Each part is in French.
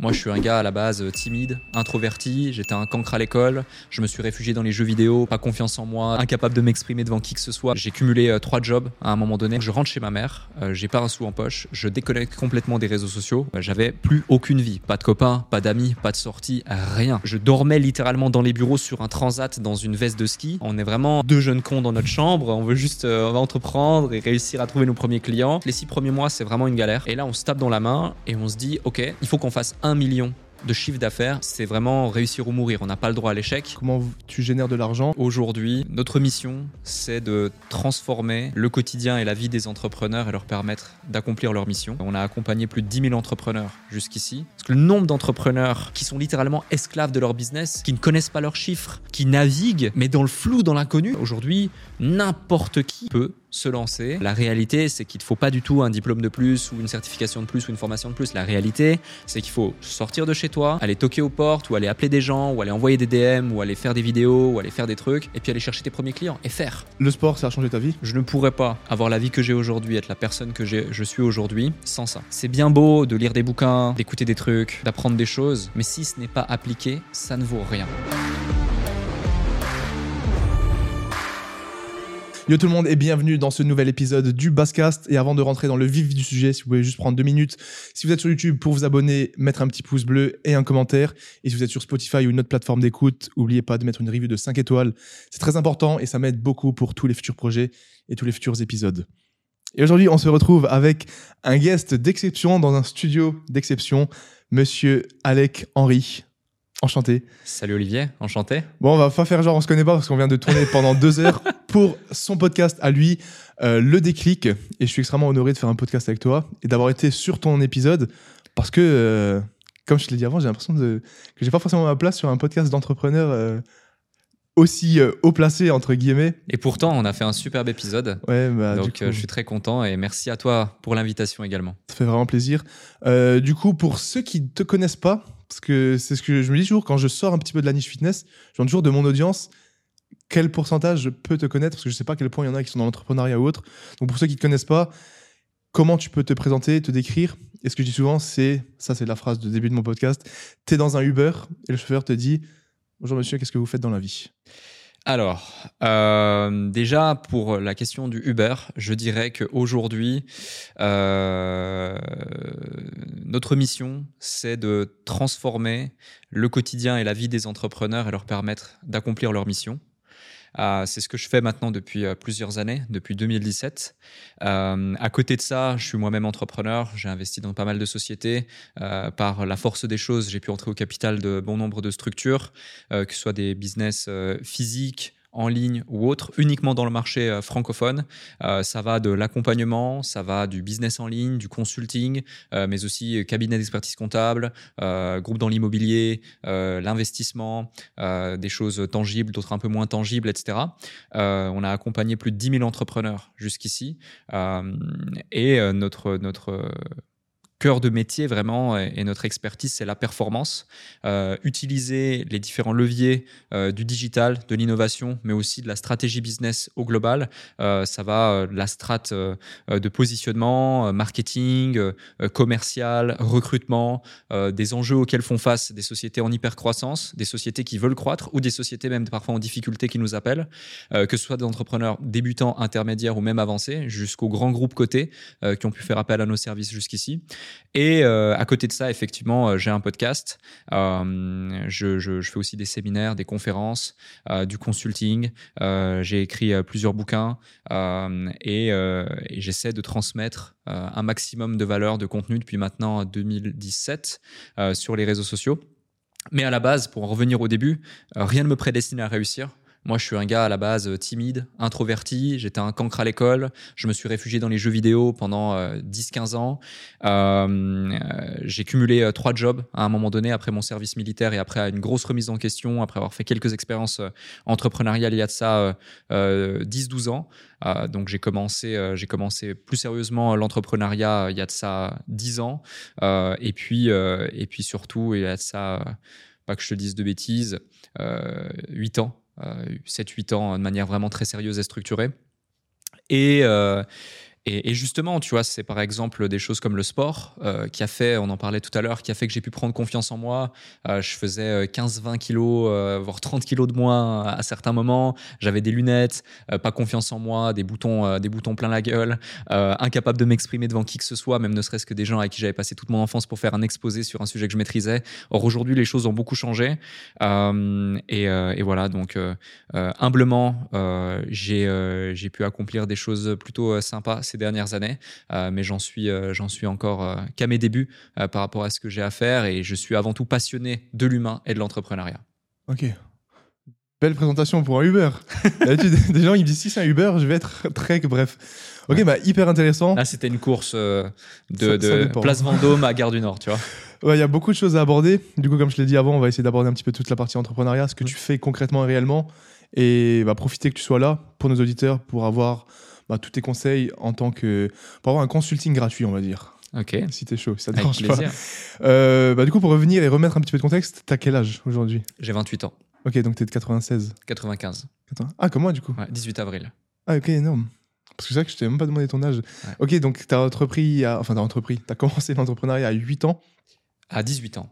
Moi, je suis un gars à la base euh, timide, introverti, j'étais un cancre à l'école, je me suis réfugié dans les jeux vidéo, pas confiance en moi, incapable de m'exprimer devant qui que ce soit. J'ai cumulé euh, trois jobs à un moment donné. Je rentre chez ma mère, euh, j'ai pas un sou en poche, je déconnecte complètement des réseaux sociaux. J'avais plus aucune vie, pas de copains, pas d'amis, pas de sorties, rien. Je dormais littéralement dans les bureaux sur un transat dans une veste de ski. On est vraiment deux jeunes cons dans notre chambre, on veut juste on va entreprendre et réussir à trouver nos premiers clients. Les six premiers mois, c'est vraiment une galère. Et là, on se tape dans la main et on se dit, ok, il faut qu'on fasse un million de chiffre d'affaires, c'est vraiment réussir ou mourir. On n'a pas le droit à l'échec. Comment tu génères de l'argent? Aujourd'hui, notre mission, c'est de transformer le quotidien et la vie des entrepreneurs et leur permettre d'accomplir leur mission. On a accompagné plus de 10 000 entrepreneurs jusqu'ici. Parce que le nombre d'entrepreneurs qui sont littéralement esclaves de leur business, qui ne connaissent pas leurs chiffres, qui naviguent, mais dans le flou, dans l'inconnu, aujourd'hui, n'importe qui peut se lancer. La réalité, c'est qu'il ne faut pas du tout un diplôme de plus ou une certification de plus ou une formation de plus. La réalité, c'est qu'il faut sortir de chez toi, aller toquer aux portes ou aller appeler des gens ou aller envoyer des DM ou aller faire des vidéos ou aller faire des trucs et puis aller chercher tes premiers clients et faire. Le sport, ça a changé ta vie? Je ne pourrais pas avoir la vie que j'ai aujourd'hui, être la personne que je suis aujourd'hui sans ça. C'est bien beau de lire des bouquins, d'écouter des trucs, d'apprendre des choses, mais si ce n'est pas appliqué, ça ne vaut rien. Yo tout le monde et bienvenue dans ce nouvel épisode du Basscast. Et avant de rentrer dans le vif du sujet, si vous pouvez juste prendre deux minutes, si vous êtes sur YouTube pour vous abonner, mettre un petit pouce bleu et un commentaire. Et si vous êtes sur Spotify ou une autre plateforme d'écoute, n'oubliez pas de mettre une review de 5 étoiles. C'est très important et ça m'aide beaucoup pour tous les futurs projets et tous les futurs épisodes. Et aujourd'hui, on se retrouve avec un guest d'exception dans un studio d'exception, monsieur Alec Henry. Enchanté. Salut Olivier, enchanté. Bon, on va pas faire genre on se connaît pas parce qu'on vient de tourner pendant deux heures pour son podcast à lui, euh, Le Déclic. Et je suis extrêmement honoré de faire un podcast avec toi et d'avoir été sur ton épisode parce que, euh, comme je te l'ai dit avant, j'ai l'impression que j'ai pas forcément ma place sur un podcast d'entrepreneur euh, aussi euh, haut placé, entre guillemets. Et pourtant, on a fait un superbe épisode. Ouais, bah, Donc coup, euh, je suis très content et merci à toi pour l'invitation également. ça fait vraiment plaisir. Euh, du coup, pour ceux qui ne te connaissent pas, parce que c'est ce que je me dis toujours quand je sors un petit peu de la niche fitness, je demande toujours de mon audience quel pourcentage je peux te connaître, parce que je sais pas à quel point il y en a qui sont dans l'entrepreneuriat ou autre. Donc pour ceux qui ne te connaissent pas, comment tu peux te présenter, te décrire? Et ce que je dis souvent, c'est, ça c'est la phrase de début de mon podcast, tu es dans un Uber et le chauffeur te dit, bonjour monsieur, qu'est-ce que vous faites dans la vie? Alors, euh, déjà pour la question du Uber, je dirais qu'aujourd'hui, euh, notre mission, c'est de transformer le quotidien et la vie des entrepreneurs et leur permettre d'accomplir leur mission. Euh, c'est ce que je fais maintenant depuis euh, plusieurs années, depuis 2017. Euh, à côté de ça, je suis moi-même entrepreneur. J'ai investi dans pas mal de sociétés. Euh, par la force des choses, j'ai pu entrer au capital de bon nombre de structures, que ce soit des business physiques, en ligne ou autre, uniquement dans le marché euh, francophone. Euh, ça va de l'accompagnement, ça va du business en ligne, du consulting, euh, mais aussi cabinet d'expertise comptable, groupe dans l'immobilier, l'investissement, des choses tangibles, d'autres un peu moins tangibles, etc. On a accompagné plus de 10 000 entrepreneurs jusqu'ici. Et notre, cœur de métier vraiment et, notre expertise, c'est la performance. Euh, utiliser les différents leviers euh, du digital, de l'innovation, mais aussi de la stratégie business au global. Euh, ça va euh, de la strate euh, euh, de positionnement, marketing, commercial, recrutement, des enjeux auxquels font face des sociétés en hypercroissance, des sociétés qui veulent croître ou des sociétés même parfois en difficulté qui nous appellent, que ce soit des entrepreneurs débutants, intermédiaires ou même avancés, jusqu'aux grands groupes cotés qui ont pu faire appel à nos services jusqu'ici. Et euh, à côté de ça, effectivement, euh, j'ai un podcast. Euh, je, fais aussi des séminaires, des conférences, du consulting. J'ai écrit plusieurs bouquins et, j'essaie de transmettre un maximum de valeur de contenu depuis maintenant 2017 euh, sur les réseaux sociaux. Mais à la base, pour en revenir au début, rien ne me prédestine à réussir. Moi, je suis un gars à la base euh, timide, introverti. J'étais un cancre à l'école. Je me suis réfugié dans les jeux vidéo pendant euh, 10-15 ans. Euh, euh, j'ai cumulé euh, trois jobs à un moment donné après mon service militaire et après une grosse remise en question, après avoir fait quelques expériences euh, entrepreneuriales il y a de ça euh, euh, 10-12 ans. Euh, donc j'ai commencé, euh, j'ai commencé plus sérieusement l'entrepreneuriat euh, il y a de ça 10 ans. Euh, et puis euh, et puis surtout il y a de ça, euh, pas que je te dise de bêtises, euh, 8 ans, euh, 7-8 ans de manière vraiment très sérieuse et structurée. Et, euh, et, justement, tu vois, c'est par exemple des choses comme le sport euh, qui a fait, on en parlait tout à l'heure, qui a fait que j'ai pu prendre confiance en moi. Euh, je faisais 15-20 kilos, voire 30 kilos de moins à, certains moments. J'avais des lunettes, pas confiance en moi, des boutons, des boutons plein la gueule, incapable de m'exprimer devant qui que ce soit, même ne serait-ce que des gens avec qui j'avais passé toute mon enfance pour faire un exposé sur un sujet que je maîtrisais. Or aujourd'hui, les choses ont beaucoup changé. Et, voilà, donc humblement, j'ai pu accomplir des choses plutôt sympas ces dernières années, euh, mais j'en suis, euh, j'en suis encore euh, qu'à mes débuts par rapport à ce que j'ai à faire et je suis avant tout passionné de l'humain et de l'entrepreneuriat. Ok. Belle présentation pour un Uber. des gens ils me disent si c'est un Uber, je vais être Trek, bref. Ok, bah hyper intéressant. Là, c'était une course de, de Place Vendôme à Gare du Nord, tu vois. Ouais, il y a beaucoup de choses à aborder. Du coup, comme je l'ai dit avant, on va essayer d'aborder un petit peu toute la partie entrepreneuriat, ce que mm. tu fais concrètement et réellement. Et bah, profiter que tu sois là pour nos auditeurs, pour avoir bah, tous tes conseils en tant que. pour avoir un consulting gratuit, on va dire. Ok. Si t'es chaud, ça te dérange pas. Euh, bah, du coup, pour revenir et remettre un petit peu de contexte, t'as quel âge aujourd'hui? J'ai 28 ans. Ok, donc t'es de 96 95. Ah, comme moi, du coup ouais, 18 avril. Ah, ok, énorme. Parce que c'est vrai que je t'ai même pas demandé ton âge. Ok, donc t'as entrepris, à... enfin t'as entrepris, t'as commencé l'entrepreneuriat à 8 ans À 18 ans.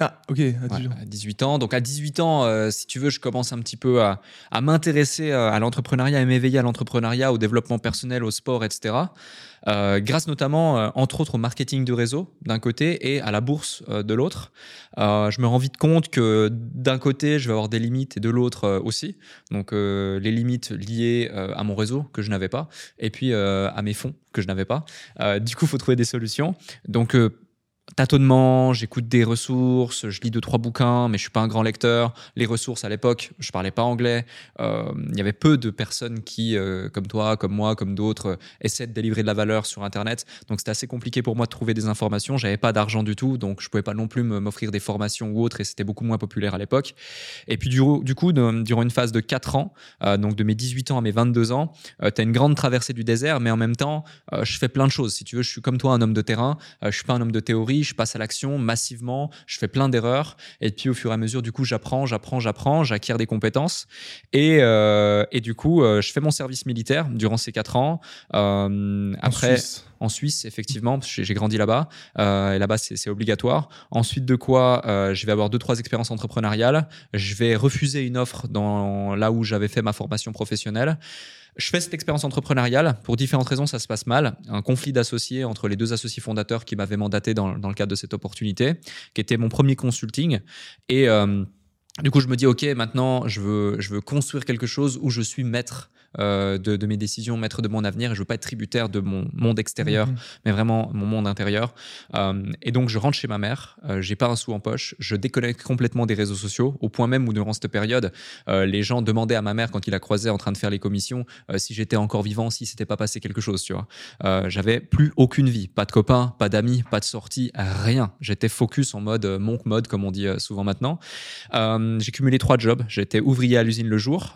Ah, ok, à 18 ans. Donc à 18 ans, euh, si tu veux, je commence un petit peu à, m'intéresser euh, à l'entrepreneuriat, à m'éveiller à l'entrepreneuriat, au développement personnel, au sport, etc. Euh, grâce notamment, entre autres, au marketing de réseau d'un côté et à la bourse de l'autre. je me rends vite compte que d'un côté, je vais avoir des limites et de l'autre aussi. Donc les limites liées à mon réseau que je n'avais pas et puis à mes fonds que je n'avais pas. du coup, il faut trouver des solutions. Donc tâtonnement, j'écoute des ressources, je lis deux trois bouquins, mais je suis pas un grand lecteur. Les ressources à l'époque, je parlais pas anglais. Euh, il y avait peu de personnes qui, euh, comme toi, comme moi, comme d'autres, euh, essaient de délivrer de la valeur sur Internet. Donc c'était assez compliqué pour moi de trouver des informations. J'avais pas d'argent du tout, donc je pouvais pas non plus m'offrir des formations ou autres, et c'était beaucoup moins populaire à l'époque. Et puis du, coup, durant une phase de 4 ans, donc de mes 18 ans à mes 22 ans, tu as une grande traversée du désert, mais en même temps, je fais plein de choses. Si tu veux, je suis comme toi, un homme de terrain. je suis pas un homme de théorie je passe à l'action massivement, je fais plein d'erreurs, et puis au fur et à mesure, du coup, j'apprends, j'apprends, j'apprends, j'acquiers des compétences, et, euh, et du coup, euh, je fais mon service militaire durant ces quatre ans. Euh, après, en Suisse, effectivement, j'ai grandi là-bas, et là-bas, c'est obligatoire. Ensuite de quoi, je vais avoir deux, trois expériences entrepreneuriales, je vais refuser une offre dans là où j'avais fait ma formation professionnelle. Je fais cette expérience entrepreneuriale. Pour différentes raisons, ça se passe mal. Un conflit d'associés entre les deux associés fondateurs qui m'avaient mandaté dans, le cadre de cette opportunité, qui était mon premier consulting. Et euh, du coup, je me dis, OK, maintenant, je veux, je veux construire quelque chose où je suis maître euh, de, mes décisions, maître de mon avenir, et je veux pas être tributaire de mon monde extérieur, mhm. mais vraiment mon monde intérieur. Euh, et donc, je rentre chez ma mère, euh, j'ai pas un sou en poche, je déconnecte complètement des réseaux sociaux, au point même où, durant cette période, les gens demandaient à ma mère, quand il la croisait en train de faire les commissions, si j'étais encore vivant, si s'était pas passé quelque chose, tu vois. J'avais plus aucune vie, pas de copains, pas d'amis, pas de sorties, rien. J'étais focus en mode monk mode, comme on dit souvent maintenant. j'ai cumulé trois jobs. J'étais ouvrier à l'usine le jour,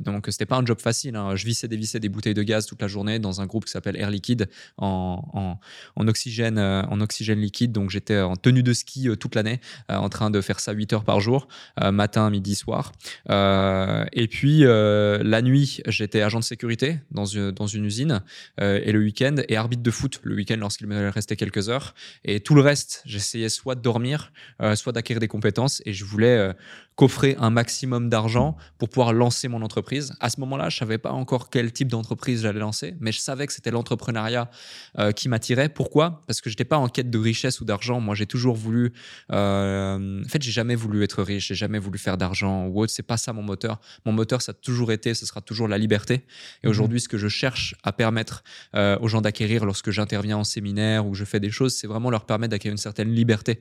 donc c'était pas un job facile Hein. Je vissais, dévissais des bouteilles de gaz toute la journée dans un groupe qui s'appelle Air Liquide en, oxygène, euh, en oxygène liquide. Donc j'étais en tenue de ski euh, toute l'année, euh, en train de faire ça 8 heures par jour, matin, midi, soir. et puis la nuit, j'étais agent de sécurité dans une, dans une usine et le week-end et arbitre de foot le week-end lorsqu'il me restait quelques heures. Et tout le reste, j'essayais soit de dormir, soit d'acquérir des compétences et je voulais coffrer un maximum d'argent pour pouvoir lancer mon entreprise. À ce moment-là, je savais pas encore quel type d'entreprise j'allais lancer, mais je savais que c'était l'entrepreneuriat euh, qui m'attirait. Pourquoi? Parce que j'étais pas en quête de richesse ou d'argent. Moi, j'ai toujours voulu. Euh... En fait, j'ai jamais voulu être riche. J'ai jamais voulu faire d'argent ou autre. C'est pas ça mon moteur. Mon moteur, ça a toujours été, ce sera toujours la liberté. Et mhm. aujourd'hui, ce que je cherche à permettre euh, aux gens d'acquérir lorsque j'interviens en séminaire ou je fais des choses, c'est vraiment leur permettre d'acquérir une certaine liberté.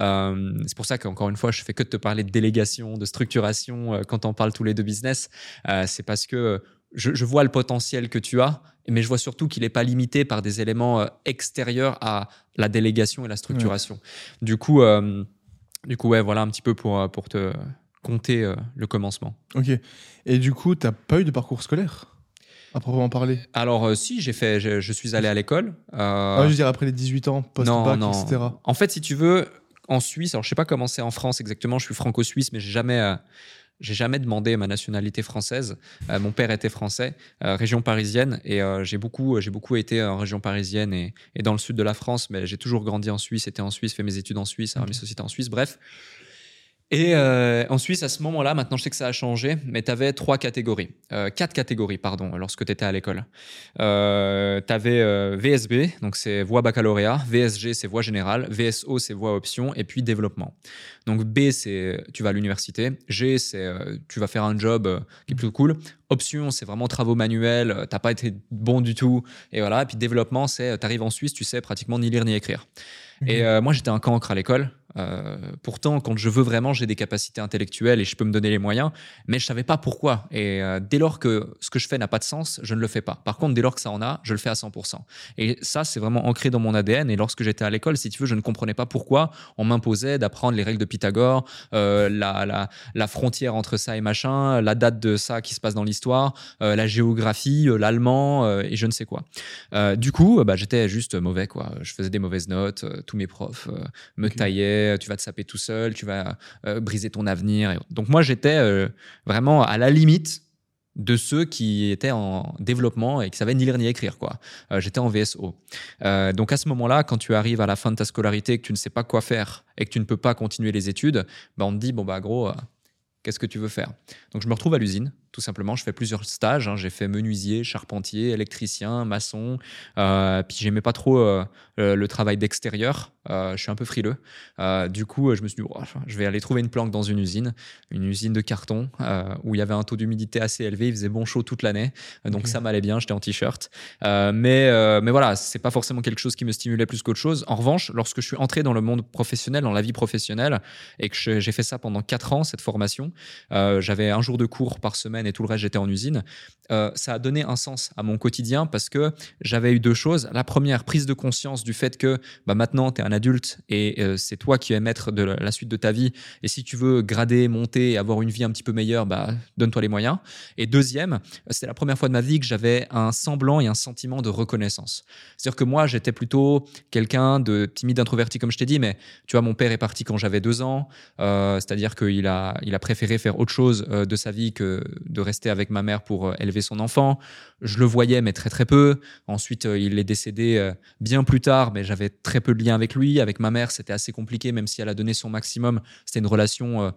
Euh, c'est pour ça qu'encore une fois, je fais que de te parler de délégation, de structuration euh, quand on parle tous les deux business. Euh, c'est parce que je, vois le potentiel que tu as, mais je vois surtout qu'il n'est pas limité par des éléments extérieurs à la délégation et la structuration. Du coup, du coup, ouais, voilà un petit peu pour, pour te compter le commencement. Ok. Et du coup, tu n'as pas eu de parcours scolaire à proprement parler? Alors, si, j'ai fait, je, suis allé à l'école. Ah, je veux dire, après les 18 ans, post-bac, etc. En fait, si tu veux, en Suisse, alors je sais pas comment c'est en France exactement, je suis franco-suisse, mais j'ai jamais, euh, j'ai jamais demandé ma nationalité française. Euh, mon père était français, euh, région parisienne, et j'ai beaucoup, j'ai beaucoup été en région parisienne et, et dans le sud de la France, mais j'ai toujours grandi en Suisse, été en Suisse, fait mes études en Suisse, avoir mes sociétés en Suisse, bref. Et euh, en Suisse, à ce moment-là, maintenant je sais que ça a changé, mais tu avais trois catégories, euh, quatre catégories, pardon, lorsque tu étais à l'école. Euh, tu avais euh, VSB, donc c'est voie baccalauréat, VSG, c'est voie générale, VSO, c'est voie option, et puis développement. Donc B, c'est tu vas à l'université, G, c'est tu vas faire un job qui est plutôt cool, option, c'est vraiment travaux manuels, t'as pas été bon du tout, et voilà, et puis développement, c'est tu arrives en Suisse, tu sais pratiquement ni lire ni écrire. Et euh, moi, j'étais un cancre à l'école. Euh, pourtant, quand je veux vraiment, j'ai des capacités intellectuelles et je peux me donner les moyens, mais je savais pas pourquoi. Et euh, dès lors que ce que je fais n'a pas de sens, je ne le fais pas. Par contre, dès lors que ça en a, je le fais à 100%. Et ça, c'est vraiment ancré dans mon ADN. Et lorsque j'étais à l'école, si tu veux, je ne comprenais pas pourquoi on m'imposait d'apprendre les règles de Pythagore, euh, la, la, la frontière entre ça et machin, la date de ça qui se passe dans l'histoire, la géographie, l'allemand et je ne sais quoi. Du coup, bah, j'étais juste mauvais. quoi. Je faisais des mauvaises notes. tous mes profs me taillaient. Tu vas te saper tout seul. Tu vas euh, briser ton avenir. Et- Donc moi, j'étais euh, vraiment à la limite de ceux qui étaient en développement et qui savaient ni lire ni écrire. quoi. Euh, j'étais en VSO. Donc à ce moment-là, quand tu arrives à la fin de ta scolarité, que tu ne sais pas quoi faire et que tu ne peux pas continuer les études, bah, on te dit, bon, bah gros, qu'est-ce que tu veux faire? Donc je me retrouve à l'usine, tout simplement. Je fais plusieurs stages. hein. J'ai fait menuisier, charpentier, électricien, maçon. Euh, puis j'aimais pas trop euh, le, le travail d'extérieur. Euh, je suis un peu frileux. Euh, du coup, je me suis dit, Oh, je vais aller trouver une planque dans une usine, une usine de carton où il y avait un taux d'humidité assez élevé. Il faisait bon chaud toute l'année. Donc ça m'allait bien. J'étais en t-shirt. Mais, mais voilà, c'est pas forcément quelque chose qui me stimulait plus qu'autre chose. En revanche, lorsque je suis entré dans le monde professionnel, dans la vie professionnelle, et que j'ai fait ça pendant quatre ans, cette formation, j'avais un jour de cours par semaine et tout le reste, j'étais en usine. Euh, ça a donné un sens à mon quotidien parce que j'avais eu deux choses. La première, prise de conscience du fait que bah, maintenant, tu es un adulte et euh, c'est toi qui es maître de la, suite de ta vie. Et si tu veux grader, monter avoir une vie un petit peu meilleure, bah, donne-toi les moyens. Et deuxième, c'était la première fois de ma vie que j'avais un semblant et un sentiment de reconnaissance. C'est-à-dire que moi, j'étais plutôt quelqu'un de timide, introverti, comme je t'ai dit, mais tu vois, mon père est parti quand j'avais deux ans. Euh, C'est-à-dire qu'il a, il a préféré faire autre chose de sa vie que de rester avec ma mère pour euh, élever son enfant. Je le voyais, mais très très peu. Ensuite, euh, il est décédé euh, bien plus tard, mais j'avais très peu de lien avec lui. Avec ma mère, c'était assez compliqué, même si elle a donné son maximum. C'était une relation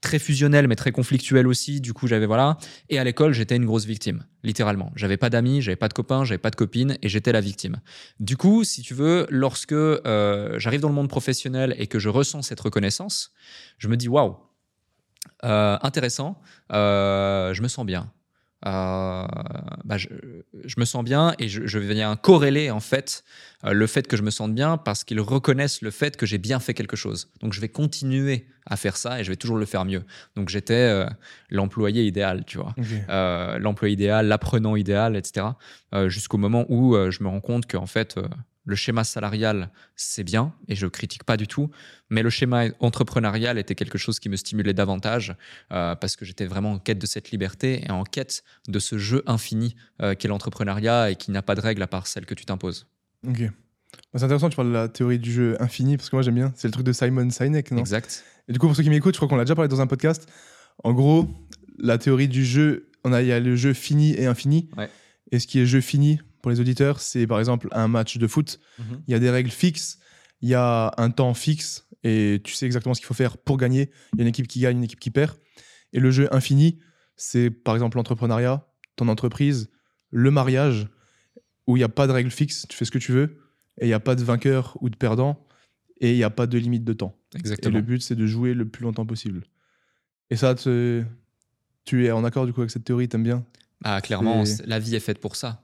très fusionnelle, mais très conflictuelle aussi. Du coup, j'avais voilà. Et à l'école, j'étais une grosse victime, littéralement. J'avais pas d'amis, j'avais pas de copains, j'avais pas de copines, et j'étais la victime. Du coup, si tu veux, lorsque j'arrive dans le monde professionnel et que je ressens cette reconnaissance, je me dis waouh, euh, intéressant, euh, je me sens bien. Euh, bah, je, je me sens bien et je, je viens corréler en fait le fait que je me sente bien parce qu'ils reconnaissent le fait que j'ai bien fait quelque chose. Donc je vais continuer à faire ça et je vais toujours le faire mieux. Donc j'étais euh, l'employé idéal, tu vois euh, l'employé idéal, l'apprenant idéal, etc. Jusqu'au moment où je me rends compte qu'en fait, le schéma salarial, c'est bien, et je critique pas du tout, mais le schéma entrepreneurial était quelque chose qui me stimulait davantage, euh, parce que j'étais vraiment en quête de cette liberté et en quête de ce jeu infini euh, qu'est l'entrepreneuriat et qui n'a pas de règle à part celle que tu t'imposes. Ok. Bah, c'est intéressant, tu parles de la théorie du jeu infini, parce que moi j'aime bien. C'est le truc de Simon Sinek, non? Exact. Et du coup, pour ceux qui m'écoutent, je crois qu'on l'a déjà parlé dans un podcast. En gros, la théorie du jeu, on a, il y a le jeu fini et infini. Ouais. Et ce qui est jeu fini, pour les auditeurs, c'est par exemple un match de foot. Mhm. Il y a des règles fixes, il y a un temps fixe, et tu sais exactement ce qu'il faut faire pour gagner. Il y a une équipe qui gagne, une équipe qui perd. Et le jeu infini, c'est par exemple l'entrepreneuriat, ton entreprise, le mariage, où il n'y a pas de règles fixes, tu fais ce que tu veux, et il n'y a pas de vainqueur ou de perdant, et il n'y a pas de limite de temps. Et Exactement. le but, c'est de jouer le plus longtemps possible. Et ça, tu es en accord du coup avec cette théorie, t'aimes bien? Ah, clairement, la vie est faite pour ça.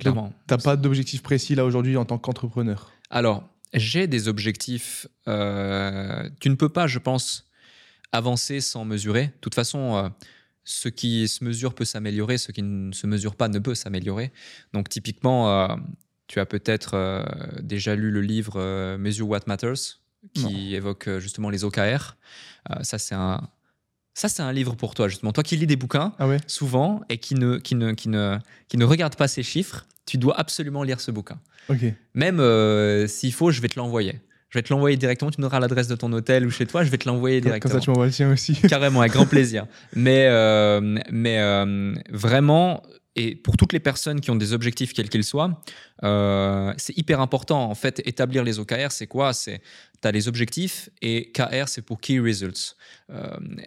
Clairement. T'as pas d'objectif précis là aujourd'hui en tant qu'entrepreneur? Alors, j'ai des objectifs. euh, tu ne peux pas, je pense, avancer sans mesurer. De toute façon, euh, ce qui se mesure peut s'améliorer, ce qui ne se mesure pas ne peut s'améliorer. Donc, typiquement, euh, tu as peut-être déjà lu le livre Measure What Matters, qui évoque justement les OKR. Ça, c'est un. Ça, c'est un livre pour toi, justement. Toi qui lis des bouquins, Ah ouais souvent, et qui ne, qui ne, qui ne, qui ne regarde pas ces chiffres, tu dois absolument lire ce bouquin. Ok. Même euh, s'il faut, je vais te l'envoyer. Je vais te l'envoyer directement. Tu nous auras l'adresse de ton hôtel ou chez toi. Je vais te l'envoyer directement. Comme ça, tu m'envoies le tien aussi. Carrément, avec grand plaisir. Mais, euh, mais euh, vraiment, et pour toutes les personnes qui ont des objectifs quels qu'ils soient, euh, c'est hyper important. En fait, établir les OKR, c'est quoi? C'est tu as les objectifs et KR, c'est pour Key Results.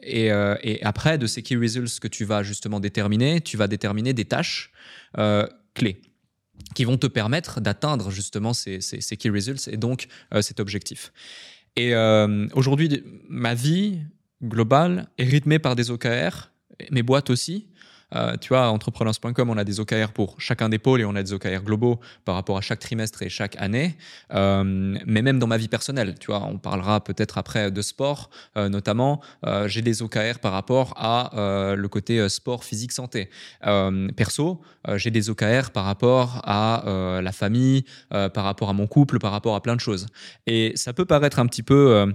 et, et, après, de ces Key Results que tu vas justement déterminer, tu vas déterminer des tâches clés qui vont te permettre d'atteindre justement ces, key results et donc euh, cet objectif. Et euh, aujourd'hui, ma vie globale est rythmée par des OKR, mes boîtes aussi, euh, tu vois, entrepreneurs.com, on a des OKR pour chacun des pôles et on a des OKR globaux par rapport à chaque trimestre et chaque année. Euh, mais même dans ma vie personnelle, tu vois, on parlera peut-être après de sport, euh, notamment. j'ai des OKR par rapport à le côté sport, physique, santé. perso, j'ai des OKR par rapport à la famille, par rapport à mon couple, par rapport à plein de choses. Et ça peut paraître un petit peu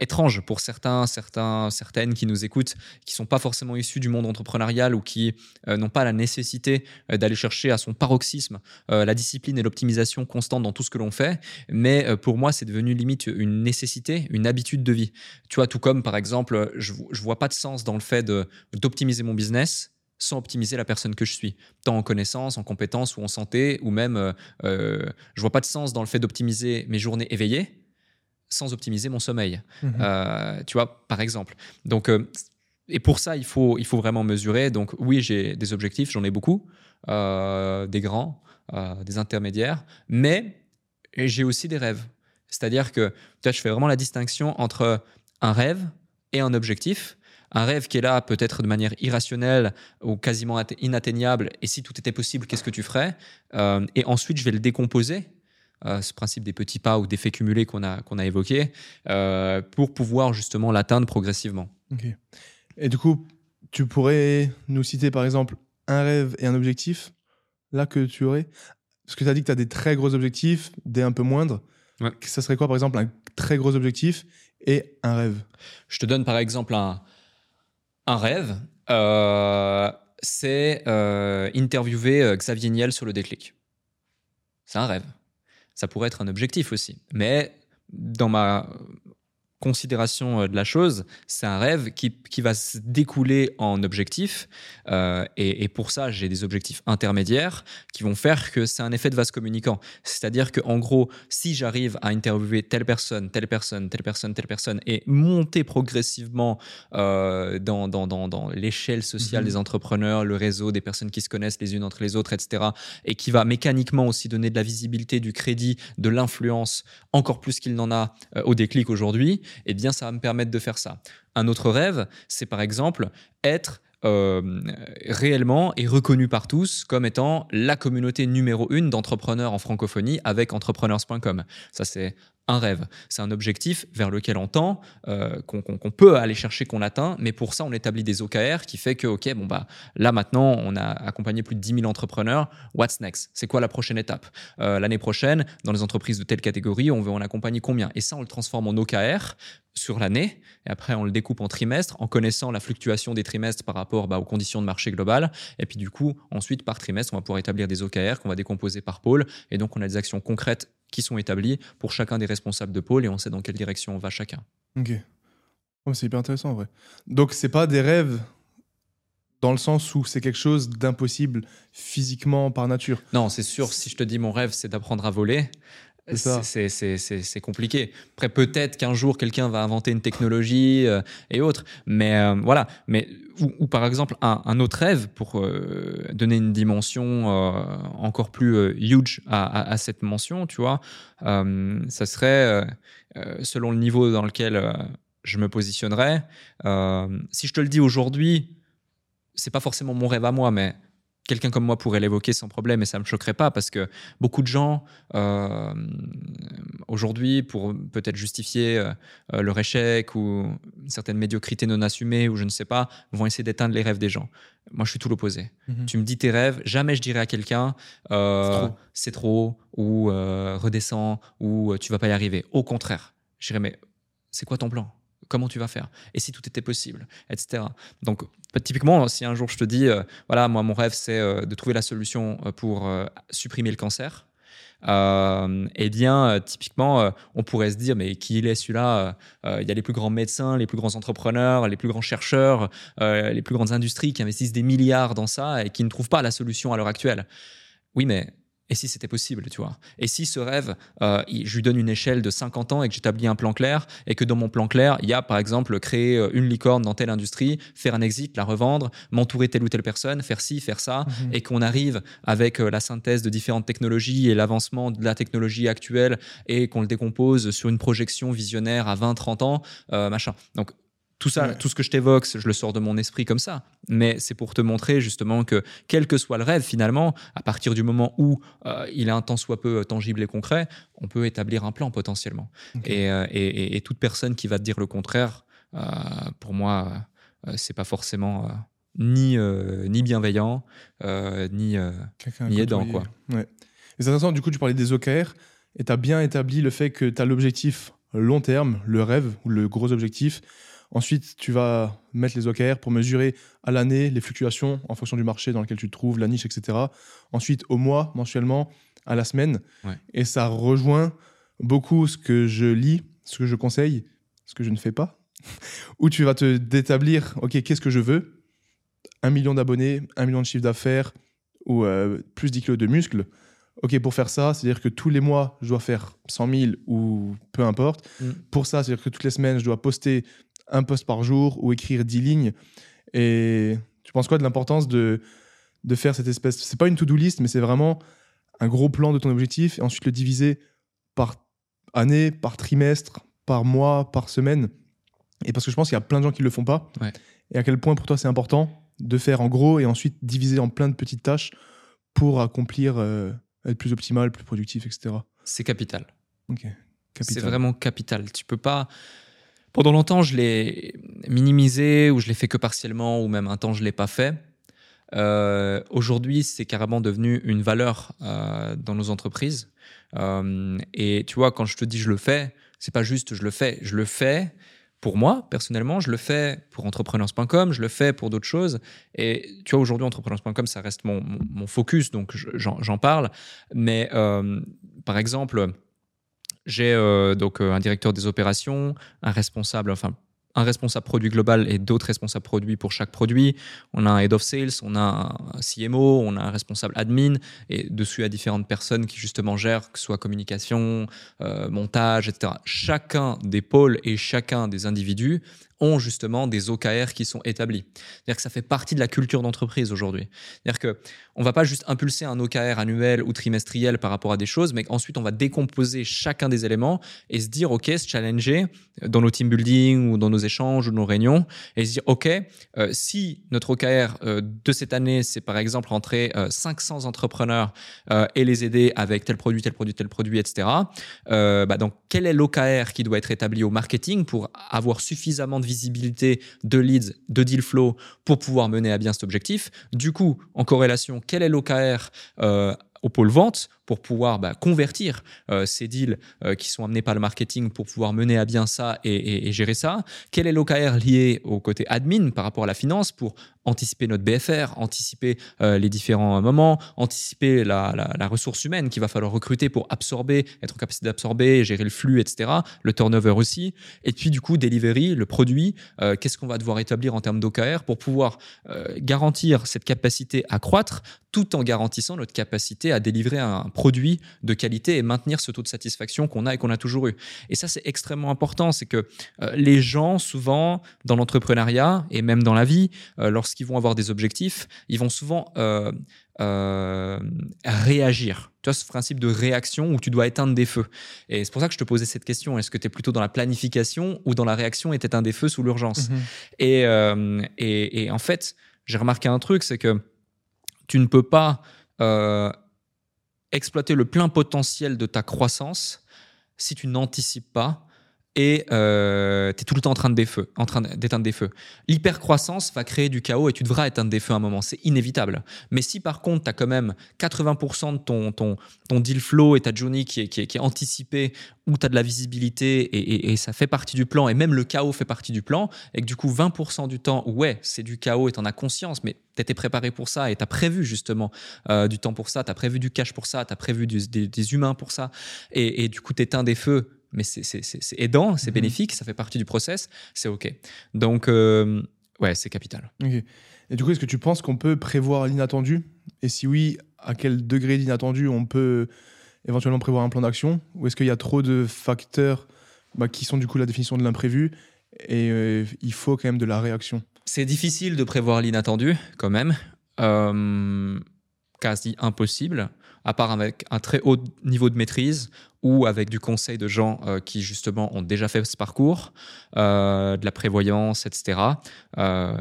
étrange pour certains, certains, certaines qui nous écoutent, qui sont pas forcément issus du monde entrepreneurial ou qui euh, n'ont pas la nécessité euh, d'aller chercher à son paroxysme euh, la discipline et l'optimisation constante dans tout ce que l'on fait. Mais pour moi, c'est devenu limite une nécessité, une habitude de vie. Tu vois, tout comme par exemple, je ne vois pas de sens dans le fait d'optimiser mon business sans optimiser la personne que je suis, tant en connaissance, en compétences ou en santé, ou même, euh, je vois pas de sens dans le fait d'optimiser mes journées éveillées sans optimiser mon sommeil. Mmh tu vois, par exemple. Donc, et pour ça, il faut, il faut vraiment mesurer. Donc oui, j'ai des objectifs, j'en ai beaucoup, euh, des grands, euh, des intermédiaires, mais j'ai aussi des rêves. C'est-à-dire que je fais vraiment la distinction entre un rêve et un objectif. Un rêve qui est là peut-être de manière irrationnelle ou quasiment inatteignable, et si tout était possible, qu'est-ce que tu ferais? Euh, Et ensuite, je vais le décomposer ce principe des petits pas ou d'effets cumulés qu'on a, qu'on a évoqué, pour pouvoir justement l'atteindre progressivement. Ok. Et du coup, tu pourrais nous citer par exemple un rêve et un objectif là que tu aurais? Parce que tu as dit que tu as des très gros objectifs, des un peu moindres. Ça serait quoi par exemple un très gros objectif et un rêve? Je te donne par exemple un, un rêve. Euh, c'est euh, interviewer euh, Xavier Niel sur le déclic. C'est un rêve. Ça pourrait être un objectif aussi. Mais dans ma considération euh, de la chose, c'est un rêve qui, qui, va se découler en objectifs. Euh, et, pour ça, j'ai des objectifs intermédiaires qui vont faire que c'est un effet de vase communicant. C'est-à-dire qu'en gros, si j'arrive à interviewer telle personne, telle personne, telle personne, telle personne, et monter progressivement euh, dans, dans, dans, dans l'échelle sociale mhm. des entrepreneurs, le réseau des personnes qui se connaissent les unes entre les autres, etc., et qui va mécaniquement aussi donner de la visibilité, du crédit, de l'influence, encore plus qu'il n'en a au déclic aujourd'hui, eh bien, ça va me permettre de faire ça. Un autre rêve, c'est par exemple être euh, réellement et reconnu par tous comme étant la communauté numéro une d'entrepreneurs en francophonie avec entrepreneurs.com. Ça, c'est un rêve. C'est un objectif vers lequel on tend, euh, qu'on peut aller chercher, qu'on atteint, mais pour ça, on établit des OKR qui fait que, OK, bon, bah, là maintenant, on a accompagné plus de 10 000 entrepreneurs. What's next? C'est quoi la prochaine étape? Euh, L'année prochaine, dans les entreprises de telle catégorie, on veut en accompagner combien? Et ça, on le transforme en OKR sur l'année, et après on le découpe en trimestres en connaissant la fluctuation des trimestres par rapport bah, aux conditions de marché global, et puis du coup ensuite par trimestre on va pouvoir établir des OKR qu'on va décomposer par pôle, et donc on a des actions concrètes qui sont établies pour chacun des responsables de pôle, et on sait dans quelle direction on va chacun. Ok, oh, c'est hyper intéressant en vrai. Donc c'est pas des rêves dans le sens où c'est quelque chose d'impossible physiquement par nature. Non, c'est sûr, si je te dis mon rêve c'est d'apprendre à voler, c'est compliqué. Après, peut-être qu'un jour, quelqu'un va inventer une technologie euh, et autres. Mais euh, voilà. Mais, ou, par exemple, un, autre rêve pour euh, donner une dimension encore plus huge à, cette mention, tu vois, ça serait, selon le niveau dans lequel je me positionnerais, si je te le dis aujourd'hui, c'est pas forcément mon rêve à moi, mais quelqu'un comme moi pourrait l'évoquer sans problème et ça me choquerait pas parce que beaucoup de gens euh, aujourd'hui pour peut-être justifier euh, leur échec ou une certaine médiocrité non assumée ou je ne sais pas vont essayer d'éteindre les rêves des gens. Moi je suis tout l'opposé. Mhm. tu me dis tes rêves jamais je dirais à quelqu'un euh, c'est trop. ou redescends ou tu vas pas y arriver. Au contraire. Je dirais mais c'est quoi ton plan? Comment tu vas faire Et si tout était possible, etc. Donc, typiquement, si un jour je te dis, euh, voilà, moi, mon rêve, c'est euh, de trouver la solution euh, pour supprimer le cancer, eh bien, typiquement, on pourrait se dire, mais qui est celui-là Il y a les plus grands médecins, les plus grands entrepreneurs, les plus grands chercheurs, les plus grandes industries qui investissent des milliards dans ça et qui ne trouvent pas la solution à l'heure actuelle. Oui, mais et si c'était possible, tu vois? Et si ce rêve, euh, je lui donne une échelle de 50 ans et que j'établis un plan clair, et que dans mon plan clair, il y a par exemple créer euh, une licorne dans telle industrie, faire un exit, la revendre, m'entourer telle ou telle personne, faire ci, faire ça, mhm. et qu'on arrive avec euh, la synthèse de différentes technologies et l'avancement de la technologie actuelle, et qu'on le décompose sur une projection visionnaire à 20-30 ans, machin. Donc tout ça, tout ce que je t'évoque, je le sors de mon esprit comme ça. Mais c'est pour te montrer justement que quel que soit le rêve, finalement, à partir du moment où euh, il est un tant soit peu tangible et concret, on peut établir un plan potentiellement. Euh, et, toute personne qui va te dire le contraire, euh, pour moi, c'est pas forcément ni, ni bienveillant, ni, ni aidant. Quoi. Ouais. c'est intéressant, du coup, tu parlais des OKR et tu as bien établi le fait que tu as l'objectif long terme, le rêve ou le gros objectif Ensuite, tu vas mettre les OKR pour mesurer à l'année les fluctuations en fonction du marché dans lequel tu te trouves, la niche, etc. Ensuite, au mois, mensuellement, à la semaine. Et ça rejoint beaucoup ce que je lis, ce que je conseille, ce que je ne fais pas. Où tu vas te d'établir, OK, qu'est-ce que je veux? Un million d'abonnés, un million de chiffre d'affaires ou euh, plus 10 kilos de muscles. OK, pour faire ça, c'est-à-dire que tous les mois, je dois faire 100 000 ou peu importe. Mm. Pour ça, c'est-à-dire que toutes les semaines, je dois poster un post par jour ou écrire 10 lignes. Et tu penses quoi de l'importance de, de faire cette espèce. C'est pas une to-do list, mais c'est vraiment un gros plan de ton objectif et ensuite le diviser par année, par trimestre, par mois, par semaine? Et parce que je pense qu'il y a plein de gens qui le font pas. Et à quel point pour toi c'est important de faire en gros et ensuite diviser en plein de petites tâches pour accomplir, euh, être plus optimal, plus productif, etc. C'est capital. Ok. C'est vraiment capital. Tu peux pas. Pendant longtemps, je l'ai minimisé ou je l'ai fait que partiellement ou même un temps, je l'ai pas fait. Euh, aujourd'hui, c'est carrément devenu une valeur euh, dans nos entreprises. Euh, et tu vois, quand je te dis je le fais, c'est pas juste je le fais. Je le fais pour moi, personnellement, je le fais pour entrepreneurs.com, je le fais pour d'autres choses. Et tu vois, aujourd'hui, entrepreneurs.com, ça reste mon, mon, focus, donc j'en parle. Mais par exemple, j'ai euh, donc euh, un directeur des opérations, un responsable, enfin un responsable produit global et d'autres responsables produits pour chaque produit. On a un head of sales, on a un CMO, on a un responsable admin et dessus a différentes personnes qui justement gèrent, que ce soit communication, euh, montage, etc. Chacun des pôles et chacun des individus ont justement des OKR qui sont établis. C'est-à-dire que ça fait partie de la culture d'entreprise aujourd'hui. C'est-à-dire que on va pas juste impulser un OKR annuel ou trimestriel par rapport à des choses, mais ensuite on va décomposer chacun des éléments et se dire ok, se challenger dans nos team building ou dans nos échanges ou nos réunions et se dire ok, euh, si notre OKR euh, de cette année c'est par exemple rentrer 500 euh, entrepreneurs et les aider avec tel produit, tel produit, tel produit, etc. bah donc quel est l'OKR qui doit être établi au marketing pour avoir suffisamment de visibilité de leads, de deal flow pour pouvoir mener à bien cet objectif. Du coup, en corrélation, quel est l'OKR euh, au pôle vente? Pour pouvoir bah, convertir euh, ces deals euh, qui sont amenés par le marketing pour pouvoir mener à bien ça et, gérer ça Quel est l'OKR lié au côté admin par rapport à la finance pour anticiper notre BFR, anticiper euh, les différents moments, anticiper la, ressource humaine qu'il va falloir recruter pour absorber, être en capacité d'absorber, gérer le flux, etc. Le turnover aussi. Et puis du coup, delivery, le produit, qu'est-ce qu'on va devoir établir en termes d'OKR pour pouvoir garantir cette capacité à croître tout en garantissant notre capacité à délivrer un produit de qualité et maintenir ce taux de satisfaction qu'on a et qu'on a toujours eu. Et ça, c'est extrêmement important. C'est que euh, les gens, souvent, dans l'entrepreneuriat et même dans la vie, euh, lorsqu'ils vont avoir des objectifs, ils vont souvent euh, réagir. Tu vois, ce principe de réaction où tu dois éteindre des feux. Et c'est pour ça que je te posais cette question. Est-ce que tu es plutôt dans la planification ou dans la réaction et éteindre des feux sous l'urgence mm-hmm. et, et, en fait, j'ai remarqué un truc, c'est que tu ne peux pas euh, exploiter le plein potentiel de ta croissance si tu n'anticipes pas et euh, tu es tout le temps en train de des feux, d'éteindre. L'hypercroissance va créer du chaos et tu devras éteindre des feux à un moment, c'est inévitable. Mais si par contre tu as quand même 80% de ton, ton, deal flow et ta journey qui est, qui est, qui est anticipée, où tu as de la visibilité et, ça fait partie du plan, et même le chaos fait partie du plan, et que du coup 20% du temps, ouais, c'est du chaos et tu en as conscience, mais tu étais préparé pour ça et tu as prévu justement euh, du temps pour ça, tu as prévu du cash pour ça, tu as prévu des, des, humains pour ça, et, et du coup tu éteins des feux mais c'est aidant, c'est mhm. bénéfique, ça fait partie du process, c'est OK. Donc, euh, ouais, c'est capital. Et du coup, est-ce que tu penses qu'on peut prévoir l'inattendu? Et si oui, à quel degré d'inattendu on peut éventuellement prévoir un plan d'action? Ou est-ce qu'il y a trop de facteurs bah, qui sont du coup la définition de l'imprévu? Et euh, il faut quand même de la réaction C'est difficile de prévoir l'inattendu quand même. Euh, quasi impossible, à part avec un très haut niveau de maîtrise ou avec du conseil de gens euh, qui justement ont déjà fait ce parcours, euh, de la prévoyance, etc. Euh,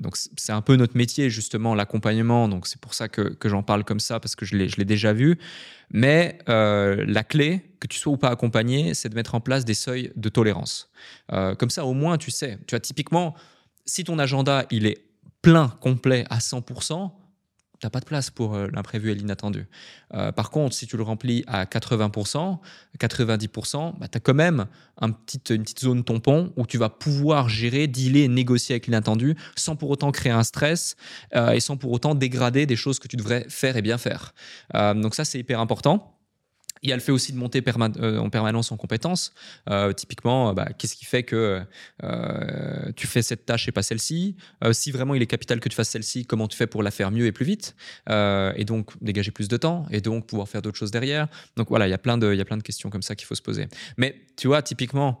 donc c'est un peu notre métier justement l'accompagnement. Donc c'est pour ça que, que j'en parle comme ça parce que je l'ai déjà vu. Mais la clé, que tu sois ou pas accompagné, c'est de mettre en place des seuils de tolérance. comme ça au moins tu sais. Tu as typiquement si ton agenda il est plein, complet à 100%, n'as pas de place pour euh, l'imprévu et l'inattendu. Euh, par contre, si tu le remplis à 80%, 90%, bah, tu as quand même un une petite zone tampon où tu vas pouvoir gérer, dealer, négocier avec l'inattendu sans pour autant créer un stress euh, et sans pour autant dégrader des choses que tu devrais faire et bien faire. donc ça, c'est hyper important. Il y a le fait aussi de monter euh, en permanence en compétences. Euh, typiquement, bah, qu'est-ce qui fait que euh, tu fais cette tâche et pas celle-ci? Si vraiment il est capital que tu fasses celle-ci, comment tu fais pour la faire mieux et plus vite? Et donc dégager plus de temps et donc pouvoir faire d'autres choses derrière. Donc voilà, il y a plein de, il y a plein de questions comme ça qu'il faut se poser. Mais tu vois, typiquement,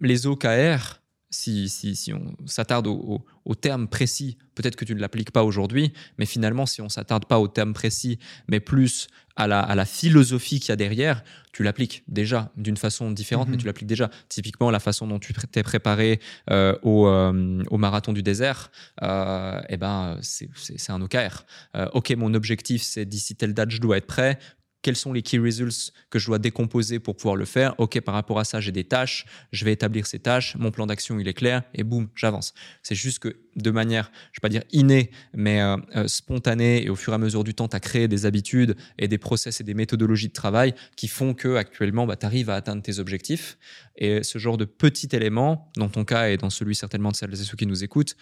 les OKR, si, si, si on s'attarde au, au, terme précis, peut-être que tu ne l'appliques pas aujourd'hui, mais finalement, si on s'attarde pas au terme précis, mais plus à la, à la philosophie qu'il y a derrière, tu l'appliques déjà d'une façon différente, mais mhm. tu l'appliques déjà. Typiquement, la façon dont tu t'es préparé euh, au, euh, au, marathon du désert, euh, eh ben, c'est un OKR. Euh, ok, mon objectif, c'est d'ici telle date, je dois être prêt quels sont les key results que je dois décomposer pour pouvoir le faire. OK, par rapport à ça, j'ai des tâches, je vais établir ces tâches, mon plan d'action, il est clair, et boum, j'avance. C'est juste que de manière, je ne vais pas dire innée, mais euh, euh, spontanée, et au fur et à mesure du temps, tu as créé des habitudes et des process et des méthodologies de travail qui font que actuellement, bah, tu arrives à atteindre tes objectifs. Et ce genre de petit élément, dans ton cas et dans celui certainement de celles et ceux qui nous écoutent,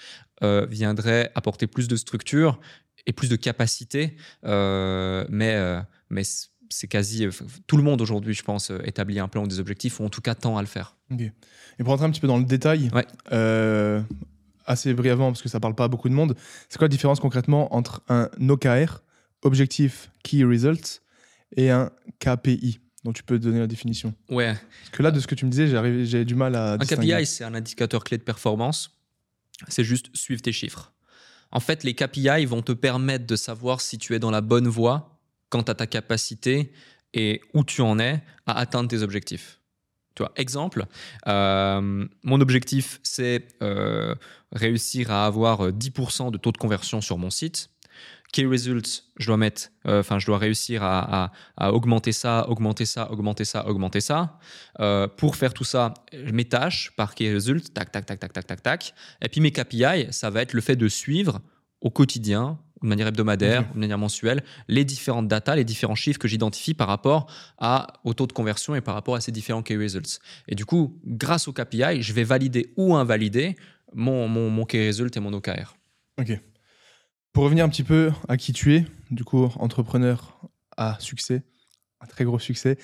euh, viendrait apporter plus de structure et plus de capacité, mais, mais c'est quasi. Euh, tout le monde aujourd'hui, je pense, euh, établit un plan ou des objectifs, ou en tout cas tend à le faire. Et pour rentrer un petit peu dans le détail, euh, assez brièvement, parce que ça parle pas à beaucoup de monde, c'est quoi la différence concrètement entre un OKR, Objectif Key Results, et un KPI dont tu peux donner la définition? Ouais. Parce que là, de ce que tu me disais, j'ai du mal à. Un KPI, c'est un indicateur clé de performance. C'est juste suivre tes chiffres. En fait, les KPI vont te permettre de savoir si tu es dans la bonne voie quant à ta capacité et où tu en es à atteindre tes objectifs. Tu exemple, euh, mon objectif, c'est euh, réussir à avoir 10% de taux de conversion sur mon site. Key results, je dois mettre, euh, enfin, je dois réussir à, augmenter ça, augmenter ça, augmenter ça, augmenter ça. pour faire tout ça, mes tâches par key results, tac, tac, tac, tac, tac, tac, tac. Et puis mes KPI, ça va être le fait de suivre au quotidien de manière hebdomadaire, de manière mensuelle, les différentes datas, les différents chiffres que j'identifie par rapport à, au taux de conversion et par rapport à ces différents key results. Et du coup, grâce au KPI, je vais valider ou invalider mon, mon, mon key result et mon OKR. Ok. Pour revenir un petit peu à qui tu es, du coup, entrepreneur à succès, un très gros succès,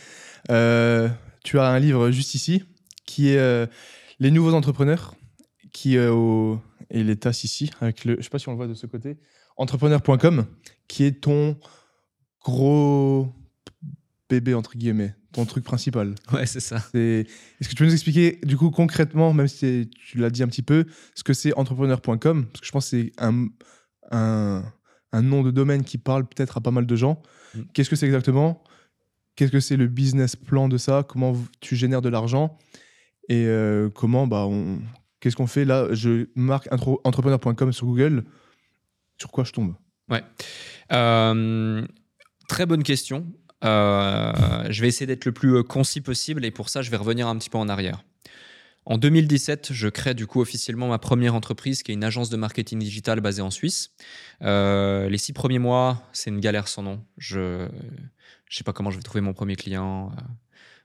euh, tu as un livre juste ici qui est euh, Les nouveaux entrepreneurs, qui est au. Et il est ici, avec le. Je sais pas si on le voit de ce côté entrepreneur.com, qui est ton gros bébé, entre guillemets, ton truc principal. Ouais, c'est ça. Est-ce que tu peux nous expliquer, du coup, concrètement, même si tu l'as dit un petit peu, ce que c'est entrepreneur.com Parce que je pense que c'est un, un, nom de domaine qui parle peut-être à pas mal de gens. Mm. Qu'est-ce que c'est exactement? Qu'est-ce que c'est le business plan de ça? Comment tu génères de l'argent? Et euh, comment, bah, on... qu'est-ce qu'on fait? Là Je marque entrepreneur.com sur Google sur quoi je tombe? Ouais. Euh, très bonne question. Euh, je vais essayer d'être le plus euh, concis possible et pour ça, je vais revenir un petit peu en arrière. En 2017, je crée du coup officiellement ma première entreprise qui est une agence de marketing digital basée en Suisse. Les six premiers mois, c'est une galère sans nom. Je ne sais pas comment je vais trouver mon premier client.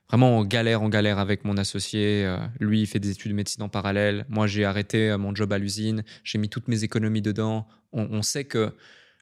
Euh, vraiment en galère, en galère avec mon associé. Euh, lui, il fait des études de médecine en parallèle. Moi, j'ai arrêté mon job à l'usine. J'ai mis toutes mes économies dedans. on sait que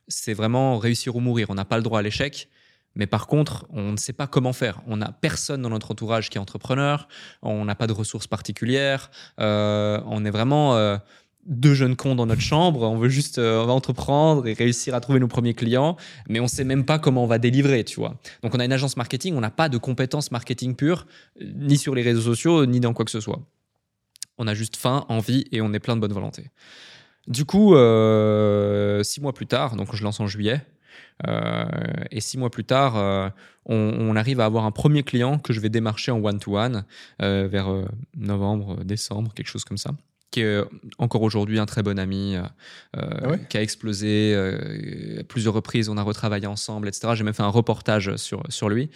c'est vraiment réussir ou mourir. On n'a pas le droit à l'échec. Mais par contre, on ne sait pas comment faire. On n'a personne dans notre entourage qui est entrepreneur. On n'a pas de ressources particulières. Euh, on est vraiment euh, deux jeunes cons dans notre chambre. On veut juste euh, entreprendre et réussir à trouver nos premiers clients, mais on sait même pas comment on va délivrer, tu vois. Donc on a une agence marketing, on n'a pas de compétences marketing pures, ni sur les réseaux sociaux, ni dans quoi que ce soit. On a juste faim, envie et on est plein de bonne volonté. Du coup, six mois plus tard, donc je lance en juillet, euh, et six mois plus tard, euh, on, arrive à avoir un premier client que je vais démarcher en one-to-one euh, vers novembre, décembre, quelque chose comme ça qui est encore aujourd'hui un très bon ami, ah qui a explosé à plusieurs reprises. On a retravaillé ensemble, etc. J'ai même fait un reportage sur, sur lui.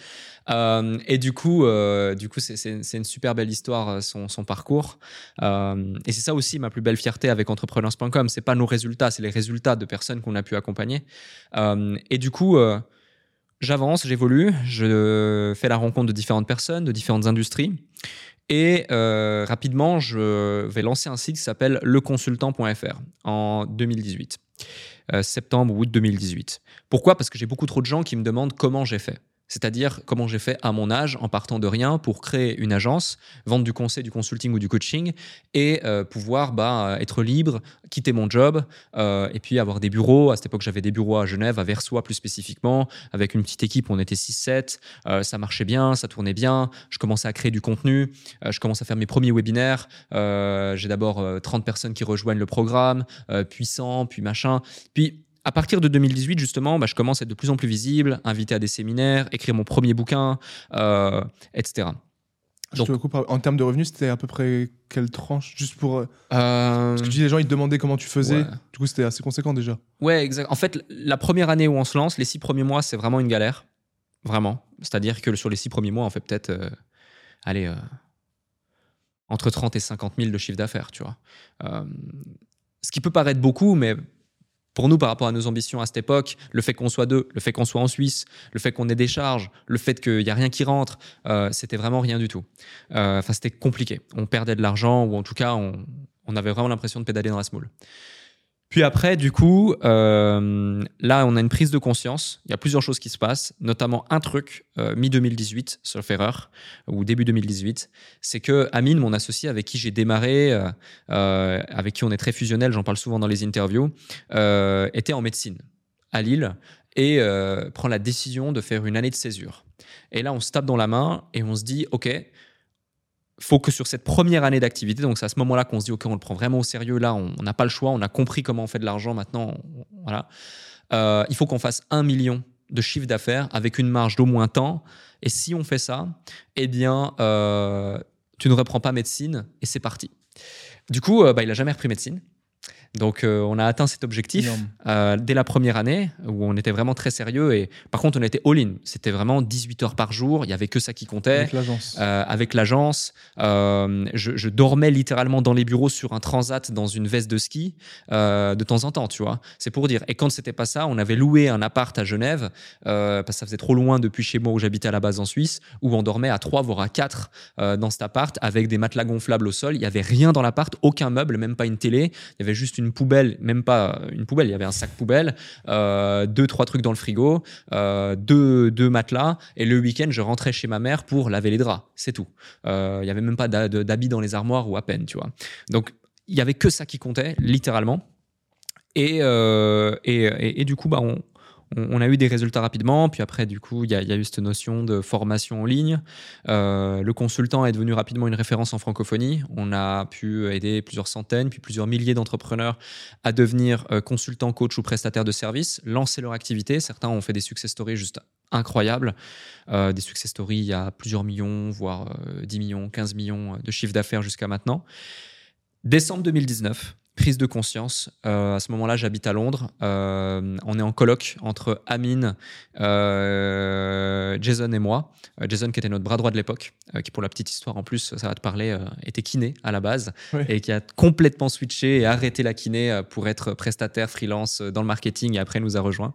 Euh, et du coup, euh, du coup, c'est une super belle histoire euh, son, son parcours. et c'est ça aussi ma plus belle fierté avec entrepreneurs.com. C'est pas nos résultats, c'est les résultats de personnes qu'on a pu accompagner. et du coup, j'avance, j'évolue, je fais la rencontre de différentes personnes, de différentes industries. Et rapidement, je vais lancer un site qui s'appelle leconsultant.fr en 2018, septembre ou août 2018. Pourquoi? Parce que j'ai beaucoup trop de gens qui me demandent comment j'ai fait. C'est-à-dire comment j'ai fait à mon âge en partant de rien pour créer une agence, vendre du conseil, du consulting ou du coaching et euh, pouvoir bah, être libre, quitter mon job euh, et puis avoir des bureaux. À cette époque, j'avais des bureaux à Genève, à Versoix plus spécifiquement, avec une petite équipe, on était 6-7. Euh, ça marchait bien, ça tournait bien. Je commençais à créer du contenu, je commençais à faire mes premiers webinaires. j'ai d'abord 30 personnes qui rejoignent le programme, puis 100, puis machin. Puis à partir de 2018, justement, bah, je commence à être de plus en plus visible, invité à des séminaires, écrire mon premier bouquin, euh, etc. Donc, en termes de revenus, c'était à peu près quelle tranche Juste pour. Euh, parce que tu dis, les gens, ils te demandaient comment tu faisais. Du coup, c'était assez conséquent déjà. Ouais, exact. En fait, la première année où on se lance, les six premiers mois, c'est vraiment une galère. Vraiment. C'est-à-dire que sur les six premiers mois, on fait peut-être. Euh, allez. entre 30 et 50 000 de chiffre d'affaires, tu vois. ce qui peut paraître beaucoup, mais pour nous, par rapport à nos ambitions à cette époque, le fait qu'on soit deux, le fait qu'on soit en Suisse, le fait qu'on ait des charges, le fait qu'il n'y a rien qui rentre, euh, c'était vraiment rien du tout. Euh, enfin, c'était compliqué. On perdait de l'argent, ou en tout cas, on, on avait vraiment l'impression de pédaler dans la smoule. Puis après, du coup, euh, là, on a une prise de conscience. Il y a plusieurs choses qui se passent, notamment un truc, euh, mi-2018, sauf erreur, ou début 2018, c'est que Amine, mon associé avec qui j'ai démarré, euh, avec qui on est très fusionnel, j'en parle souvent dans les interviews, était en médecine à Lille et prend la décision de faire une année de césure. Et là, on se tape dans la main et on se dit, OK, faut que sur cette première année d'activité, donc c'est à ce moment-là qu'on se dit, OK, on le prend vraiment au sérieux, là, on n'a pas le choix, on a compris comment on fait de l'argent maintenant, voilà. Euh, il faut qu'on fasse un million de chiffre d'affaires avec une marge d'au moins tant. Et si on fait ça, eh bien, euh, tu ne reprends pas médecine et c'est parti. Du coup, euh, bah, il n'a jamais repris médecine. Donc, euh, on a atteint cet objectif euh, dès la première année où on était vraiment très sérieux. Et par contre, on était all-in. C'était vraiment 18 heures par jour. Il y avait que ça qui comptait. Avec l'agence. Euh, avec l'agence. Je, dormais littéralement dans les bureaux sur un transat dans une veste de ski de temps en temps, tu vois. C'est pour dire. Et quand c'était pas ça, on avait loué un appart à Genève parce que ça faisait trop loin depuis chez moi où j'habitais à la base en Suisse, où on dormait à 3 voire à 4 dans cet appart avec des matelas gonflables au sol. Il y avait rien dans l'appart, aucun meuble, même pas une télé. Il y avait juste une poubelle, même pas une poubelle, il y avait un sac poubelle, euh, deux, trois trucs dans le frigo, euh, deux, deux, matelas, et le week-end, je rentrais chez ma mère pour laver les draps, c'est tout. Euh, il y avait même pas d'habits dans les armoires ou à peine, tu vois. Donc, il y avait que ça qui comptait, littéralement. Et, et, et, du coup, bah, on, on, a eu des résultats rapidement. Puis après, du coup, il y, a eu cette notion de formation en ligne. Euh, le consultant est devenu rapidement une référence en francophonie. On a pu aider plusieurs centaines, puis plusieurs milliers d'entrepreneurs à devenir euh, consultants, coach ou prestataires de services, lancer leur activité. Certains ont fait des success stories juste incroyables. Euh, des success stories, a plusieurs millions, voire 10 millions, 15 millions de chiffres d'affaires jusqu'à maintenant. Décembre 2019, prise de conscience. Euh, à ce moment-là, j'habite à Londres. Euh, on est en colloque entre Amine, euh, Jason et moi. Jason, qui était notre bras droit de l'époque, qui, pour la petite histoire en plus, ça va te parler, était kiné à la base et qui a complètement switché et arrêté la kiné pour être prestataire freelance dans le marketing et après nous a rejoint.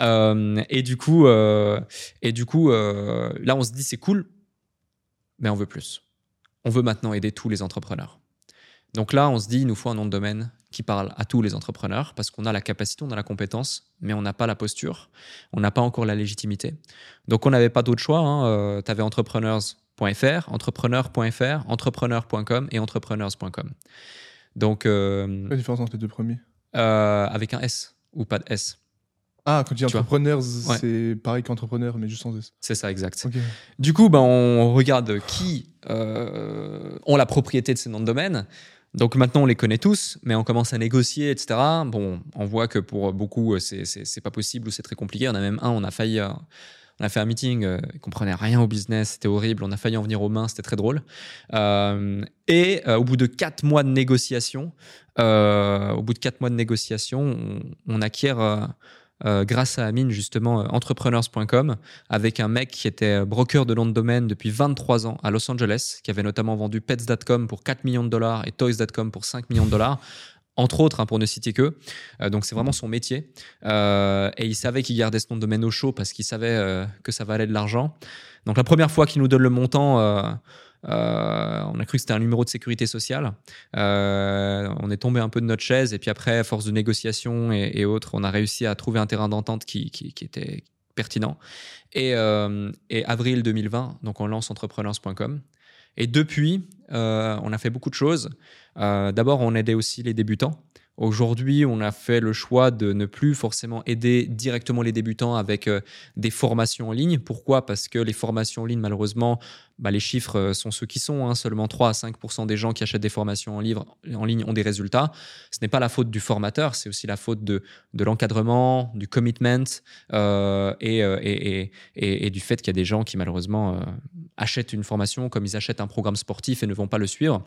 et du coup, et du coup là, on se dit c'est cool, mais on veut plus. On veut maintenant aider tous les entrepreneurs. Donc là, on se dit, il nous faut un nom de domaine qui parle à tous les entrepreneurs parce qu'on a la capacité, on a la compétence, mais on n'a pas la posture, on n'a pas encore la légitimité. Donc on n'avait pas d'autre choix. Hein. Euh, tu avais entrepreneurs.fr, entrepreneur.fr, entrepreneur.com et entrepreneurs.com. Donc. Euh, la différence entre les deux premiers? euh, Avec un S ou pas de S. Ah, quand tu dis entrepreneurs, c'est pareil qu'entrepreneur, mais juste sans S. C'est ça, exact. Du coup, ben, on regarde qui ont la propriété de ces noms de domaine. Donc maintenant, on les connaît tous, mais on commence à négocier, etc. Bon, on voit que pour beaucoup, euh, c'est pas possible ou c'est très compliqué. On a même un, on a failli. Euh, on fait un meeting, euh, il comprenait rien au business, c'était horrible. On a failli en venir aux mains, c'était très drôle. et au bout de quatre mois de négociation, au bout de quatre mois de négociation, on, on acquiert euh, grâce à Amine, justement, euh, entrepreneurs.com, avec un mec qui était broker de nom de domaine depuis 23 ans à Los Angeles, qui avait notamment vendu pets.com pour 4 millions de dollars et toys.com pour 5 millions de dollars entre autres, hein, pour ne citer que. Euh, donc, c'est vraiment son métier. et il savait qu'il gardait ce nom de domaine au chaud parce qu'il savait que ça valait de l'argent. Donc, la première fois qu'il nous donne le montant, euh, on a cru que c'était un numéro de sécurité sociale. Euh, on est tombé un peu de notre chaise et puis après, force de négociations et, autres, on a réussi à trouver un terrain d'entente qui, était pertinent. Et, euh, et, avril 2020, donc on lance entrepreneurs.com. Et depuis, on a fait beaucoup de choses. D'abord, on aidait aussi les débutants. Aujourd'hui, on a fait le choix de ne plus forcément aider directement les débutants avec euh, des formations en ligne. Pourquoi? Parce que les formations en ligne, malheureusement, bah, les chiffres euh, sont ceux qui sont. Hein. Seulement 3 à 5% des gens qui achètent des formations en, livre, en ligne ont des résultats. Ce n'est pas la faute du formateur, c'est aussi la faute de, l'encadrement, du commitment euh, et, et, du fait qu'il y a des gens qui, malheureusement, achètent une formation comme ils achètent un programme sportif et ne vont pas le suivre.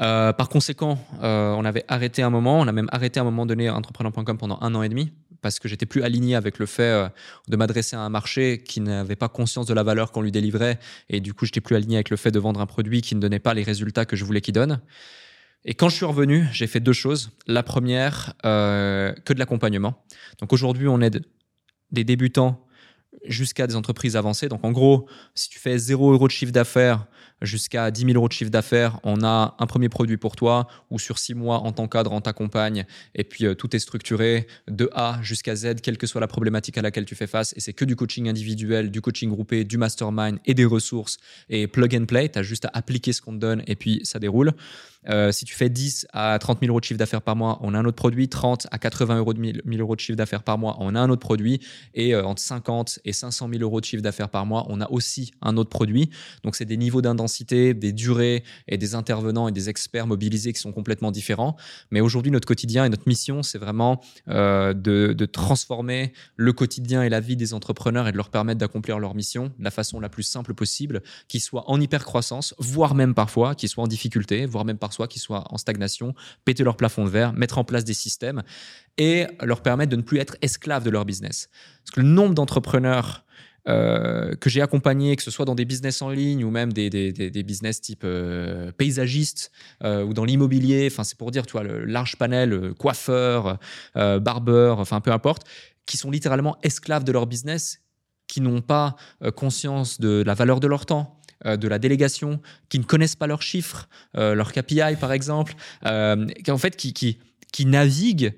Euh, par conséquent, euh, on avait arrêté un moment, on a même arrêté un moment donné entrepreneur.com pendant un an et demi parce que j'étais plus aligné avec le fait euh, de m'adresser à un marché qui n'avait pas conscience de la valeur qu'on lui délivrait et du coup j'étais plus aligné avec le fait de vendre un produit qui ne donnait pas les résultats que je voulais qu'il donne. Et quand je suis revenu, j'ai fait deux choses. La première, que de l'accompagnement. Donc aujourd'hui, on aide des débutants jusqu'à des entreprises avancées. Donc en gros, si tu fais 0 euros de chiffre d'affaires jusqu'à 10 000 euros de chiffre d'affaires, on a un premier produit pour toi, ou sur six mois, en tant cadre, on t'accompagne, et puis euh, tout est structuré de A jusqu'à Z, quelle que soit la problématique à laquelle tu fais face, et c'est que du coaching individuel, du coaching groupé, du mastermind et des ressources, et plug and play, tu as juste à appliquer ce qu'on te donne, et puis ça déroule. Euh, si tu fais 10 à 30 000 euros de chiffre d'affaires par mois, on a un autre produit. 30 à 80 euros de 1000, euros de chiffre d'affaires par mois, on a un autre produit. Et euh, entre 50 et 500 000 euros de chiffre d'affaires par mois, on a aussi un autre produit. Donc, c'est des niveaux d'intensité, des durées et des intervenants et des experts mobilisés qui sont complètement différents. Mais aujourd'hui, notre quotidien et notre mission, c'est vraiment euh, de, transformer le quotidien et la vie des entrepreneurs et de leur permettre d'accomplir leur mission de la façon la plus simple possible, qu'ils soient en hyper croissance, voire même parfois qu'ils soient en difficulté, voire même par soi, qu'ils soient en stagnation, péter leur plafond de verre, mettre en place des systèmes et leur permettre de ne plus être esclaves de leur business. Parce que le nombre d'entrepreneurs euh, que j'ai accompagnés, que ce soit dans des business en ligne ou même des, des, business type euh, paysagiste euh, ou dans l'immobilier, enfin c'est pour dire, tu vois, le large panel, coiffeur, barbeur, enfin peu importe, qui sont littéralement esclaves de leur business, qui n'ont pas conscience de la valeur de leur temps, euh, de la délégation, qui ne connaissent pas leurs chiffres, euh, leurs KPI par exemple, euh, en fait qui, qui, qui naviguent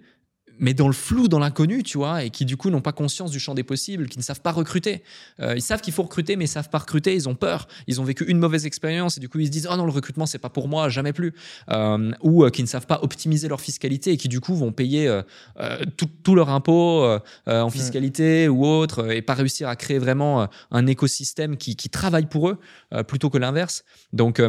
mais dans le flou, dans l'inconnu, tu vois, et qui du coup n'ont pas conscience du champ des possibles, qui ne savent pas recruter. Euh, ils savent qu'il faut recruter, mais ils savent pas recruter, ils ont peur, ils ont vécu une mauvaise expérience, et du coup ils se disent, oh non, le recrutement, c'est pas pour moi, jamais plus. Euh, ou euh, qui ne savent pas optimiser leur fiscalité, et qui du coup vont payer tout, leur impôt en fiscalité ou autre, et pas réussir à créer vraiment un écosystème qui, qui travaille pour eux, plutôt que l'inverse. Donc,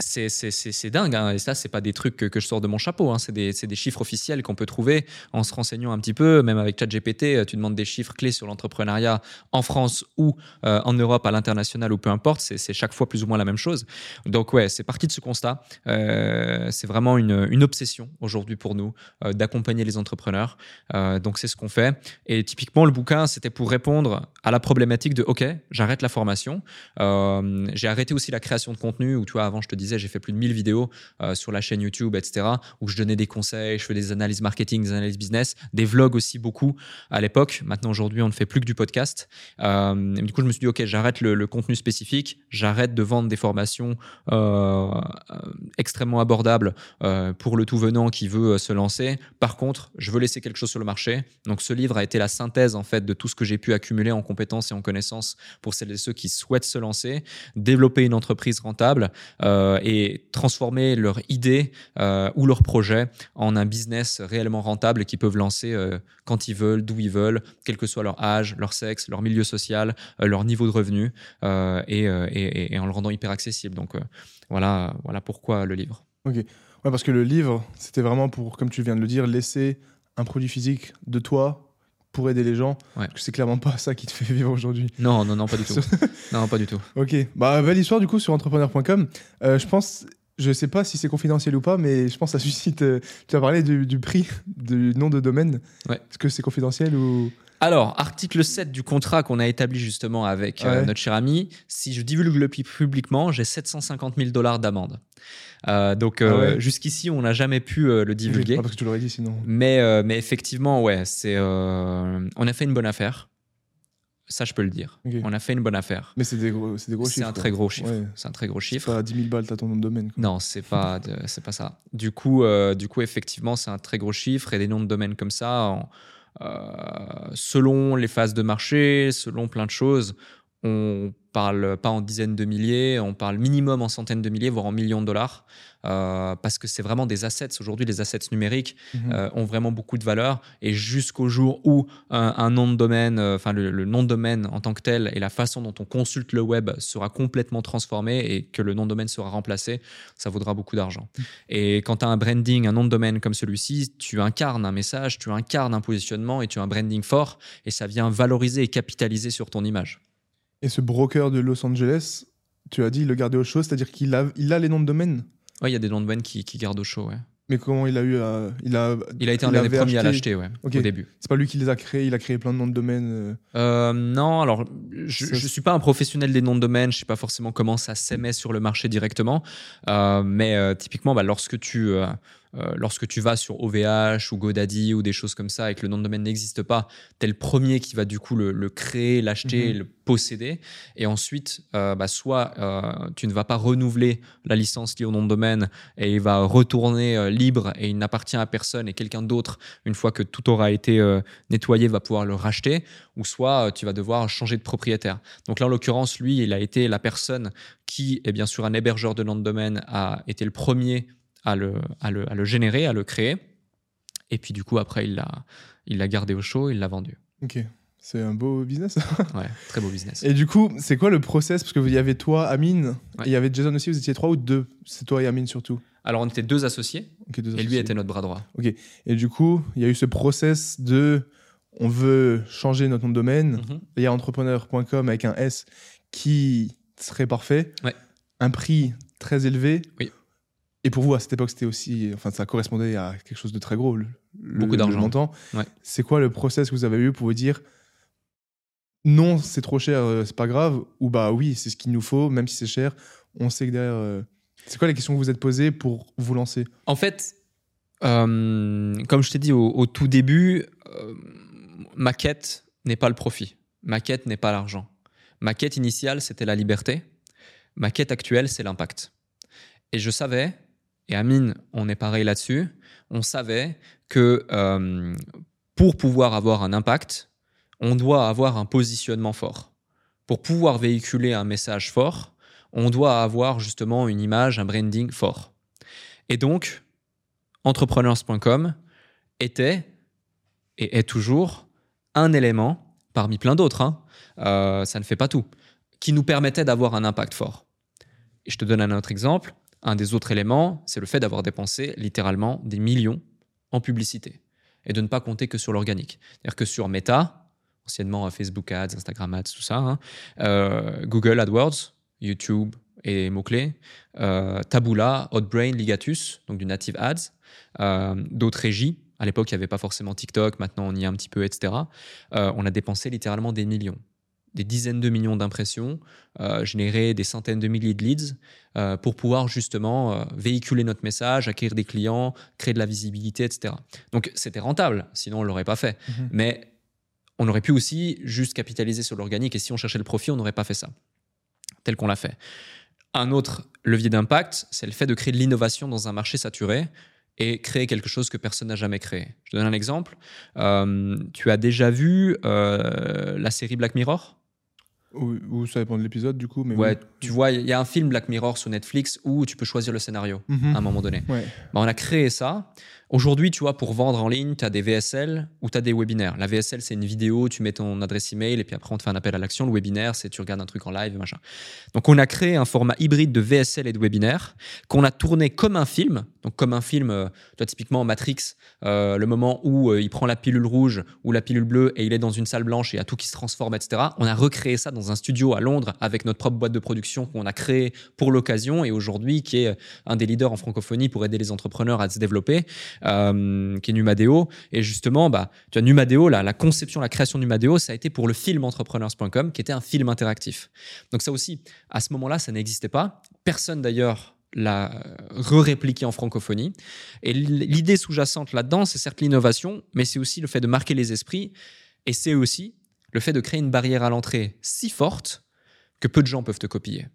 c'est, dingue. Hein. Et ça, c'est pas des trucs que, je sors de mon chapeau. Hein. C'est, des, chiffres officiels qu'on peut trouver en se renseignant un petit peu. Même avec ChatGPT, euh, tu demandes des chiffres clés sur l'entrepreneuriat en France ou euh, en Europe, à l'international ou peu importe. C'est, chaque fois plus ou moins la même chose. Donc, ouais, c'est parti de ce constat. Euh, c'est vraiment une, obsession aujourd'hui pour nous d'accompagner les entrepreneurs. Donc, c'est ce qu'on fait. Et typiquement, le bouquin, c'était pour répondre à la problématique de OK, j'arrête la formation. J'ai arrêté aussi la création de contenu où, tu vois, avant, je te disais, j'ai fait plus de 1000 vidéos euh, sur la chaîne YouTube, etc., où je donnais des conseils, je fais des analyses marketing, des analyses business, des vlogs aussi beaucoup à l'époque. Maintenant, aujourd'hui, on ne fait plus que du podcast. Euh, du coup, je me suis dit, OK, j'arrête le, contenu spécifique, j'arrête de vendre des formations euh, extrêmement abordables pour le tout venant qui veut se lancer. Par contre, je veux laisser quelque chose sur le marché. Donc, ce livre a été la synthèse, en fait, de tout ce que j'ai pu accumuler en compétences et en connaissances pour celles et ceux qui souhaitent se lancer, développer une entreprise rentable et transformer leur idée euh, ou leur projet en un business réellement rentable qu'ils peuvent lancer euh, quand ils veulent, d'où ils veulent, quel que soit leur âge, leur sexe, leur milieu social, euh, leur niveau de revenu, euh, et, euh, et- en le rendant hyper accessible. Donc euh, voilà, voilà pourquoi le livre. Ouais, parce que le livre, c'était vraiment pour, comme tu viens de le dire, laisser un produit physique de toi pour aider les gens. Ouais. Parce que c'est clairement pas ça qui te fait vivre aujourd'hui. Non, non, non, pas du tout. non, pas du tout. Ok, bah belle histoire du coup sur entrepreneur.com. Euh, je pense, je sais pas si c'est confidentiel ou pas, mais je pense que ça suscite. euh, tu as parlé du, du prix du nom de domaine. Ouais. Est-ce que c'est confidentiel ou Alors, article 7 du contrat qu'on a établi justement avec euh, notre cher ami, si je divulgue le pu- publiquement, j'ai 750 000 dollars d'amende. Euh, donc, euh, Ah ouais. jusqu'ici, on n'a jamais pu le divulguer. Ah, parce que tu l'aurais dit sinon. Mais, mais effectivement, ouais, c'est, on a fait une bonne affaire. Ça, je peux le dire. On a fait une bonne affaire. Mais c'est des gros, c'est des gros C'est chiffres. un très gros chiffre. Ouais. C'est un très gros chiffre. pas 10 000 balles, t'as ton nom de domaine. quoi. Non, c'est pas, c'est pas ça. Du coup, du coup, effectivement, c'est un très gros chiffre et des noms de domaines comme ça, selon les phases de marché, selon plein de choses, on parle pas en dizaines de milliers, on parle minimum en centaines de milliers, voire en millions de dollars, euh, parce que c'est vraiment des assets. Aujourd'hui, les assets numériques Mhm. euh, ont vraiment beaucoup de valeur et jusqu'au jour où un, un nom de domaine, euh, enfin le, le nom de domaine en tant que tel et la façon dont on consulte le web sera complètement transformé et que le nom de domaine sera remplacé, ça vaudra beaucoup d'argent. Et quand tu as un branding, un nom de domaine comme celui-ci, tu incarnes un message, tu incarnes un positionnement et tu as un branding fort et ça vient valoriser et capitaliser sur ton image. Et ce broker de Los Angeles, tu as dit, il le gardait au chaud, c'est-à-dire qu'il a, il a les noms de domaine. Ouais, il y a des noms de domaine qui, qui gardent au chaud. Ouais. Mais comment il a eu à. Il a, Il a été Il un des premiers à l'acheter ouais, au début. C'est pas lui qui les a créés, il a créé plein de noms de domaine. euh. Euh, non, alors je Ça, ne c'est- suis pas un professionnel des noms de domaine, je sais pas forcément comment ça s'émet sur le marché directement, Euh, mais euh, typiquement, bah, lorsque tu euh, lorsque tu vas sur OVH ou GoDaddy ou des choses comme ça et que le nom de domaine n'existe pas, tu es le premier qui va du coup le, le créer, l'acheter, Mhm. le posséder. Et ensuite, euh, bah, soit euh, tu ne vas pas renouveler la licence liée au nom de domaine et il va retourner libre et il n'appartient à personne et quelqu'un d'autre, une fois que tout aura été nettoyé, va pouvoir le racheter ou soit tu vas devoir changer de propriétaire. Donc là, en l'occurrence, lui, il a été la personne qui, est bien sûr un hébergeur de nom de domaine, a été le premier à le, à le, à le générer, à le créer. Et puis du coup, après, il l'a, il l'a gardé au chaud, il l'a vendu. Ok, c'est un beau business. Ouais, très beau business. et du coup, c'est quoi le process? Parce qu'il y avait toi, Amine, Ouais. et il y avait Jason aussi, vous étiez trois ou deux? C'est toi et Amine surtout? Alors, on était deux associés Ok, deux et lui associés. était notre bras droit. Et du coup, il y a eu ce process de. On veut changer notre nom de domaine. Mhm. Il y a entrepreneur.com avec un S qui serait parfait. Ouais. Un prix très élevé. Oui. Et pour vous, à cette époque, c'était aussi. Enfin, ça correspondait à quelque chose de très gros. le- Beaucoup d'argent. Ouais. C'est quoi le process que vous avez eu pour vous dire non, c'est trop cher, euh, c'est pas grave Ou bah oui, c'est ce qu'il nous faut, même si c'est cher. On sait que derrière. euh, C'est quoi les questions que vous vous êtes posées pour vous lancer? En fait, euh, comme je t'ai dit au, au tout début, euh, ma quête n'est pas le profit. Ma quête n'est pas l'argent. Ma quête initiale, c'était la liberté. Ma quête actuelle, c'est l'impact. Et je savais, et Amine, on est pareil là-dessus, on savait que euh, pour pouvoir avoir un impact, on doit avoir un positionnement fort. Pour pouvoir véhiculer un message fort, on doit avoir justement une image, un branding fort. Et donc, entrepreneurs.com était et est toujours un élément parmi plein d'autres, hein, euh, ça ne fait pas tout, qui nous permettait d'avoir un impact fort. Et je te donne un autre exemple. Un des autres éléments, c'est le fait d'avoir dépensé littéralement des millions en publicité et de ne pas compter que sur l'organique. C'est-à-dire que sur Meta, anciennement Facebook Ads, Instagram Ads, tout ça, hein, euh, Google AdWords, YouTube et mots-clés, euh, Taboola, Hotbrain, Ligatus, donc du native ads, euh, d'autres régies. À l'époque, il n'y avait pas forcément TikTok, maintenant on y est un petit peu, etc. on a dépensé littéralement des millions des dizaines de millions d'impressions, euh, générer des centaines de milliers de leads euh, pour pouvoir justement euh, véhiculer notre message, acquérir des clients, créer de la visibilité, etc. Donc c'était rentable, sinon on ne l'aurait pas fait. Mhm. Mais on aurait pu aussi juste capitaliser sur l'organique et si on cherchait le profit, on n'aurait pas fait ça, tel qu'on l'a fait. Un autre levier d'impact, c'est le fait de créer de l'innovation dans un marché saturé et créer quelque chose que personne n'a jamais créé. Je donne un exemple. tu as déjà vu la série Black Mirror? Ou, ça dépend de l'épisode, du coup. Mais ouais, tu vois, il y a un film Black Mirror sur Netflix où tu peux choisir le scénario mhm. à un moment donné. Ouais. Bah, on a créé ça. Aujourd'hui, tu vois, pour vendre en ligne, tu as des VSL ou tu as des webinaires. La VSL, c'est une vidéo, tu mets ton adresse email et puis après, on te fait un appel à l'action. Le webinaire, c'est tu regardes un truc en live, machin. Donc, on a créé un format hybride de VSL et de webinaire qu'on a tourné comme un film. Donc, comme un film, euh, toi, typiquement Matrix, euh, le moment où euh, il prend la pilule rouge ou la pilule bleue et il est dans une salle blanche et il y a tout qui se transforme, etc. On a recréé ça dans un studio à Londres avec notre propre boîte de production qu'on a créée pour l'occasion et aujourd'hui qui est un des leaders en francophonie pour aider les entrepreneurs à se développer qui est Numadeo. Et justement, bah, tu as Numadeo, la, la conception, la création de Numadeo, ça a été pour le film entrepreneurs.com, qui était un film interactif. Donc ça aussi, à ce moment-là, ça n'existait pas. Personne d'ailleurs l'a euh, re-répliqué en francophonie. Et l'idée sous-jacente là-dedans, c'est certes l'innovation, mais c'est aussi le fait de marquer les esprits. Et c'est aussi le fait de créer une barrière à l'entrée si forte que peu de gens peuvent te copier.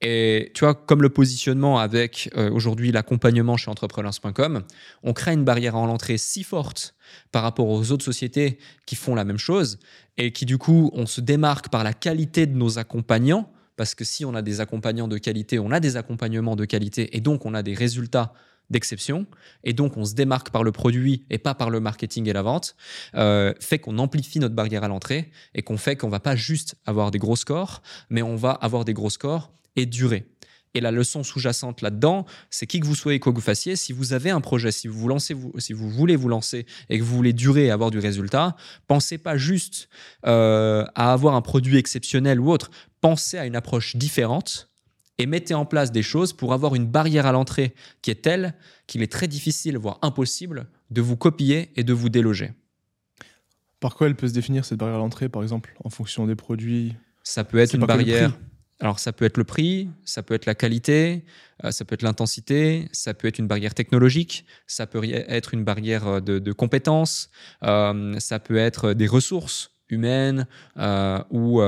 Et tu vois, comme le positionnement avec euh, aujourd'hui l'accompagnement chez entrepreneurs.com, on crée une barrière à l'entrée si forte par rapport aux autres sociétés qui font la même chose et qui du coup, on se démarque par la qualité de nos accompagnants parce que si on a des accompagnants de qualité, on a des accompagnements de qualité et donc on a des résultats d'exception, et donc on se démarque par le produit et pas par le marketing et la vente, euh, fait qu'on amplifie notre barrière à l'entrée et qu'on fait qu'on va pas juste avoir des gros scores, mais on va avoir des gros scores et durer. Et la leçon sous-jacente là-dedans, c'est qui que vous soyez, quoi que vous fassiez, si vous avez un projet, si vous, vous lancez, vous, si vous voulez vous lancer et que vous voulez durer et avoir du résultat, pensez pas juste euh, à avoir un produit exceptionnel ou autre, pensez à une approche différente et mettez en place des choses pour avoir une barrière à l'entrée qui est telle qu'il est très difficile, voire impossible, de vous copier et de vous déloger. Par quoi elle peut se définir cette barrière à l'entrée, par exemple, en fonction des produits? Ça peut être une barrière alors ça peut être le prix, ça peut être la qualité, euh, ça peut être l'intensité, ça peut être une barrière technologique, ça peut être une barrière euh, de, compétences, euh, ça peut être des ressources humaines ou,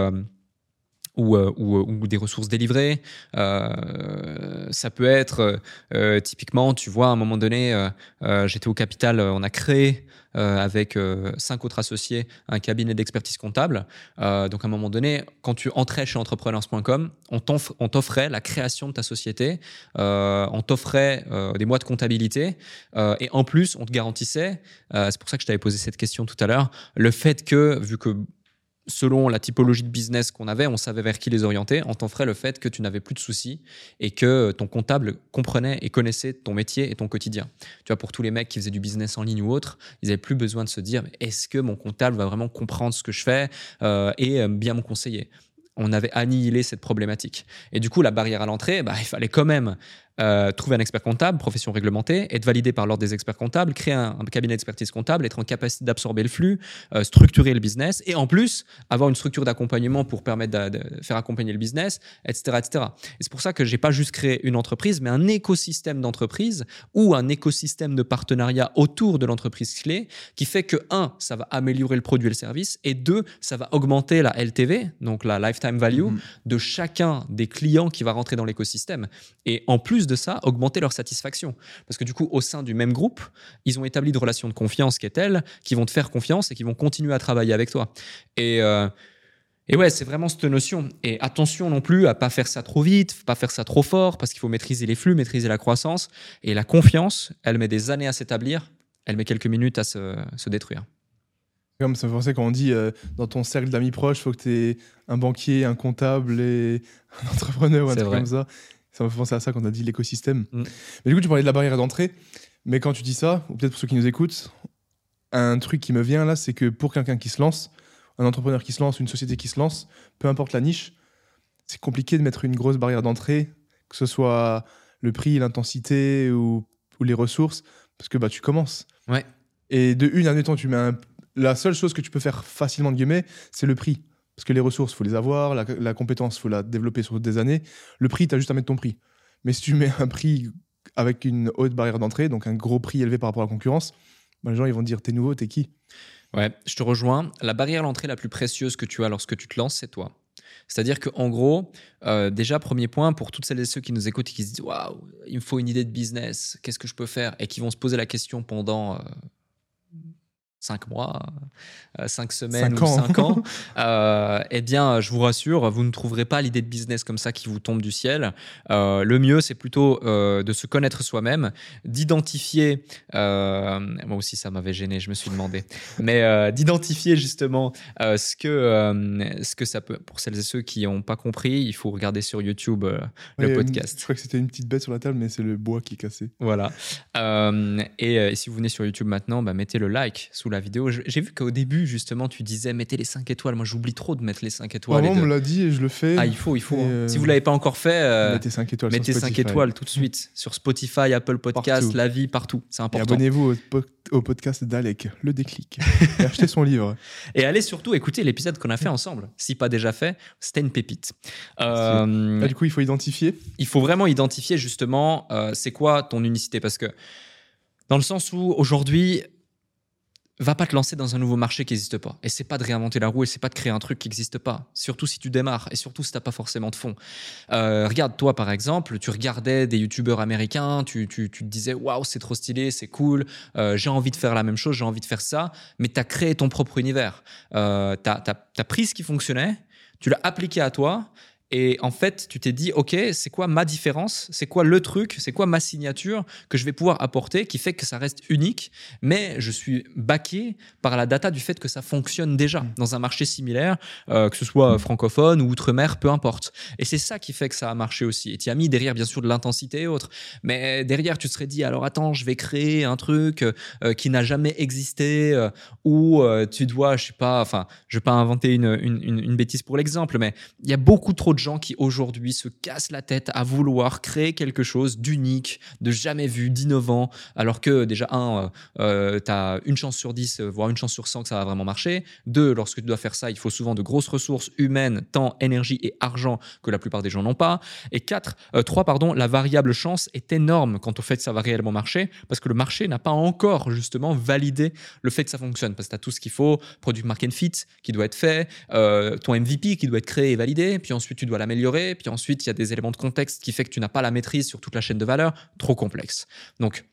ou, des ressources délivrées. ça peut être typiquement, tu vois, à un moment donné, j'étais au capital, on a créé euh, avec euh, cinq autres associés, un cabinet d'expertise comptable. Euh, donc à un moment donné, quand tu entrais chez entrepreneurs.com, on t'offrait la création de ta société, on t'offrait des mois de comptabilité et en plus, on te garantissait, c'est pour ça que je t'avais posé cette question tout à l'heure, le fait que, vu que selon la typologie de business qu'on avait, on savait vers qui les orienter, en t'offrait le fait que tu n'avais plus de soucis et que ton comptable comprenait et connaissait ton métier et ton quotidien. Tu vois, pour tous les mecs qui faisaient du business en ligne ou autre, ils n'avaient plus besoin de se dire est-ce que mon comptable va vraiment comprendre ce que je fais euh, et euh, bien me conseiller? On avait annihilé cette problématique. Et du coup, la barrière à l'entrée, bah, il fallait quand même euh, trouver un expert comptable, profession réglementée, être validé par l'ordre des experts comptables, créer un, cabinet d'expertise comptable, être en capacité d'absorber le flux, euh, structurer le business et en plus avoir une structure d'accompagnement pour permettre de, faire accompagner le business, etc. etc. Et c'est pour ça que j'ai pas juste créé une entreprise, mais un écosystème d'entreprise ou un écosystème de partenariat autour de l'entreprise clé qui fait que, un, ça va améliorer le produit et le service et deux, ça va augmenter la LTV, donc la lifetime value, mm-hmm. de chacun des clients qui va rentrer dans l'écosystème. Et en plus de ça, augmenter leur satisfaction. Parce que du coup, au sein du même groupe, ils ont établi de relations de confiance qui est telle, qui vont te faire confiance et qui vont continuer à travailler avec toi. Et, euh, et ouais, c'est vraiment cette notion. Et attention non plus à pas faire ça trop vite, pas faire ça trop fort, parce qu'il faut maîtriser les flux, maîtriser la croissance. Et la confiance, elle met des années à s'établir, elle met quelques minutes à se, se détruire. Comme ça fait quand on dit euh, dans ton cercle d'amis proches, il faut que tu aies un banquier, un comptable et un entrepreneur ou un truc comme ça. Ça m'a fait penser à ça quand on a dit l'écosystème. Mm. Mais du coup, tu parlais de la barrière d'entrée. Mais quand tu dis ça, ou peut-être pour ceux qui nous écoutent, un truc qui me vient là, c'est que pour quelqu'un qui se lance, un entrepreneur qui se lance, une société qui se lance, peu importe la niche, c'est compliqué de mettre une grosse barrière d'entrée, que ce soit le prix, l'intensité ou, ou les ressources, parce que bah, tu commences. Ouais. Et de une, admettons, tu mets un- la seule chose que tu peux faire facilement, de guillemets, c'est le prix. Parce que les ressources, faut les avoir, la, la compétence, faut la développer sur des années. Le prix, tu as juste à mettre ton prix. Mais si tu mets un prix avec une haute barrière d'entrée, donc un gros prix élevé par rapport à la concurrence, bah, les gens ils vont dire t'es nouveau, t'es qui? Ouais, je te rejoins. La barrière à l'entrée la plus précieuse que tu as lorsque tu te lances, c'est toi. C'est-à-dire qu'en gros, euh, déjà, premier point, pour toutes celles et ceux qui nous écoutent et qui se disent Waouh, il me faut une idée de business, qu'est-ce que je peux faire? Et qui vont se poser la question pendant. euh, Cinq mois, euh, cinq semaines Cinq ou ans. cinq ans, euh, eh bien, je vous rassure, vous ne trouverez pas l'idée de business comme ça qui vous tombe du ciel. Euh, le mieux, c'est plutôt euh, de se connaître soi-même, d'identifier. moi aussi, ça m'avait gêné, je me suis demandé, mais d'identifier justement ce que ce que ça peut. Pour celles et ceux qui n'ont pas compris, il faut regarder sur YouTube le Ouais, podcast. Je crois que c'était une petite bête sur la table, mais c'est le bois qui est cassé. Voilà. Et si vous venez sur YouTube maintenant, bah, mettez le like sous la vidéo. J'ai vu qu'au début, justement, tu disais mettez les 5 étoiles. Moi, j'oublie trop de mettre les 5 étoiles. Et de- me l'a dit et je le fais. Ah, il faut, il faut. Hein. euh, Si vous l'avez pas encore fait, euh, mettez 5 étoiles. mettez sur 5 Spotify. étoiles tout de suite sur Spotify, Apple Podcast, Partout. La Vie, partout. C'est important. abonnez-vous au, po- au podcast d'Alec, Le Déclic. et achetez son livre. Et allez surtout écouter l'épisode qu'on a fait ensemble. Si pas déjà fait, c'était une pépite. Euh, Là, du coup, il faut identifier. il faut vraiment identifier justement euh, c'est quoi ton unicité parce que dans le sens où aujourd'hui va pas te lancer dans un nouveau marché qui n'existe pas. Et c'est pas de réinventer la roue et c'est pas de créer un truc qui n'existe pas. Surtout si tu démarres et surtout si t'as pas forcément de fonds. Euh, regarde toi par exemple tu regardais des youtubeurs américains tu, tu, te disais waouh c'est trop stylé c'est cool euh, j'ai envie de faire la même chose j'ai envie de faire ça mais tu as créé ton propre univers. Euh, tu as pris ce qui fonctionnait tu l'as appliqué à toi et en fait, tu t'es dit, OK, c'est quoi ma différence? C'est quoi le truc? C'est quoi ma signature que je vais pouvoir apporter qui fait que ça reste unique? Mais je suis baqué par la data du fait que ça fonctionne déjà dans un marché similaire, euh, que ce soit francophone ou outre-mer, peu importe. Et c'est ça qui fait que ça a marché aussi. Et tu as mis derrière, bien sûr, de l'intensité et autres. Mais derrière, tu te serais dit, alors attends, je vais créer un truc euh, qui n'a jamais existé, euh, ou euh, tu dois, je sais pas, enfin, je vais pas inventer une, une, une- une bêtise pour l'exemple, mais il y a beaucoup trop de gens qui aujourd'hui se cassent la tête à vouloir créer quelque chose d'unique, de jamais vu, d'innovant, alors que déjà, un, tu as une chance sur 10, euh, voire une chance sur 100 que ça va vraiment marcher. Deux, lorsque tu dois faire ça, il faut souvent de grosses ressources humaines, temps, énergie et argent que la plupart des gens n'ont pas. Et quatre, euh, trois, pardon, la variable chance est énorme quant au fait que ça va réellement marcher, parce que le marché n'a pas encore justement validé le fait que ça fonctionne, parce que tu as tout ce qu'il faut, product market fit qui doit être fait, euh, ton MVP qui doit être créé et validé, puis ensuite tu dois l'améliorer, puis ensuite il y a des éléments de contexte qui fait que tu n'as pas la maîtrise sur toute la chaîne de valeur, trop complexe. Donc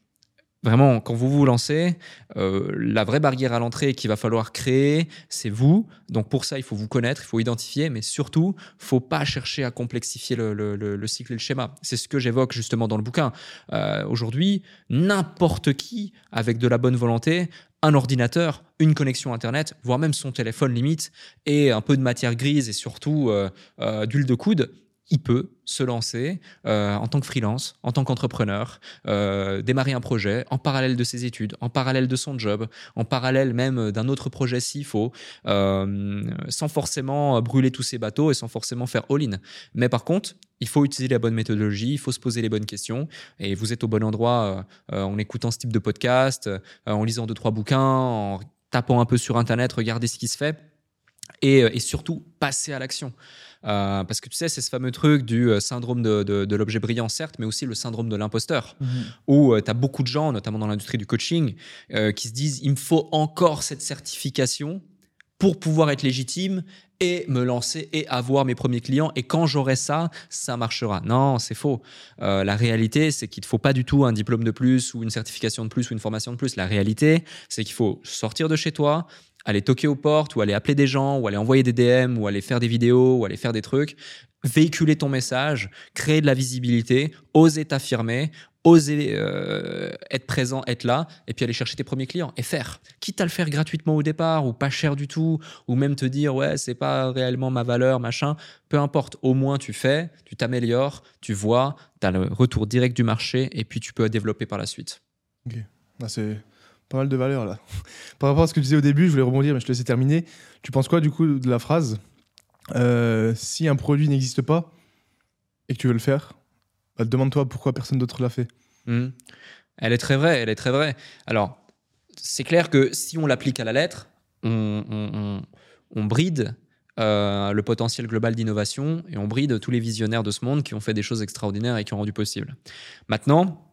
Vraiment, quand vous vous lancez, euh, la vraie barrière à l'entrée qu'il va falloir créer, c'est vous. Donc pour ça, il faut vous connaître, il faut identifier, mais surtout, faut pas chercher à complexifier le, le- le- le cycle et le schéma. C'est ce que j'évoque justement dans le bouquin. Euh, Aujourd'hui, n'importe qui, avec de la bonne volonté, un ordinateur, une connexion Internet, voire même son téléphone limite, et un peu de matière grise et surtout euh, euh, d'huile de coude, il peut se lancer euh, en tant que freelance, en tant qu'entrepreneur, euh, démarrer un projet en parallèle de ses études, en parallèle de son job, en parallèle même d'un autre projet s'il faut, euh, sans forcément brûler tous ses bateaux et sans forcément faire all-in. Mais par contre, il faut utiliser la bonne méthodologie, il faut se poser les bonnes questions, et vous êtes au bon endroit en écoutant ce type de podcast, en lisant deux, trois bouquins, en tapant un peu sur Internet, regardez ce qui se fait, et surtout, passer à l'action. Euh, parce que tu sais, c'est ce fameux truc du euh, syndrome de, de- de l'objet brillant, certes, mais aussi le syndrome de l'imposteur, où tu as beaucoup de gens, notamment dans l'industrie du coaching, euh, qui se disent il me faut encore cette certification pour pouvoir être légitime et me lancer et avoir mes premiers clients. Et quand j'aurai ça, ça marchera. Non, c'est faux. Euh, la réalité, c'est qu'il ne faut pas du tout un diplôme de plus ou une certification de plus ou une formation de plus. La réalité, c'est qu'il faut sortir de chez toi, aller toquer aux portes, ou aller appeler des gens, ou aller envoyer des DM, ou aller faire des vidéos, ou aller faire des trucs. Véhiculer ton message, créer de la visibilité, oser t'affirmer, oser euh, être présent, être là, et puis aller chercher tes premiers clients et faire. Quitte à le faire gratuitement au départ ou pas cher du tout, ou même te dire ouais c'est pas réellement ma valeur, machin. Peu importe, au moins tu fais, tu t'améliores, tu vois, tu as le retour direct du marché, et puis tu peux développer par la suite. Ok, ah, c'est pas mal de valeur là. Par rapport à ce que tu disais au début, je voulais rebondir, mais je te laissais terminer. Tu penses quoi du coup de la phrase euh, Si un produit n'existe pas et que tu veux le faire, bah, demande-toi pourquoi personne d'autre l'a fait. Hmm. Elle est très vraie, elle est très vraie. Alors, c'est clair que si on l'applique à la lettre, on, bride euh, le potentiel global d'innovation et on bride tous les visionnaires de ce monde qui ont fait des choses extraordinaires et qui ont rendu possible. Maintenant,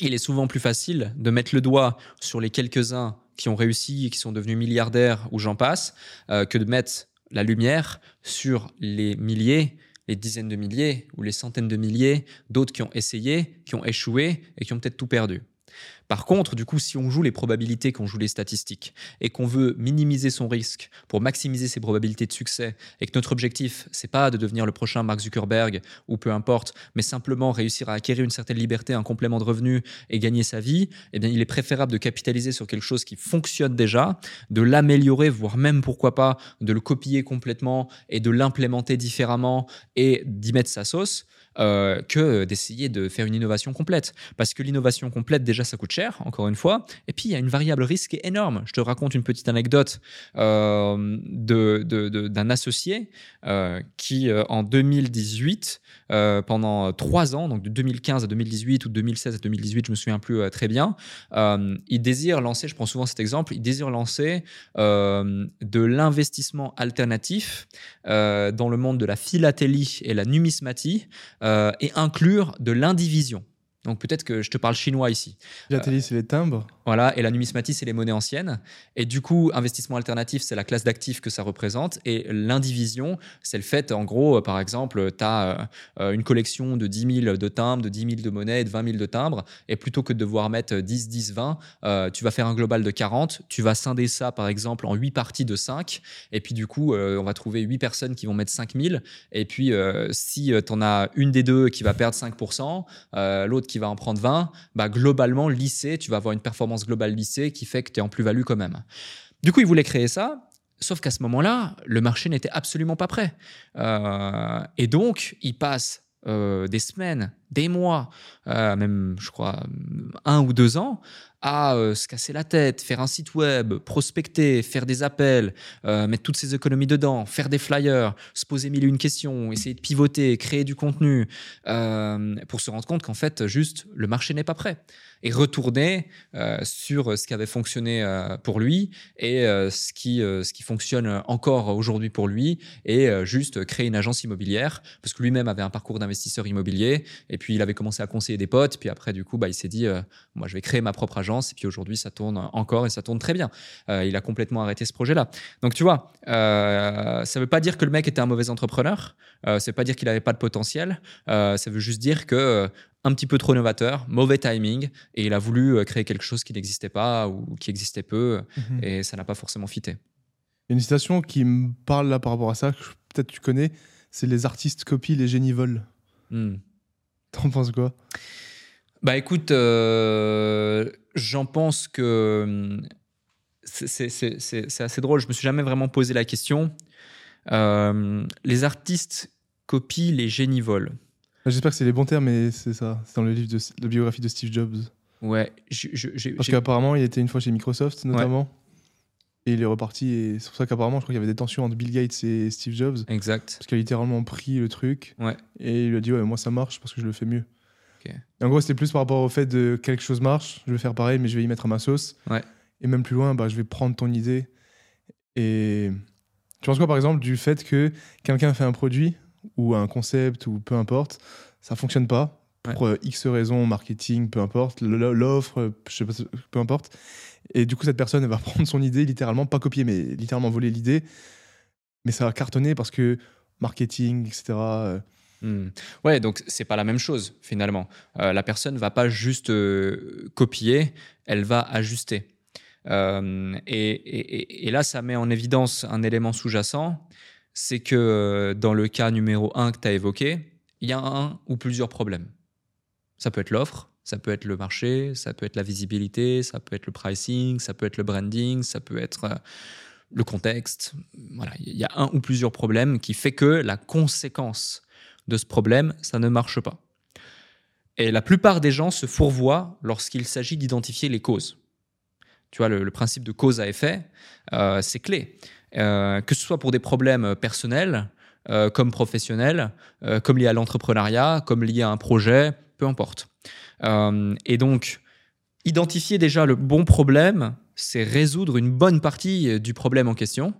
il est souvent plus facile de mettre le doigt sur les quelques-uns qui ont réussi qui sont devenus milliardaires ou j'en passe, euh, que de mettre la lumière sur les milliers les dizaines de milliers ou les centaines de milliers d'autres qui ont essayé, qui ont échoué et qui ont peut-être tout perdu. Par contre, du coup, si on joue les probabilités, qu'on joue les statistiques, et qu'on veut minimiser son risque pour maximiser ses probabilités de succès, et que notre objectif, c'est pas de devenir le prochain Mark Zuckerberg ou peu importe, mais simplement réussir à acquérir une certaine liberté, un complément de revenu et gagner sa vie, eh bien, il est préférable de capitaliser sur quelque chose qui fonctionne déjà, de l'améliorer, voire même pourquoi pas de le copier complètement et de l'implémenter différemment et d'y mettre sa sauce, euh, que d'essayer de faire une innovation complète. Parce que l'innovation complète, déjà, ça coûte cher, encore une fois. Et puis, il y a une variable risque énorme. Je te raconte une petite anecdote euh, d'un associé euh, qui, en 2018, pendant trois ans, donc de 2015 à 2018 ou de 2016 à 2018, je me souviens plus très bien, il désire lancer, je prends souvent cet exemple, il désire lancer de l'investissement alternatif dans le monde de la philatélie et la numismatie euh, et inclure de l'indivision. Donc peut-être que je te parle chinois ici. Philatélie, c'est les timbres? Voilà, et la numismatie, c'est les monnaies anciennes. Et du coup, investissement alternatif, c'est la classe d'actifs que ça représente. Et l'indivision, c'est le fait, en gros, euh, par exemple, tu as euh, une collection de 10 000 de timbres, de 10 000 de monnaies, de 20 000 de timbres. Et plutôt que de devoir mettre 10, 10, 20, tu vas faire un global de 40. Tu vas scinder ça, par exemple, en 8 parties de 5. Et puis, du coup, on va trouver 8 personnes qui vont mettre 5 000. Et puis, si tu en as une des deux qui va perdre 5% l'autre qui va en prendre 20, bah, globalement, lycée, tu vas avoir une performance globale lycée qui fait que tu es en plus-value quand même. Du coup, il voulait créer ça. Sauf qu'à ce moment-là, le marché n'était absolument pas prêt. Euh, et donc, il passe euh, des semaines, des mois, euh, même, je crois, un ou deux ans, à euh, se casser la tête, faire un site web, prospecter, faire des appels, euh, mettre toutes ses économies dedans, faire des flyers, se poser mille et une questions, essayer de pivoter, créer du contenu, pour se rendre compte qu'en fait, juste, le marché n'est pas prêt. Et retourner sur ce qui avait fonctionné pour lui et ce, qui, ce qui fonctionne encore aujourd'hui pour lui et juste créer une agence immobilière parce que lui-même avait un parcours d'investisseur immobilier puis il avait commencé à conseiller des potes puis après du coup bah, il s'est dit moi je vais créer ma propre agence et puis aujourd'hui ça tourne encore et ça tourne très bien. Euh, il a complètement arrêté ce projet-là. Donc tu vois, euh, ça veut pas dire que le mec était un mauvais entrepreneur, euh, ça veut pas dire qu'il avait pas de potentiel, euh, ça veut juste dire que un petit peu trop novateur, mauvais timing, et il a voulu créer quelque chose qui n'existait pas ou qui existait peu, mhm. et ça n'a pas forcément fité. Une citation qui me parle là par rapport à ça, que peut-être tu connais, c'est les artistes copient, les génies volent. Hmm. T'en penses quoi? Bah écoute, J'en pense que hum, c'est assez drôle. Je me suis jamais vraiment posé la question. Euh, les artistes copient, les génies volent. Ah, j'espère que c'est les bons termes, mais c'est ça. C'est dans le livre de la biographie de Steve Jobs. Ouais. Parce qu'apparemment, il était une fois chez Microsoft, notamment. Et il est reparti. Et c'est pour ça qu'apparemment, je crois qu'il y avait des tensions entre Bill Gates et Steve Jobs. Exact. Parce qu'il a littéralement pris le truc. Ouais. Et il lui a dit Ouais, moi ça marche parce que je le fais mieux en gros, c'était plus par rapport au fait de quelque chose marche, je vais faire pareil, mais je vais y mettre ma sauce. Et même plus loin, bah, je vais prendre ton idée. Et tu penses quoi, par exemple, du fait que quelqu'un fait un produit ou un concept ou peu importe, ça fonctionne pas pour euh, X raisons, marketing, peu importe, l'offre, je sais pas, peu importe. Et du coup, cette personne va prendre son idée, littéralement, pas copier, mais littéralement voler l'idée. Mais ça va cartonner parce que marketing, etc. Hmm. Ouais, donc c'est pas la même chose finalement. Euh, la personne va pas juste euh, copier, elle va ajuster. Euh, et, et, là, ça met en évidence un élément sous-jacent, c'est que dans le cas numéro 1 que tu as évoqué, il y a un ou plusieurs problèmes. Ça peut être l'offre, ça peut être le marché, ça peut être la visibilité, ça peut être le pricing, ça peut être le branding, ça peut être euh, le contexte. Voilà, il y a un ou plusieurs problèmes qui fait que la conséquence de ce problème, ça ne marche pas. Et la plupart des gens se fourvoient lorsqu'il s'agit d'identifier les causes. Tu vois, le, principe de cause à effet, euh, c'est clé. Euh, que ce soit pour des problèmes personnels, comme professionnels, comme liés à l'entrepreneuriat, comme liés à un projet, peu importe. et donc, identifier déjà le bon problème, c'est résoudre une bonne partie du problème en question.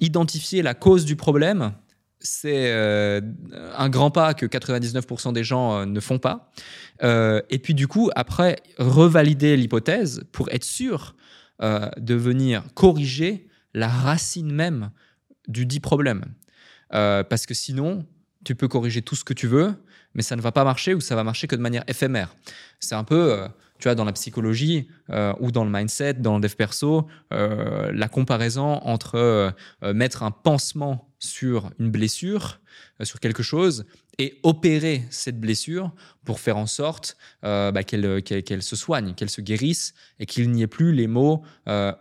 identifier la cause du problème, c'est euh, un grand pas que 99% des gens euh, ne font pas. Euh, et puis du coup, après, revalider l'hypothèse pour être sûr de venir corriger la racine même du dit problème. parce que sinon, tu peux corriger tout ce que tu veux, mais ça ne va pas marcher ou ça va marcher que de manière éphémère. C'est un peu tu vois, dans la psychologie euh, ou dans le mindset, dans le dev perso, euh, la comparaison entre euh, mettre un pansement sur une blessure, sur quelque chose, et opérer cette blessure pour faire en sorte bah, qu'elle se soigne, qu'elle se guérisse et qu'il n'y ait plus les maux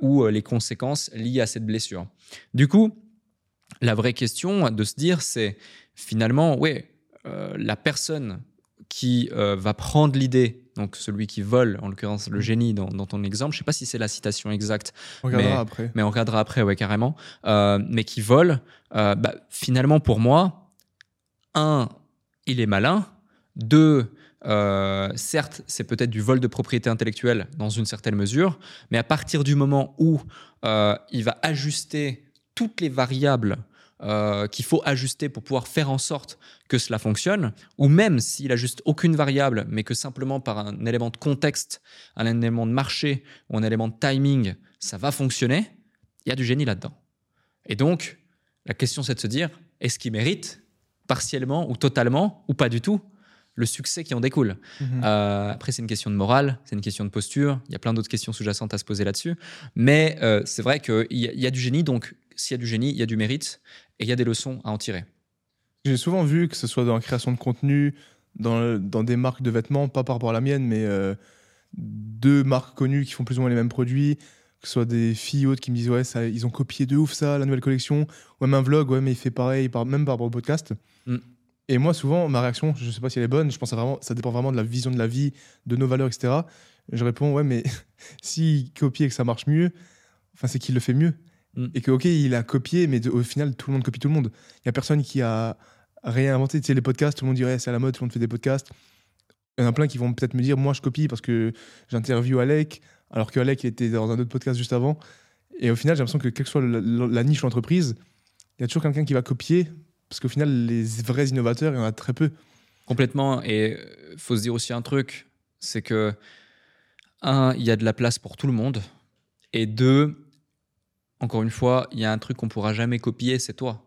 ou les conséquences liées à cette blessure. Du coup, la vraie question de se dire, c'est finalement, ouais, la personne qui va prendre l'idée donc celui qui vole, en l'occurrence le mm. génie dans, ton exemple, je ne sais pas si c'est la citation exacte, on regardera mais, après. mais on regardera après, ouais, carrément, euh, mais qui vole, euh, bah, finalement pour moi, un, il est malin, deux, euh, certes, c'est peut-être du vol de propriété intellectuelle dans une certaine mesure, mais à partir du moment où il va ajuster toutes les variables euh, qu'il faut ajuster pour pouvoir faire en sorte que cela fonctionne, ou même s'il ajuste aucune variable, mais que simplement par un élément de contexte, un élément de marché ou un élément de timing, ça va fonctionner, il y a du génie là-dedans. Et donc, la question c'est de se dire, est-ce qu'il mérite partiellement ou totalement, ou pas du tout, le succès qui en découle? Mhm. Euh, après, c'est une question de morale, c'est une question de posture. Il y a plein d'autres questions sous-jacentes à se poser là-dessus. Mais euh, c'est vrai qu'il y, y, a du génie, donc s'il y a du génie, il y a du mérite et il y a des leçons à en tirer. J'ai souvent vu que ce soit dans la création de contenu, dans, dans des marques de vêtements, pas par rapport à la mienne, mais euh, deux marques connues qui font plus ou moins les mêmes produits, que ce soit des filles ou autres qui me disent ouais ça, ils ont copié de ouf ça la nouvelle collection ou même un vlog ouais mais il fait pareil même par rapport au podcast mm. et moi souvent ma réaction je sais pas si elle est bonne je pense à vraiment ça dépend vraiment de la vision de la vie de nos valeurs etc je réponds ouais mais s'il copie et que ça marche mieux enfin c'est qu'il le fait mieux Mm. Et que, ok, il a copié, mais au final, tout le monde copie tout le monde. Il n'y a personne qui a réinventé. Tu sais, les podcasts, tout le monde dirait c'est à la mode, tout le monde fait des podcasts. Il y en a plein qui vont peut-être me dire moi, je copie parce que j'interviewe Alec, alors que Alec était dans un autre podcast juste avant. Et au final, j'ai l'impression que quelle que soit la, niche ou l'entreprise, il y a toujours quelqu'un qui va copier, parce qu'au final, les vrais innovateurs, il y en a très peu. Complètement. Et il faut se dire aussi un truc, c'est que, un, il y a de la place pour tout le monde. Et deux, encore une fois, il y a un truc qu'on pourra jamais copier, c'est toi.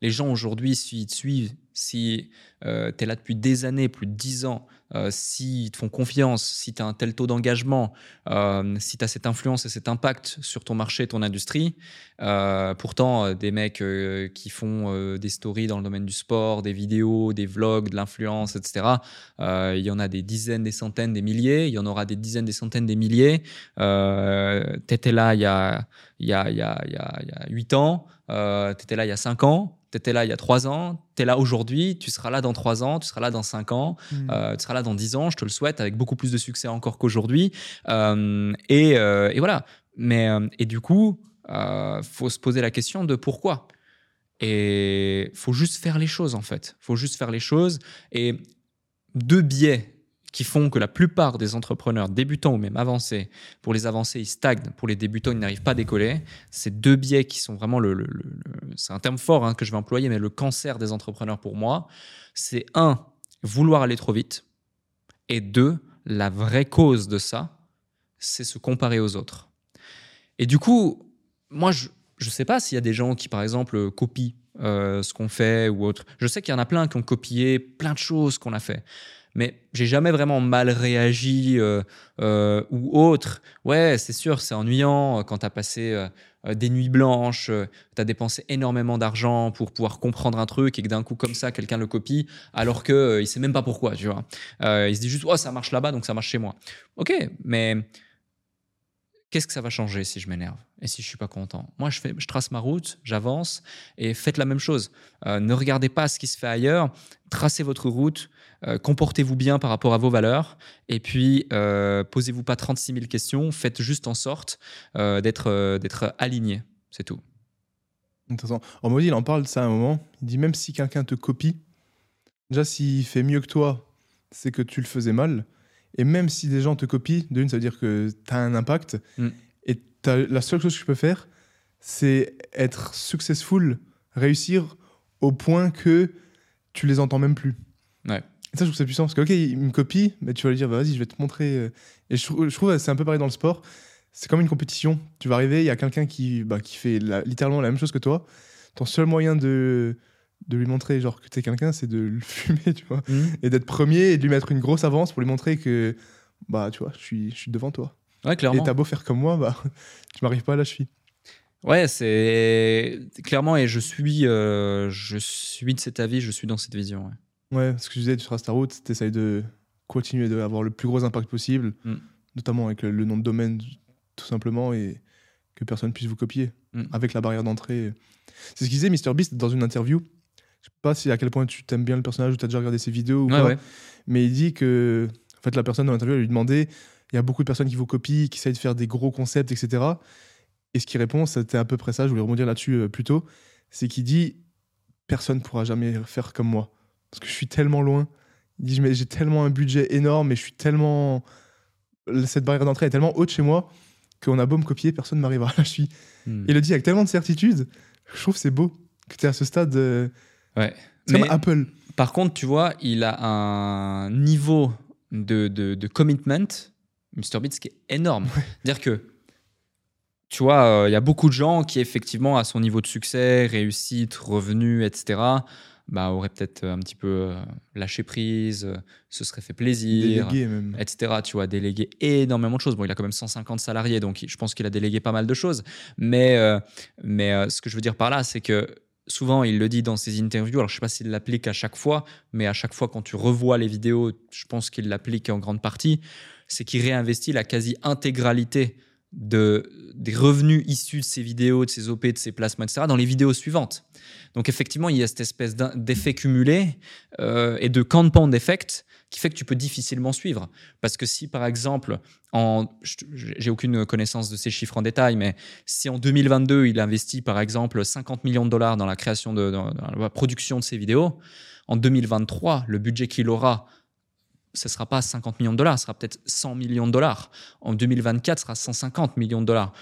Les gens aujourd'hui, s'ils te suivent, si euh, tu es là depuis des années, plus de 10 ans, euh, s'ils te font confiance, si tu as un tel taux d'engagement, euh, si tu as cette influence et cet impact sur ton marché, ton industrie, pourtant des mecs qui font des stories dans le domaine du sport, des vidéos, des vlogs, de l'influence, etc., il y en a des dizaines, des centaines, des milliers, il y en aura des dizaines, des centaines, des milliers. tu étais là il y a, il y a, y a, y a 8 ans, tu étais là il y a 5 ans, tu étais là il y a trois ans, tu es là aujourd'hui, tu seras là dans trois ans, tu seras là dans cinq ans, hmm. euh, tu seras là dans dix ans, je te le souhaite, avec beaucoup plus de succès encore qu'aujourd'hui. Euh, euh, et, voilà. Mais, et du coup, faut se poser la question de pourquoi. Et faut juste faire les choses, en fait. faut juste faire les choses. Et deux biais qui font que la plupart des entrepreneurs débutants ou même avancés, pour les avancés, ils stagnent, pour les débutants, ils n'arrivent pas à décoller. Ces deux biais qui sont vraiment le, c'est un terme fort hein, que je vais employer, mais le cancer des entrepreneurs pour moi, c'est un, vouloir aller trop vite, et deux, la vraie cause de ça, c'est se comparer aux autres. Et du coup, moi, je ne sais pas s'il y a des gens qui, par exemple, copient euh, ce qu'on fait ou autre. Je sais qu'il y en a plein qui ont copié plein de choses qu'on a fait. Mais j'ai jamais vraiment mal réagi euh, euh, ou autre. Ouais, c'est sûr, c'est ennuyant euh, quand tu as passé des nuits blanches, tu as dépensé énormément d'argent pour pouvoir comprendre un truc et que d'un coup, comme ça, quelqu'un le copie alors qu'il il sait même pas pourquoi, tu vois. il se dit juste, oh, ça marche là-bas, donc ça marche chez moi. Ok, mais qu'est-ce que ça va changer si je m'énerve et si je suis pas content? Moi, je, fais, je trace ma route, j'avance et faites la même chose. Ne regardez pas ce qui se fait ailleurs, tracez votre route, euh, comportez-vous bien par rapport à vos valeurs et puis euh, posez-vous pas 36 000 questions, faites juste en sorte d'être d'être aligné, c'est tout. Intéressant. En mode, il en parle de ça à un moment. Il dit même si quelqu'un te copie, déjà s'il fait mieux que toi, c'est que tu le faisais mal. Et même si des gens te copient, d'une, ça veut dire que tu as un impact. Mm. Et la seule chose que je peux faire, c'est être successful, réussir au point que tu les entends même plus. Ouais. Et ça, je trouve ça puissant. Parce que, ok, il me copie, mais tu vas lui dire, bah, vas-y, je vais te montrer. Euh. Et je, trouve que c'est un peu pareil dans le sport. C'est comme une compétition. Tu vas arriver, il y a quelqu'un qui, bah, qui fait littéralement la même chose que toi. Ton seul moyen de, de lui montrer genre que t'es quelqu'un, c'est de le fumer, tu vois, mhm. et d'être premier et de lui mettre une grosse avance pour lui montrer que bah tu vois, je suis, je suis devant toi. Ouais, clairement. Et t'as beau faire comme moi, bah tu m'arrives pas là, je suis. Ouais, c'est clairement et je suis, euh, je suis de cet avis, je suis dans cette vision. Ouais, ce que je disais, tu seras ta route, t'essayes de continuer d'avoir le plus gros impact possible, mm. notamment avec le, nom de domaine, tout simplement, et que personne puisse vous copier mm. avec la barrière d'entrée. C'est ce qu'il disait MrBeast dans une interview. Je sais pas si à quel point tu t'aimes bien le personnage ou tu as déjà regardé ses vidéos ou. Mais il dit que en fait, la personne dans l'interview, elle lui demandait il y a beaucoup de personnes qui vous copient, qui essayent de faire des gros concepts, etc. Et ce qu'il répond, c'était à peu près ça, je voulais rebondir là-dessus euh, plus tôt, c'est qu'il dit personne ne pourra jamais faire comme moi. Parce que je suis tellement loin. Il dit j'ai tellement un budget énorme et je suis tellement. Cette barrière d'entrée est tellement haute chez moi qu'on a beau me copier, personne ne m'arrivera. Là, je suis. Hmm. Il le dit avec tellement de certitude. Je trouve c'est beau que tu es à ce stade. Euh, Ouais. C'est comme Apple. Par contre, tu vois, il a un niveau de, de, de commitment, MrBeats, qui est énorme. C'est-à-dire que, tu vois, euh, il y a beaucoup de gens qui, effectivement, à son niveau de succès, réussite, revenus, etc., bah, auraient peut-être un petit peu euh, lâché prise, euh, se serait fait plaisir, même. etc. Tu vois, délégué énormément de choses. Bon, il a quand même 150 salariés, donc je pense qu'il a délégué pas mal de choses. Mais, mais ce que je veux dire par là, c'est que souvent, il le dit dans ses interviews. Alors, je ne sais pas s'il l'applique à chaque fois, mais à chaque fois, quand tu revois les vidéos, je pense qu'il l'applique en grande partie. C'est qu'il réinvestit la quasi-intégralité de, des revenus issus de ces vidéos, de ces OP, de ces placements, etc., dans les vidéos suivantes. Donc, effectivement, il y a cette espèce d'effet cumulé euh, et de compound effect qui fait que tu peux difficilement suivre. Parce que si, par exemple, en, j'ai aucune connaissance de ces chiffres en détail, mais si en 2022, il investit, par exemple, 50 millions de dollars dans la création de, dans la production de ces vidéos, en 2023, le budget qu'il aura ce sera pas 50 millions de dollars, ce sera peut-être 100 millions de dollars. En 2024, ce sera 150 millions de dollars.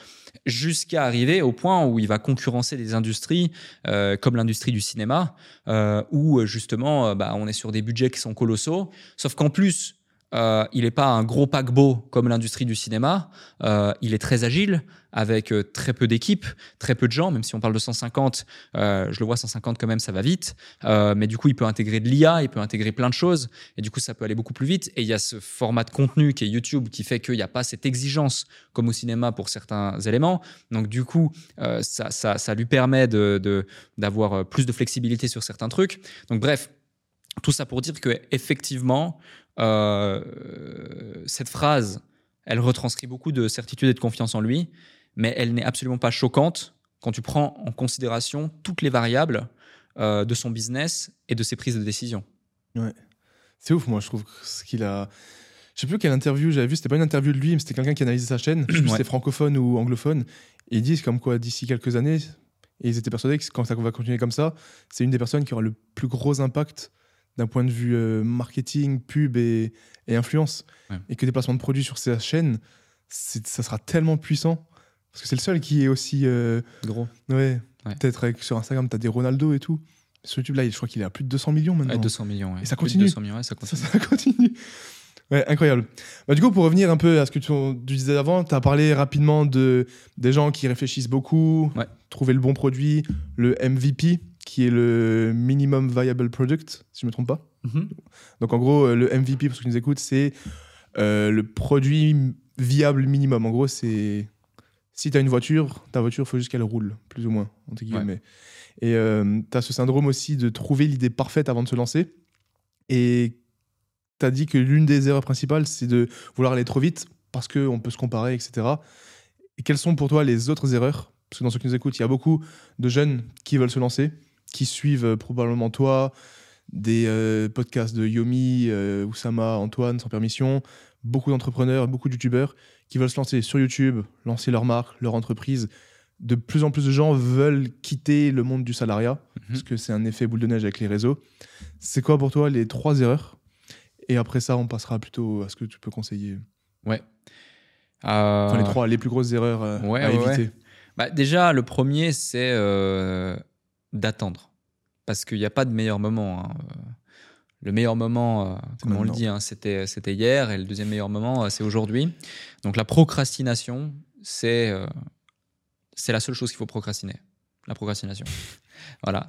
Jusqu'à arriver au point où il va concurrencer des industries euh, comme l'industrie du cinéma, euh, où justement, euh, bah, on est sur des budgets qui sont colossaux. Sauf qu'en plus, euh, il n'est pas un gros paquebot comme l'industrie du cinéma. Euh, il est très agile, avec euh, très peu d'équipes, très peu de gens, même si on parle de 150, je le vois 150 quand même, ça va vite. mais du coup, il peut intégrer de l'IA, il peut intégrer plein de choses, et du coup, ça peut aller beaucoup plus vite. Et il y a ce format de contenu qui est YouTube qui fait qu'il n'y a pas cette exigence comme au cinéma pour certains éléments. Donc du coup, ça, ça, lui permet d'avoir de, plus de flexibilité sur certains trucs. Donc bref, tout ça pour dire que effectivement, euh, cette phrase, elle retranscrit beaucoup de certitude et de confiance en lui, mais elle n'est absolument pas choquante quand tu prends en considération toutes les variables euh, de son business et de ses prises de décision. Ouais. C'est ouf, moi, je trouve ce qu'il a. Je sais plus quelle interview j'avais vu, c'était pas une interview de lui, mais c'était quelqu'un qui analysait sa chaîne. Plus si c'était francophone ou anglophone. Et ils disent comme quoi, d'ici quelques années, et ils étaient persuadés que quand ça va continuer comme ça, c'est une des personnes qui aura le plus gros impact d'un point de vue euh, marketing, pub et, influence. Et que des placements de produits sur sa chaîne, ça sera tellement puissant. Parce que c'est le seul qui est aussi. Euh, Gros. Ouais. Peut-être sur Instagram, tu as des Ronaldo et tout. Sur YouTube, là, je crois qu'il est à plus de 200 millions maintenant. 200 millions, Et ça continue. 200 millions, ça continue. Ça, continue. Ouais, incroyable. Bah, du coup, pour revenir un peu à ce que tu, disais avant, tu as parlé rapidement de, des gens qui réfléchissent beaucoup, trouver le bon produit, le MVP qui est le Minimum Viable Product, si je ne me trompe pas. Mhm. Donc en gros, euh, le MVP, pour ceux qui nous écoutent, c'est euh, le produit viable minimum. En gros, c'est si tu as une voiture, ta voiture, il faut juste qu'elle roule, plus ou moins, entre guillemets. Et tu as ce syndrome aussi de trouver l'idée parfaite avant de se lancer. Et tu as dit que l'une des erreurs principales, c'est de vouloir aller trop vite parce qu'on peut se comparer, etc. Et quelles sont pour toi les autres erreurs? Parce que dans ceux qui nous écoutent, il y a beaucoup de jeunes qui veulent se lancer, qui suivent euh, probablement toi, des euh, podcasts de Yomi, euh, Oussama, Antoine, sans permission, beaucoup d'entrepreneurs, beaucoup de youtubeurs qui veulent se lancer sur YouTube, lancer leur marque, leur entreprise. De plus en plus de gens veulent quitter le monde du salariat, mhm. parce que c'est un effet boule de neige avec les réseaux. C'est quoi pour toi les trois erreurs? Et après ça, on passera plutôt à ce que tu peux conseiller. Ouais. Enfin, les trois, les plus grosses erreurs à éviter. Bah, déjà, le premier, c'est d'attendre. Parce qu'il n'y a pas de meilleur moment. Hein. Le meilleur moment, euh, comme on le dit, hein, c'était, c'était hier, et le deuxième meilleur moment, euh, c'est aujourd'hui. Donc la procrastination, c'est, euh, c'est la seule chose qu'il faut procrastiner. La procrastination. voilà.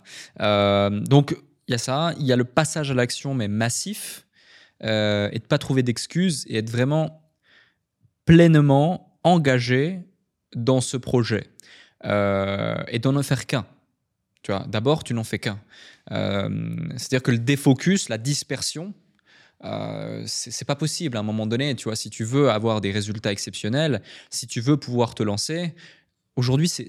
donc il y a ça, il y a le passage à l'action, mais massif, et de ne pas trouver d'excuses, et être vraiment pleinement engagé dans ce projet. et d'en ne faire qu'un. Tu vois, d'abord, tu n'en fais qu'un. Euh, c'est-à-dire que le défocus, la dispersion, euh, c'est pas possible à un moment donné. Tu vois, si tu veux avoir des résultats exceptionnels, si tu veux pouvoir te lancer, aujourd'hui, c'est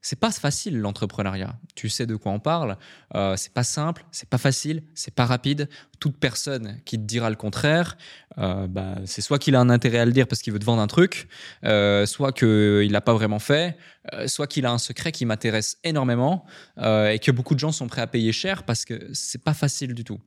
c'est pas facile l'entrepreneuriat. Tu sais de quoi on parle. Euh, c'est pas simple, c'est pas facile, c'est pas rapide. Toute personne qui te dira le contraire, euh, bah, c'est soit qu'il a un intérêt à le dire parce qu'il veut te vendre un truc, euh, soit qu'il l'a pas vraiment fait, soit qu'il a un secret qui m'intéresse énormément et que beaucoup de gens sont prêts à payer cher parce que c'est pas facile du tout.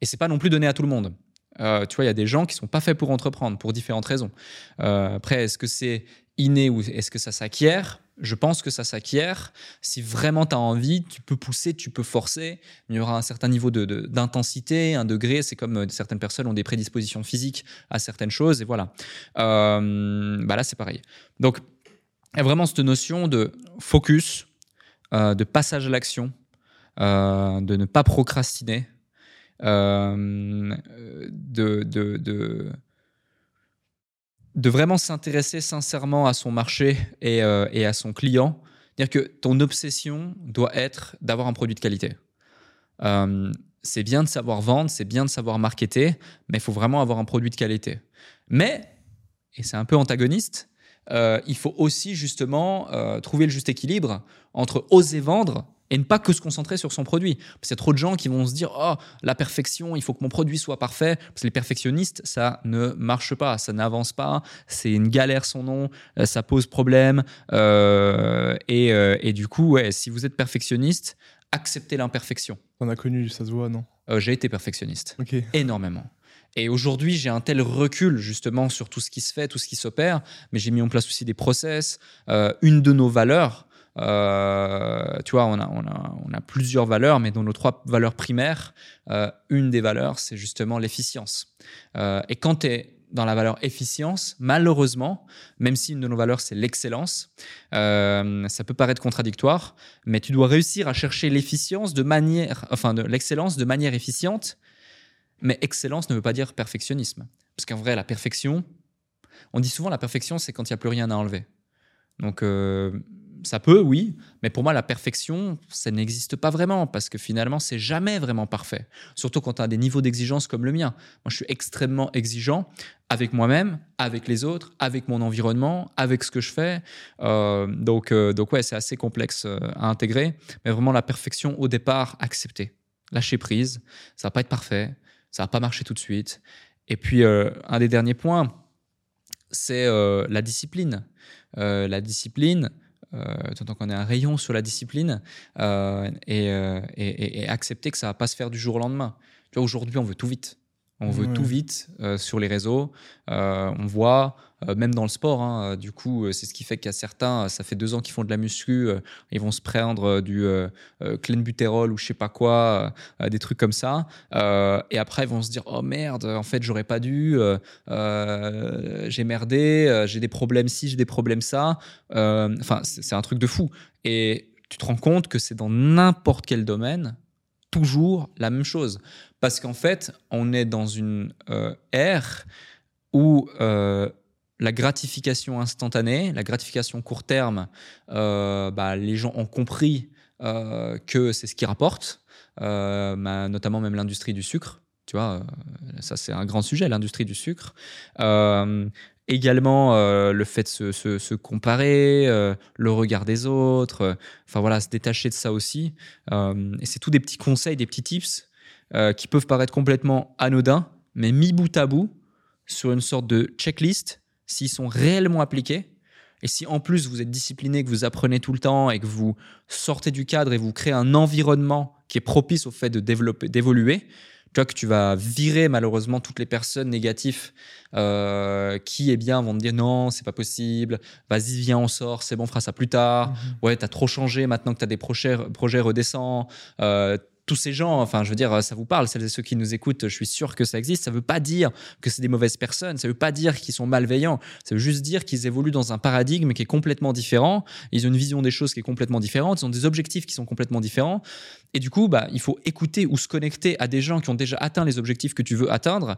Et c'est pas non plus donné à tout le monde. Tu vois, il y a des gens qui sont pas faits pour entreprendre pour différentes raisons. Après, est-ce que c'est inné ou est-ce que ça s'acquiert? Je pense que ça s'acquiert. Si vraiment tu as envie, tu peux pousser, tu peux forcer. Il y aura un certain niveau d'intensité, un degré. C'est comme euh, certaines personnes ont des prédispositions physiques à certaines choses. Et voilà. Euh, bah là, c'est pareil. Donc, il y a vraiment cette notion de focus, euh, de passage à l'action, de ne pas procrastiner, de, de, de de vraiment s'intéresser sincèrement à son marché et, euh, à son client. Dire que ton obsession doit être d'avoir un produit de qualité. Euh, c'est bien de savoir vendre, c'est bien de savoir marketer, mais il faut vraiment avoir un produit de qualité. Mais, et c'est un peu antagoniste, euh, il faut aussi justement trouver le juste équilibre entre oser vendre et ne pas que se concentrer sur son produit. Parce qu'il y a trop de gens qui vont se dire Oh, la perfection, il faut que mon produit soit parfait. Parce que les perfectionnistes, ça ne marche pas, ça n'avance pas, c'est une galère son nom, euh, ça pose problème. Euh, et, euh, et, du coup, ouais, si vous êtes perfectionniste, acceptez l'imperfection. On a connu, ça se voit, non? J'ai été perfectionniste. Énormément. Et aujourd'hui, j'ai un tel recul justement sur tout ce qui se fait, tout ce qui s'opère, mais j'ai mis en place aussi des process. une de nos valeurs, euh, tu vois, on a, plusieurs valeurs, mais dans nos trois valeurs primaires, euh, une des valeurs, c'est justement l'efficience. Euh, et quand tu es dans la valeur efficience, malheureusement, même si une de nos valeurs c'est l'excellence, ça peut paraître contradictoire, mais tu dois réussir à chercher l'efficience de manière, enfin l'excellence de manière efficiente. Mais excellence ne veut pas dire perfectionnisme, parce qu'en vrai, la perfection, on dit souvent la perfection, c'est quand il n'y a plus rien à enlever. Donc ça peut, oui, mais pour moi, la perfection, ça n'existe pas vraiment parce que finalement, c'est jamais vraiment parfait. Surtout quand tu as des niveaux d'exigence comme le mien. Moi, je suis extrêmement exigeant avec moi-même, avec les autres, avec mon environnement, avec ce que je fais. Euh, donc, euh, donc, ouais, c'est assez complexe euh, à intégrer, mais vraiment la perfection au départ, accepter, lâcher prise. Ça va pas être parfait, ça va pas marcher tout de suite. Et puis, un des derniers points, c'est la discipline. la discipline, euh, tant qu'on est un rayon sur la discipline euh, euh, et, accepter que ça va pas se faire du jour au lendemain. Aujourd'hui, on veut tout vite. On veut tout vite sur les réseaux. on voit euh, même dans le sport. Hein, euh, du coup, euh, c'est ce qui fait qu'il y a certains, ça fait deux ans qu'ils font de la muscu, ils vont se prendre du clenbuterol ou je sais pas quoi, des trucs comme ça. et après, ils vont se dire oh merde, en fait, j'aurais pas dû, j'ai merdé, j'ai des problèmes ci, j'ai des problèmes ça. Enfin, c'est un truc de fou. Et tu te rends compte que c'est dans n'importe quel domaine toujours la même chose. Parce qu'en fait, on est dans une euh, ère où euh, la gratification instantanée, la gratification court terme, euh, bah, les gens ont compris que c'est ce qui rapporte, bah, notamment même l'industrie du sucre. Tu vois, ça c'est un grand sujet, l'industrie du sucre. Également, euh, le fait de se, comparer, euh, le regard des autres, euh, enfin voilà, se détacher de ça aussi. et c'est tous des petits conseils, des petits tips qui peuvent paraître complètement anodins, mais mis bout à bout sur une sorte de checklist, s'ils sont réellement appliqués, et si en plus vous êtes discipliné, que vous apprenez tout le temps et que vous sortez du cadre et vous créez un environnement qui est propice au fait de développer, d'évoluer, tu vois que tu vas virer malheureusement toutes les personnes négatives euh, qui, eh bien, vont te dire non, c'est pas possible, vas-y, viens, on sort, c'est bon, on fera ça plus tard. Mhm. Ouais, t'as trop changé maintenant que t'as des projets, projets redescends. Euh, tous ces gens, enfin, je veux dire, ça vous parle, celles et ceux qui nous écoutent, je suis sûr que ça existe. Ça ne veut pas dire que c'est des mauvaises personnes, ça ne veut pas dire qu'ils sont malveillants, ça veut juste dire qu'ils évoluent dans un paradigme qui est complètement différent. Ils ont une vision des choses qui est complètement différente, ils ont des objectifs qui sont complètement différents. Et du coup, bah, il faut écouter ou se connecter à des gens qui ont déjà atteint les objectifs que tu veux atteindre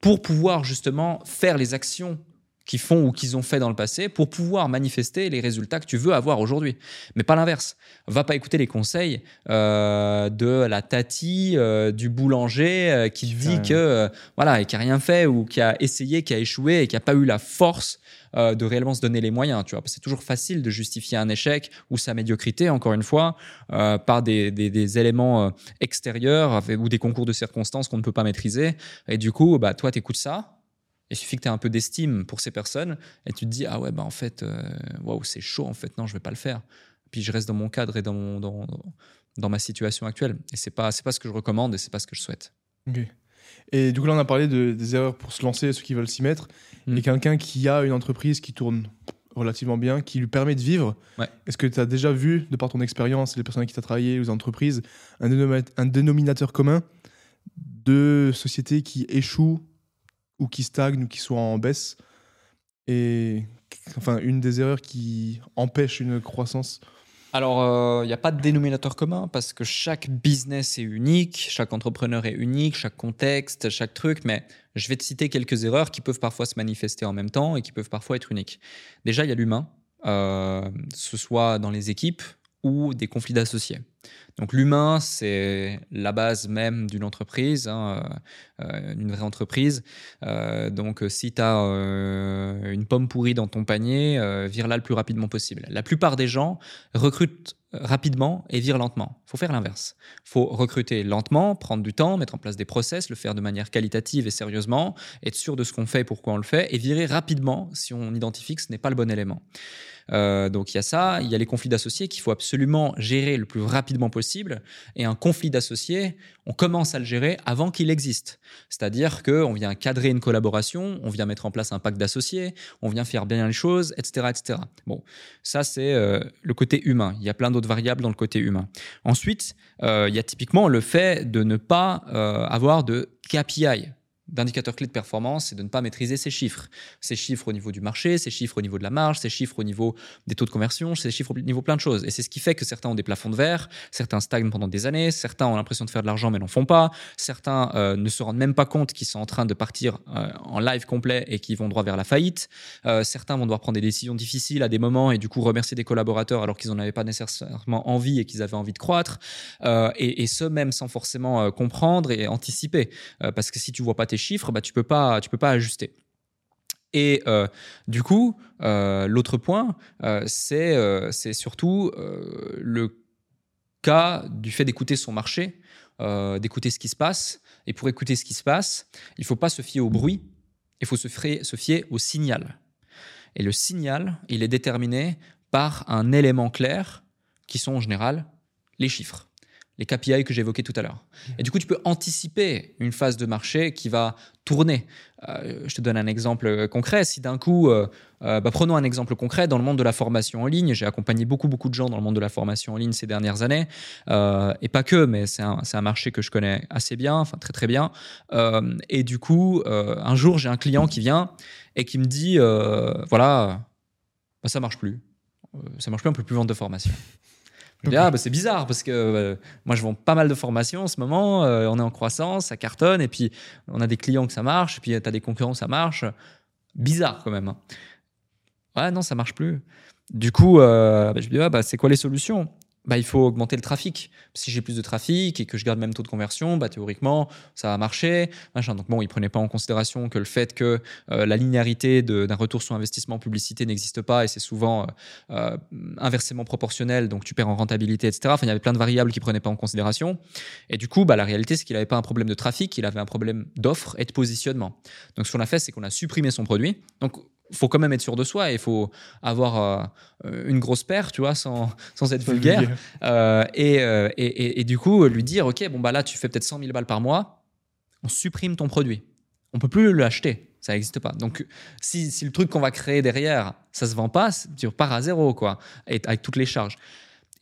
pour pouvoir justement faire les actions qu'ils font ou qu'ils ont fait dans le passé pour pouvoir manifester les résultats que tu veux avoir aujourd'hui. Mais pas l'inverse. Va pas écouter les conseils euh, de la tati, euh, du boulanger euh, qui dit que voilà et qui a rien fait ou qui a essayé, qui a échoué et qui a pas eu la force de réellement se donner les moyens. Tu vois, c'est toujours facile de justifier un échec ou sa médiocrité, encore une fois, par des, des, des éléments extérieurs ou des concours de circonstances qu'on ne peut pas maîtriser. Et du coup, bah toi, t'écoutes ça il suffit que tu aies un peu d'estime pour ces personnes et tu te dis ah ouais bah en fait euh, waouh c'est chaud en fait non je vais pas le faire. Puis je reste dans mon cadre et dans mon, dans, dans ma situation actuelle et c'est pas c'est pas ce que je recommande et c'est pas ce que je souhaite. Et du coup là on a parlé de, des erreurs pour se lancer ceux qui veulent s'y mettre mm. et quelqu'un qui a une entreprise qui tourne relativement bien, qui lui permet de vivre. Est-ce que tu as déjà vu, de par ton expérience, les personnes qui t'ont travaillé, les entreprises, un, un dénominateur commun de sociétés qui échouent ou qui stagnent ou qui sont en baisse. Et enfin, une des erreurs qui empêche une croissance alors, il euh, n'y a pas de dénominateur commun parce que chaque business est unique, chaque entrepreneur est unique, chaque contexte, chaque truc, mais je vais te citer quelques erreurs qui peuvent parfois se manifester en même temps et qui peuvent parfois être uniques. Déjà, il y a l'humain, euh, ce soit dans les équipes ou des conflits d'associés. Donc l'humain, c'est la base même d'une entreprise, hein, euh, une vraie entreprise. Euh, donc si tu as euh, une pomme pourrie dans ton panier, vire-la le plus rapidement possible. La plupart des gens recrutent rapidement et virent lentement. Il faut faire l'inverse. Il faut recruter lentement, prendre du temps, mettre en place des process, le faire de manière qualitative et sérieusement, être sûr de ce qu'on fait et pourquoi on le fait, et virer rapidement si on identifie que ce n'est pas le bon élément. Euh, donc il y a ça, il y a les conflits d'associés qu'il faut absolument gérer le plus rapidement possible. Et un conflit d'associés, on commence à le gérer avant qu'il existe. C'est-à-dire qu'on vient cadrer une collaboration, on vient mettre en place un pacte d'associés, on vient faire bien les choses, etc. etc. Bon, ça c'est euh, le côté humain. Il y a plein d'autres variables dans le côté humain. Ensuite, euh, il y a typiquement le fait de ne pas avoir de KPI d'indicateurs clés de performance, c'est de ne pas maîtriser ces chiffres. Ces chiffres au niveau du marché, ces chiffres au niveau de la marge, ces chiffres au niveau des taux de conversion, ces chiffres au niveau plein de choses. Et c'est ce qui fait que certains ont des plafonds de verre, certains stagnent pendant des années, certains ont l'impression de faire de l'argent mais n'en font pas, certains euh, ne se rendent même pas compte qu'ils sont en train de partir euh, en live complet et qu'ils vont droit vers la faillite. Euh, certains vont devoir prendre des décisions difficiles à des moments et du coup remercier des collaborateurs alors qu'ils n'en avaient pas nécessairement envie et qu'ils avaient envie de croître. Et, et, ce même sans forcément comprendre et anticiper. parce que si tu vois pas tes chiffres, bah, tu peux pas, tu peux pas ajuster. Et euh, du coup, euh, l'autre point, euh, c'est c'est surtout le cas du fait d'écouter son marché, d'écouter ce qui se passe. Et pour écouter ce qui se passe, il faut pas se fier au bruit, il faut se fier, se fier au signal. Et le signal, il est déterminé par un élément clair, qui sont en général les chiffres les KPI que j'évoquais tout à l'heure. Et du coup, tu peux anticiper une phase de marché qui va tourner. Euh, je te donne un exemple concret. Si d'un coup, euh, euh, bah, prenons un exemple concret dans le monde de la formation en ligne. J'ai accompagné beaucoup, beaucoup de gens dans le monde de la formation en ligne ces dernières années. et pas que, mais c'est un, un, marché que je connais assez bien, enfin très, très bien. et du coup, un jour, j'ai un client qui vient et qui me dit, voilà, bah, ça marche plus. ça marche plus, on peut plus vendre de formation. Je dis, ah, bah, c'est bizarre parce que euh, moi, je vends pas mal de formations en ce moment. euh, on est en croissance, ça cartonne. Et puis, on a des clients que ça marche. Et puis, tu as des concurrents, ça marche. Bizarre quand même. hein. Ouais, non, ça marche plus. Du coup, euh, bah, je me dis, ah, bah, c'est quoi les solutions? Bah, il faut augmenter le trafic. Si j'ai plus de trafic et que je garde le même taux de conversion, bah, théoriquement, ça va marcher. Donc, bon, ils ne prenaient pas en considération que le fait que euh, la linéarité d'un retour sur investissement en publicité n'existe pas et c'est souvent euh, euh, inversement proportionnel, donc tu perds en rentabilité, etc. Enfin, il y avait plein de variables qu'ils ne prenaient pas en considération. Et du coup, bah, la réalité, c'est qu'il n'avait pas un problème de trafic, il avait un problème d'offre et de positionnement. Donc, ce qu'on a fait, c'est qu'on a supprimé son produit. Donc, il faut quand même être sûr de soi et il faut avoir euh, une grosse paire, tu vois, sans, sans être vulgaire. Euh, et, euh, et, et- et du coup, lui dire, OK, bon, bah là, tu fais peut-être 100 000 balles par mois, on supprime ton produit. On peut plus l'acheter. Ça n'existe pas. Donc, si, si le truc qu'on va créer derrière, ça se vend pas, tu repars à zéro, quoi, avec toutes les charges.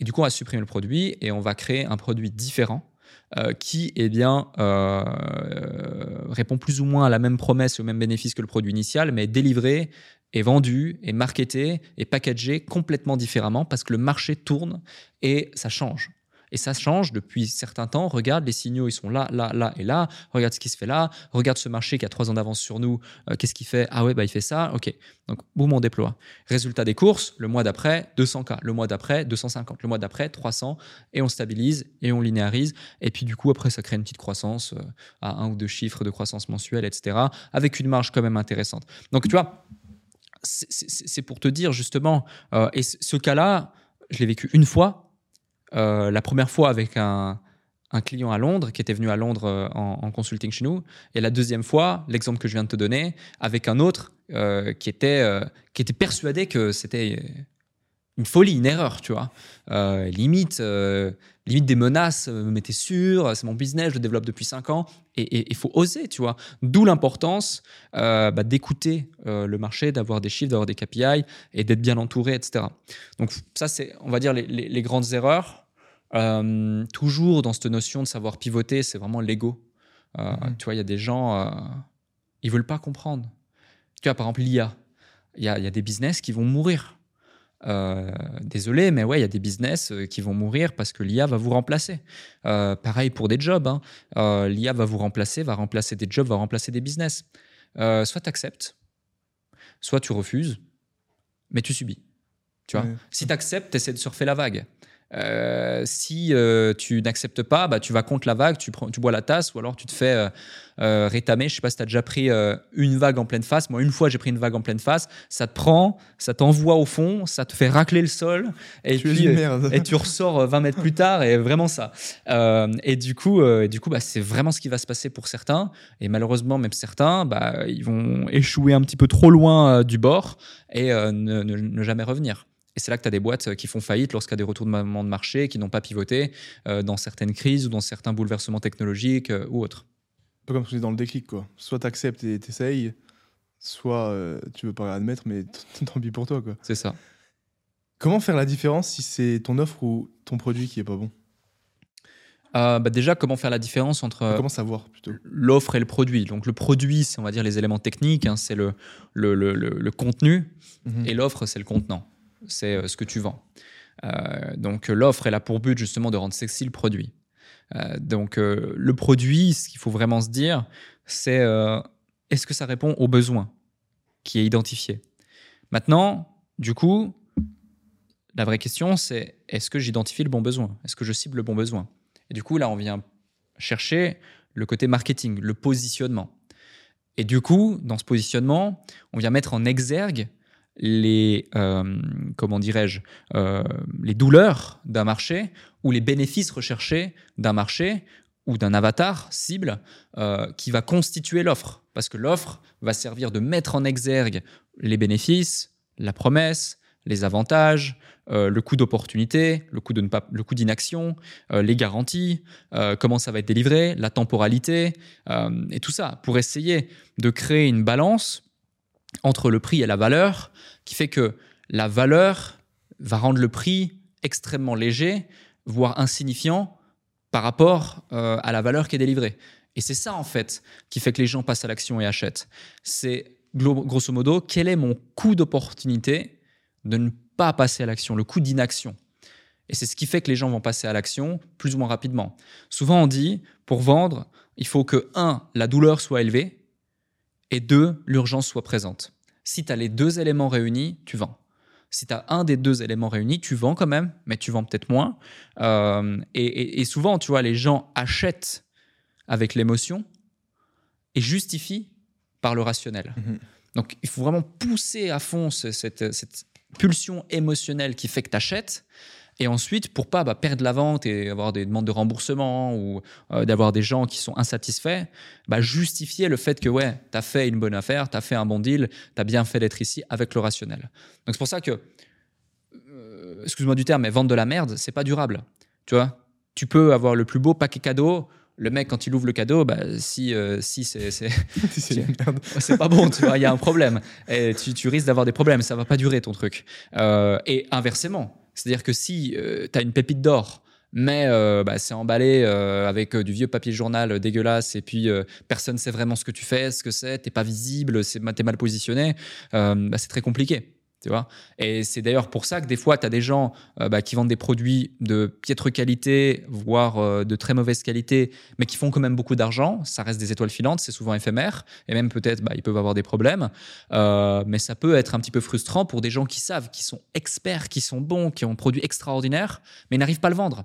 Et du coup, on va supprimer le produit et on va créer un produit différent euh, qui, eh bien, euh, euh, répond plus ou moins à la même promesse et au même bénéfice que le produit initial, mais est délivré est vendu, est marketé, est packagé complètement différemment parce que le marché tourne et ça change. Et ça change depuis certains temps. Regarde, les signaux, ils sont là, là, là et là. Regarde ce qui se fait là. Regarde ce marché qui a trois ans d'avance sur nous. Euh, Qu'est-ce qu'il fait? Ah ouais, bah, il fait ça. OK. Donc, boum, on déploie. Résultat des courses, le mois d'après, 200K. Le mois d'après, 250. Le mois d'après, 300. Et on stabilise et on linéarise. Et puis, du coup, après, ça crée une petite croissance euh, à un ou deux chiffres de croissance mensuelle, etc. Avec une marge quand même intéressante. Donc, tu vois, c'est- pour te dire justement, euh, et ce cas-là, je l'ai vécu une fois. Euh, la première fois avec un, client à Londres qui était venu à Londres euh, en, consulting chez nous, et la deuxième fois, l'exemple que je viens de te donner, avec un autre euh, qui, était, qui était persuadé que c'était une folie, une erreur, tu vois. Euh, limite, euh, limite des menaces, euh, mais t'es sûr, c'est mon business, je le développe depuis 5 ans, et il faut oser, tu vois. D'où l'importance euh, bah, d'écouter euh, le marché, d'avoir des chiffres, d'avoir des KPI et d'être bien entouré, etc. Donc ça, c'est, on va dire, les, les- les grandes erreurs. Euh, toujours dans cette notion de savoir pivoter, c'est vraiment l'ego. Euh, Mhm. Tu vois, il y a des gens, euh, ils veulent pas comprendre. Tu vois, par exemple, l'IA. Il y a, il y a des business qui vont mourir. Euh, désolé, mais ouais, il y a des business euh, qui vont mourir parce que l'IA va vous remplacer. Euh, pareil pour des jobs. hein. Euh, L'IA va vous remplacer, va remplacer des jobs, va remplacer des business. Soit tu acceptes, soit tu refuses, mais tu subis. Tu vois? Ouais. Si tu acceptes, tu essaies de surfer la vague. Euh, si euh, tu n'acceptes pas, bah, tu vas contre la vague, tu, prends, tu bois la tasse ou alors tu te fais euh, euh, rétamer. Je sais pas si tu as déjà pris euh, une vague en pleine face. Moi, une fois, j'ai pris une vague en pleine face. Ça te prend, ça t'envoie au fond, ça te fait racler le sol. Et Tu puis, et tu ressors euh, 20 mètres plus tard et vraiment ça. Euh, et du coup, euh, et du coup bah, c'est vraiment ce qui va se passer pour certains. Et malheureusement, même certains, bah, ils vont échouer un petit peu trop loin du bord et ne, ne- ne jamais revenir. Et c'est là que tu as des boîtes euh, qui font faillite lorsqu'il y a des retournements de marché, qui n'ont pas pivoté euh, dans certaines crises ou dans certains bouleversements technologiques euh, ou autres. Un peu comme ce que dans le déclic, quoi. Soit t'acceptes et t'essayes, soit euh, tu veux pas admettre, mais tant pis pour toi, quoi. C'est ça. Comment faire la différence si c'est ton offre ou ton produit qui est pas bon? Euh, bah, déjà, comment faire la différence entre euh, Comment savoir, plutôt? l'offre et le produit? Donc le produit, c'est on va dire les éléments techniques, hein, c'est le, le, le- le- le contenu. Mhm. Et l'offre, c'est le contenant. C'est euh, ce que tu vends. Euh, donc, euh, l'offre, elle a pour but justement de rendre sexy le produit. Donc, le produit, ce qu'il faut vraiment se dire, c'est est-ce que ça répond aux besoins qui est identifié? Maintenant, du coup, la vraie question, c'est est-ce que j'identifie le bon besoin? Est-ce que je cible le bon besoin? Et du coup, là, on vient chercher le côté marketing, le positionnement. Et du coup, dans ce positionnement, on vient mettre en exergue les, euh, comment dirais-je, euh, les douleurs d'un marché ou les bénéfices recherchés d'un marché ou d'un avatar cible euh, qui va constituer l'offre. Parce que l'offre va servir de mettre en exergue les bénéfices, la promesse, les avantages, euh, le coût d'opportunité, le coût de ne pas, le coût d'inaction, euh, les garanties, euh, comment ça va être délivré, la temporalité euh, et tout ça pour essayer de créer une balance entre le prix et la valeur qui fait que la valeur va rendre le prix extrêmement léger, voire insignifiant par rapport euh, à la valeur qui est délivrée. Et c'est ça, en fait, qui fait que les gens passent à l'action et achètent. C'est, grosso modo, quel est mon coût d'opportunité de ne pas passer à l'action, le coût d'inaction? Et c'est ce qui fait que les gens vont passer à l'action plus ou moins rapidement. Souvent, on dit, pour vendre, il faut que, un, la douleur soit élevée, et deux, l'urgence soit présente. Si tu as les deux éléments réunis, tu vends. Si tu as un des deux éléments réunis, tu vends quand même, mais tu vends peut-être moins. Euh, et, souvent, tu vois, les gens achètent avec l'émotion et justifient par le rationnel. Mhm. Donc, il faut vraiment pousser à fond cette, cette pulsion émotionnelle qui fait que tu achètes. Et ensuite, pour pas bah, perdre la vente et avoir des demandes de remboursement ou euh, d'avoir des gens qui sont insatisfaits, bah, justifier le fait que ouais, tu as fait une bonne affaire, tu as fait un bon deal, tu as bien fait d'être ici avec le rationnel. Donc c'est pour ça que, euh, excuse-moi du terme, mais vendre de la merde, c'est pas durable. Tu vois, tu peux avoir le plus beau paquet cadeau, le mec, quand il ouvre le cadeau, bah, si, euh, si c'est c'est pas bon, tu vois, il y a un problème. Et tu, tu risques d'avoir des problèmes, ça va pas durer ton truc. et inversement, c'est-à-dire que si euh, tu as une pépite d'or, mais euh, bah, c'est emballé euh, avec du vieux papier journal dégueulasse et puis personne ne sait vraiment ce que tu fais, ce que c'est, t'es pas visible, t'es mal positionné, bah, c'est très compliqué. Et c'est d'ailleurs pour ça que des fois, tu as des gens euh, bah, qui vendent des produits de piètre qualité, voire euh, de très mauvaise qualité, mais qui font quand même beaucoup d'argent. Ça reste des étoiles filantes, c'est souvent éphémère, et même peut-être bah, ils peuvent avoir des problèmes. Euh, mais ça peut être un petit peu frustrant pour des gens qui savent, qui sont experts, qui sont bons, qui ont un produit extraordinaire, mais n'arrivent pas à le vendre.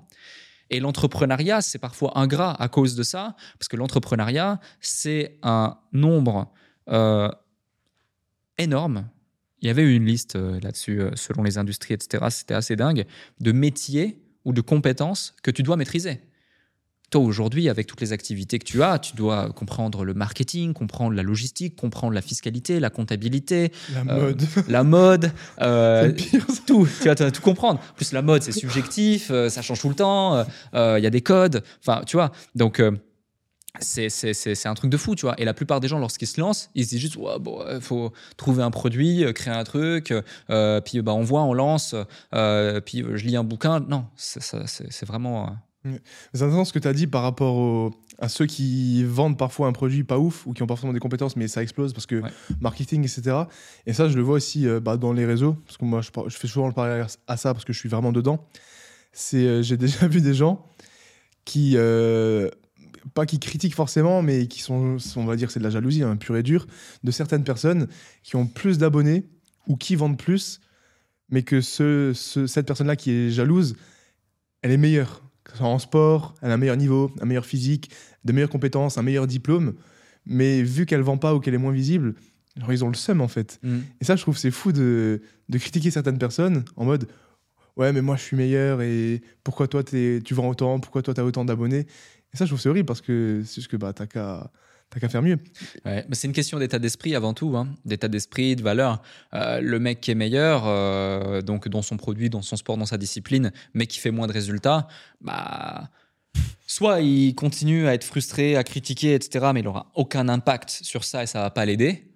Et l'entrepreneuriat, c'est parfois ingrat à cause de ça, parce que l'entrepreneuriat, c'est un nombre énorme il y avait eu une liste euh, là-dessus, euh, selon les industries, etc. C'était assez dingue, de métiers ou de compétences que tu dois maîtriser. Toi, aujourd'hui, avec toutes les activités que tu as, tu dois comprendre le marketing, comprendre la logistique, comprendre la fiscalité, la comptabilité, la euh, mode, la mode, tout. Tu vas tout comprendre. En plus, la mode, c'est subjectif, ça change tout le temps. Il y a des codes. Enfin, tu vois. Donc c'est un truc de fou, tu vois. Et la plupart des gens, lorsqu'ils se lancent, ils se disent juste, ouais, bon, il faut trouver un produit, euh, créer un truc, euh, puis bah, on voit, on lance, euh, puis je lis un bouquin. Non, c'est vraiment. C'est intéressant ce que tu as dit par rapport à ceux qui vendent parfois un produit pas ouf ou qui ont pas forcément des compétences, mais ça explose parce que marketing, etc. Et ça, je le vois aussi bah, dans les réseaux, parce que moi, je, je, fais souvent le parallèle à ça parce que je suis vraiment dedans. C'est, j'ai déjà vu des gens qui pas qui critiquent forcément, mais qui sont, on va dire, c'est de la jalousie, hein, pure et dure, de certaines personnes qui ont plus d'abonnés ou qui vendent plus, mais que ce, cette personne-là qui est jalouse, elle est meilleure. En sport, elle a un meilleur niveau, un meilleur physique, de meilleures compétences, un meilleur diplôme, mais vu qu'elle vend pas ou qu'elle est moins visible, ils ont le seum en fait. Mm. Et ça, je trouve c'est fou de, de critiquer certaines personnes en mode ouais mais moi je suis meilleur et pourquoi toi tu vends autant, pourquoi toi tu as autant d'abonnés? Et ça, je trouve c'est horrible parce que c'est juste que bah, t'as qu'à faire mieux. Mais c'est une question d'état d'esprit avant tout, hein. d'état d'esprit, de valeur. Euh, le mec qui est meilleur, euh, donc dans son produit, dans son sport, dans sa discipline, mais qui fait moins de résultats, bah, soit il continue à être frustré, à critiquer, etc., mais il n'aura aucun impact sur ça et ça va pas l'aider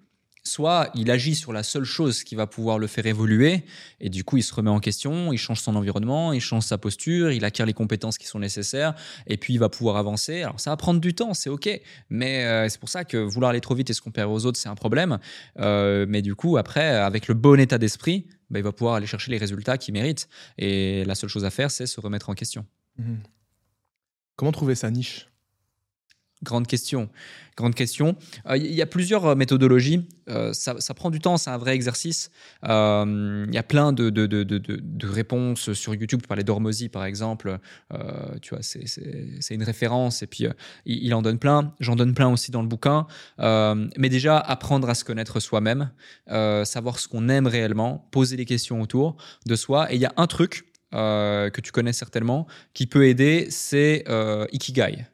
soit il agit sur la seule chose qui va pouvoir le faire évoluer, et du coup il se remet en question, il change son environnement, il change sa posture, il acquiert les compétences qui sont nécessaires, et puis il va pouvoir avancer. Alors ça va prendre du temps, c'est ok, mais euh, c'est pour ça que vouloir aller trop vite et se comparer aux autres, c'est un problème. Euh, mais du coup, après, avec le bon état d'esprit, bah, il va pouvoir aller chercher les résultats qu'il mérite, et la seule chose à faire, c'est se remettre en question. Mmh. Comment trouver sa niche? Grande question. Grande question. Il euh, y a plusieurs euh, méthodologies. Euh, ça, prend du temps, c'est un vrai exercice. Il y a plein de, de, de, de, réponses sur YouTube. Tu parlais d'Hormozy, par exemple. tu vois, c'est une référence. Et puis, il, il, en donne plein. J'en donne plein aussi dans le bouquin. mais déjà, apprendre à se connaître soi-même, savoir ce qu'on aime réellement, poser des questions autour de soi. Et il y a un truc que tu connais certainement qui peut aider, c'est Ikigai.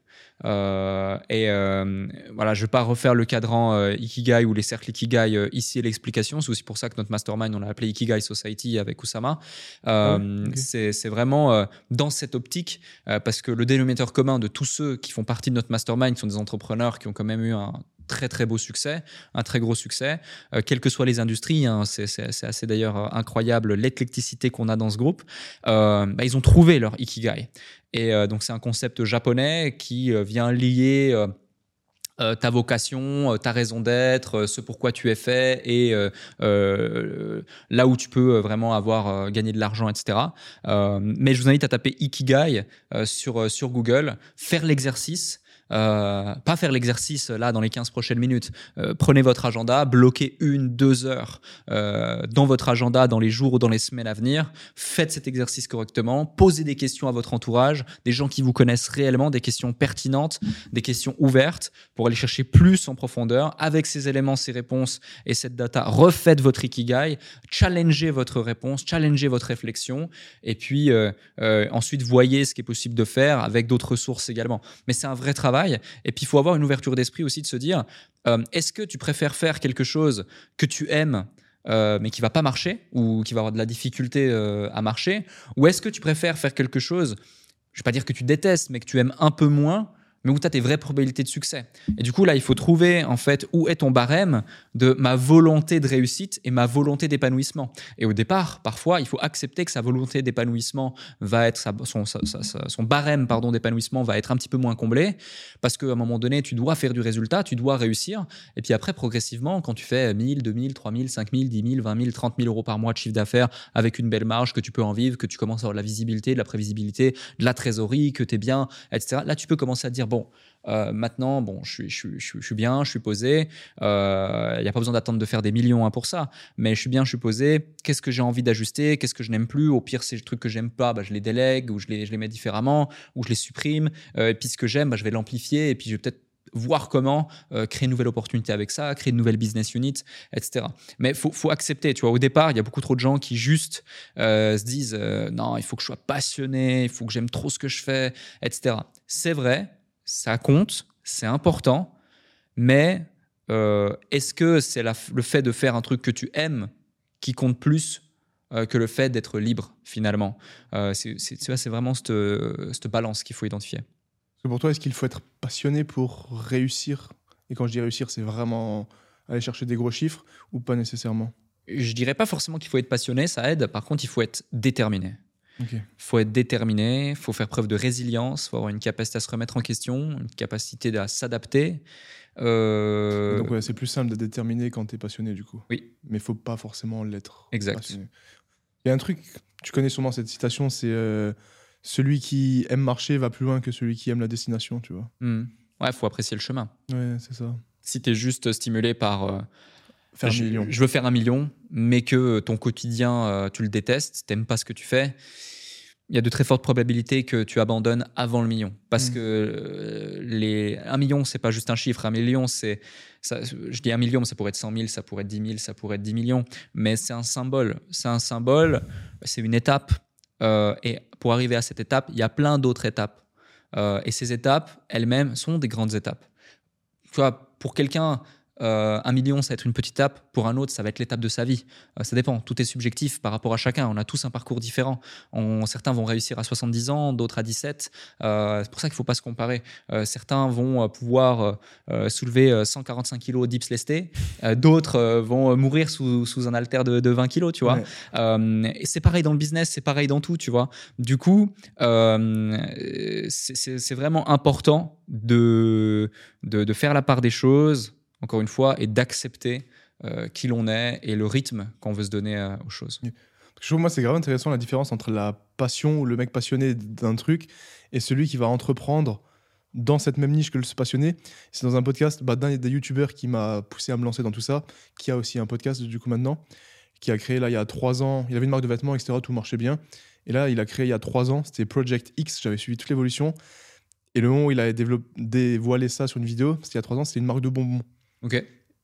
Euh, et euh, voilà, je ne vais pas refaire le cadran euh, Ikigai ou les cercles Ikigai ici et l'explication. C'est aussi pour ça que notre mastermind, on l'a appelé Ikigai Society avec Oussama. Ah c'est vraiment dans cette optique, parce que le dénominateur commun de tous ceux qui font partie de notre mastermind sont des entrepreneurs qui ont quand même eu un très très beau succès, un très gros succès, euh, quelles que soient les industries. Hein, c'est assez d'ailleurs euh, incroyable l'éclecticité qu'on a dans ce groupe. Euh, bah, ils ont trouvé leur ikigai. Et donc c'est un concept japonais qui vient lier ta vocation, ta raison d'être, ce pourquoi tu es fait et là où tu peux vraiment avoir gagné de l'argent, etc. mais je vous invite à taper Ikigai sur, sur Google, faire l'exercice euh, pas faire l'exercice là dans les 15 prochaines minutes. Euh, prenez votre agenda, bloquez une, deux heures euh, dans votre agenda dans les jours ou dans les semaines à venir. Faites cet exercice correctement. Posez des questions à votre entourage, des gens qui vous connaissent réellement, des questions pertinentes, des questions ouvertes pour aller chercher plus en profondeur. Avec ces éléments, ces réponses et cette data, refaites votre Ikigai, challengez votre réponse, challengez votre réflexion et puis ensuite voyez ce qui est possible de faire avec d'autres ressources également. Mais c'est un vrai travail et puis, il faut avoir une ouverture d'esprit aussi de se dire, euh, est-ce que tu préfères faire quelque chose que tu aimes euh, mais qui va pas marcher ou qui va avoir de la difficulté euh, à marcher Ou est-ce que tu préfères faire quelque chose, je vais pas dire que tu détestes, mais que tu aimes un peu moins, mais où tu as tes vraies probabilités de succès. Et du coup, là, il faut trouver en fait où est ton barème de ma volonté de réussite et ma volonté d'épanouissement. Et au départ, parfois, il faut accepter que sa volonté d'épanouissement va être, son, son, barème pardon d'épanouissement va être un petit peu moins comblé parce qu'à un moment donné, tu dois faire du résultat, tu dois réussir. Et puis après, progressivement, quand tu fais 1000, 2000, 3000, 5000, 10 000, 20 000, 30 000 euros par mois de chiffre d'affaires avec une belle marge, que tu peux en vivre, que tu commences à avoir de la visibilité, de la prévisibilité, de la trésorerie, que tu es bien, etc. Là, tu peux commencer à dire, bon, bon, euh, maintenant, bon, je suis, je, je, bien, je suis posé. Il euh, n'y a pas besoin d'attendre de faire des millions hein, pour ça. Mais je suis bien, je suis posé. Qu'est-ce que j'ai envie d'ajuster? Qu'est-ce que je n'aime plus? Au pire, ces trucs que j'aime pas, bah, je les délègue ou je les, je les mets différemment ou je les supprime. Euh, et puis ce que j'aime, bah, je vais l'amplifier et puis je vais peut-être voir comment créer une nouvelle opportunité avec ça, créer une nouvelle business unit, etc. Mais faut, faut, accepter, tu vois, au départ, il y a beaucoup trop de gens qui juste se disent non, il faut que je sois passionné, il faut que j'aime trop ce que je fais, etc. C'est vrai, ça compte, c'est important, mais euh, est-ce que c'est le fait de faire un truc que tu aimes qui compte plus euh, que le fait d'être libre finalement? Euh, C'est vraiment cette, balance qu'il faut identifier. Pour toi, est-ce qu'il faut être passionné pour réussir? Et quand je dis réussir, c'est vraiment aller chercher des gros chiffres ou pas nécessairement? Je dirais pas forcément qu'il faut être passionné, ça aide. Par contre, il faut être déterminé. Il faut être déterminé, il faut faire preuve de résilience, il faut avoir une capacité à se remettre en question, une capacité à s'adapter. Euh, Donc c'est plus simple d'être déterminé quand tu es passionné du coup. Oui. Mais il faut pas forcément l'être. Exact. Il y a un truc, tu connais sûrement cette citation, c'est euh, celui qui aime marcher va plus loin que celui qui aime la destination, tu vois. Hmm. Ouais, il faut apprécier le chemin. Ouais, c'est ça. Si tu es juste stimulé par... Euh, faire je, un million. je veux faire un million, mais que ton quotidien, euh, tu le détestes, t'aimes pas ce que tu fais, il y a de très fortes probabilités que tu abandonnes avant le million. Parce mm. que euh, les, un million, c'est pas juste un chiffre. Un million, c'est. Je dis un million, ça pourrait être 100 000, ça pourrait être 10 000, ça pourrait être 10 millions. Mais c'est un symbole. C'est un symbole, c'est une étape. Euh, et pour arriver à cette étape, il y a plein d'autres étapes. et ces étapes, elles-mêmes, sont des grandes étapes. Tu vois, pour quelqu'un euh, un million, ça va être une petite étape. Pour un autre, ça va être l'étape de sa vie. Euh, ça dépend. Tout est subjectif par rapport à chacun. On a tous un parcours différent. certains vont réussir à 70 ans, d'autres à 17. Euh, c'est pour ça qu'il ne faut pas se comparer. certains vont pouvoir soulever 145 kilos dips lestés. d'autres vont mourir sous, un haltère de, 20 kilos, tu vois. et c'est pareil dans le business, c'est pareil dans tout, tu vois. Du coup, c'est vraiment important de, de faire la part des choses encore une fois, et d'accepter euh, qui l'on est et le rythme qu'on veut se donner euh, aux choses. Je trouve, moi, c'est grave intéressant la différence entre la passion ou le mec passionné d'un truc et celui qui va entreprendre dans cette même niche que le passionné. C'est dans un podcast bah, d'un des youtubeurs qui m'a poussé à me lancer dans tout ça, qui a aussi un podcast du coup maintenant, qui a créé là il y a trois ans. Il avait une marque de vêtements, etc. Tout marchait bien. Et là, il a créé il y a trois ans, c'était Project X. J'avais suivi toute l'évolution. Et le moment où il a dévoilé ça sur une vidéo, c'était il y a trois ans, c'était une marque de bonbons.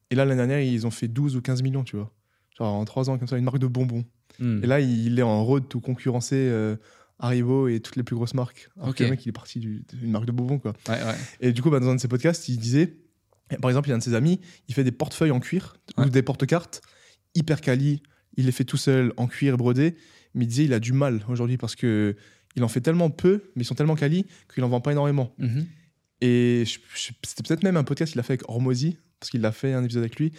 Et là, l'année dernière, ils ont fait 12 ou 15 millions, tu vois. Genre en 3 ans, comme ça, une marque de bonbons. Hmm. Et là, il est en road tout concurrencer euh, Haribo et toutes les plus grosses marques. Alors le mec, il est parti d'une marque de bonbons, quoi. Et du coup, bah, dans un de ses podcasts, il disait, par exemple, il y a un de ses amis, il fait des portefeuilles en cuir ou des porte-cartes hyper quali. Il les fait tout seul en cuir brodé. Mais il disait, il a du mal aujourd'hui parce que il en fait tellement peu, mais ils sont tellement quali qu'il en vend pas énormément. Mhm. Et c'était peut-être même un podcast qu'il a fait avec Hormozy, parce qu'il a fait un épisode avec lui,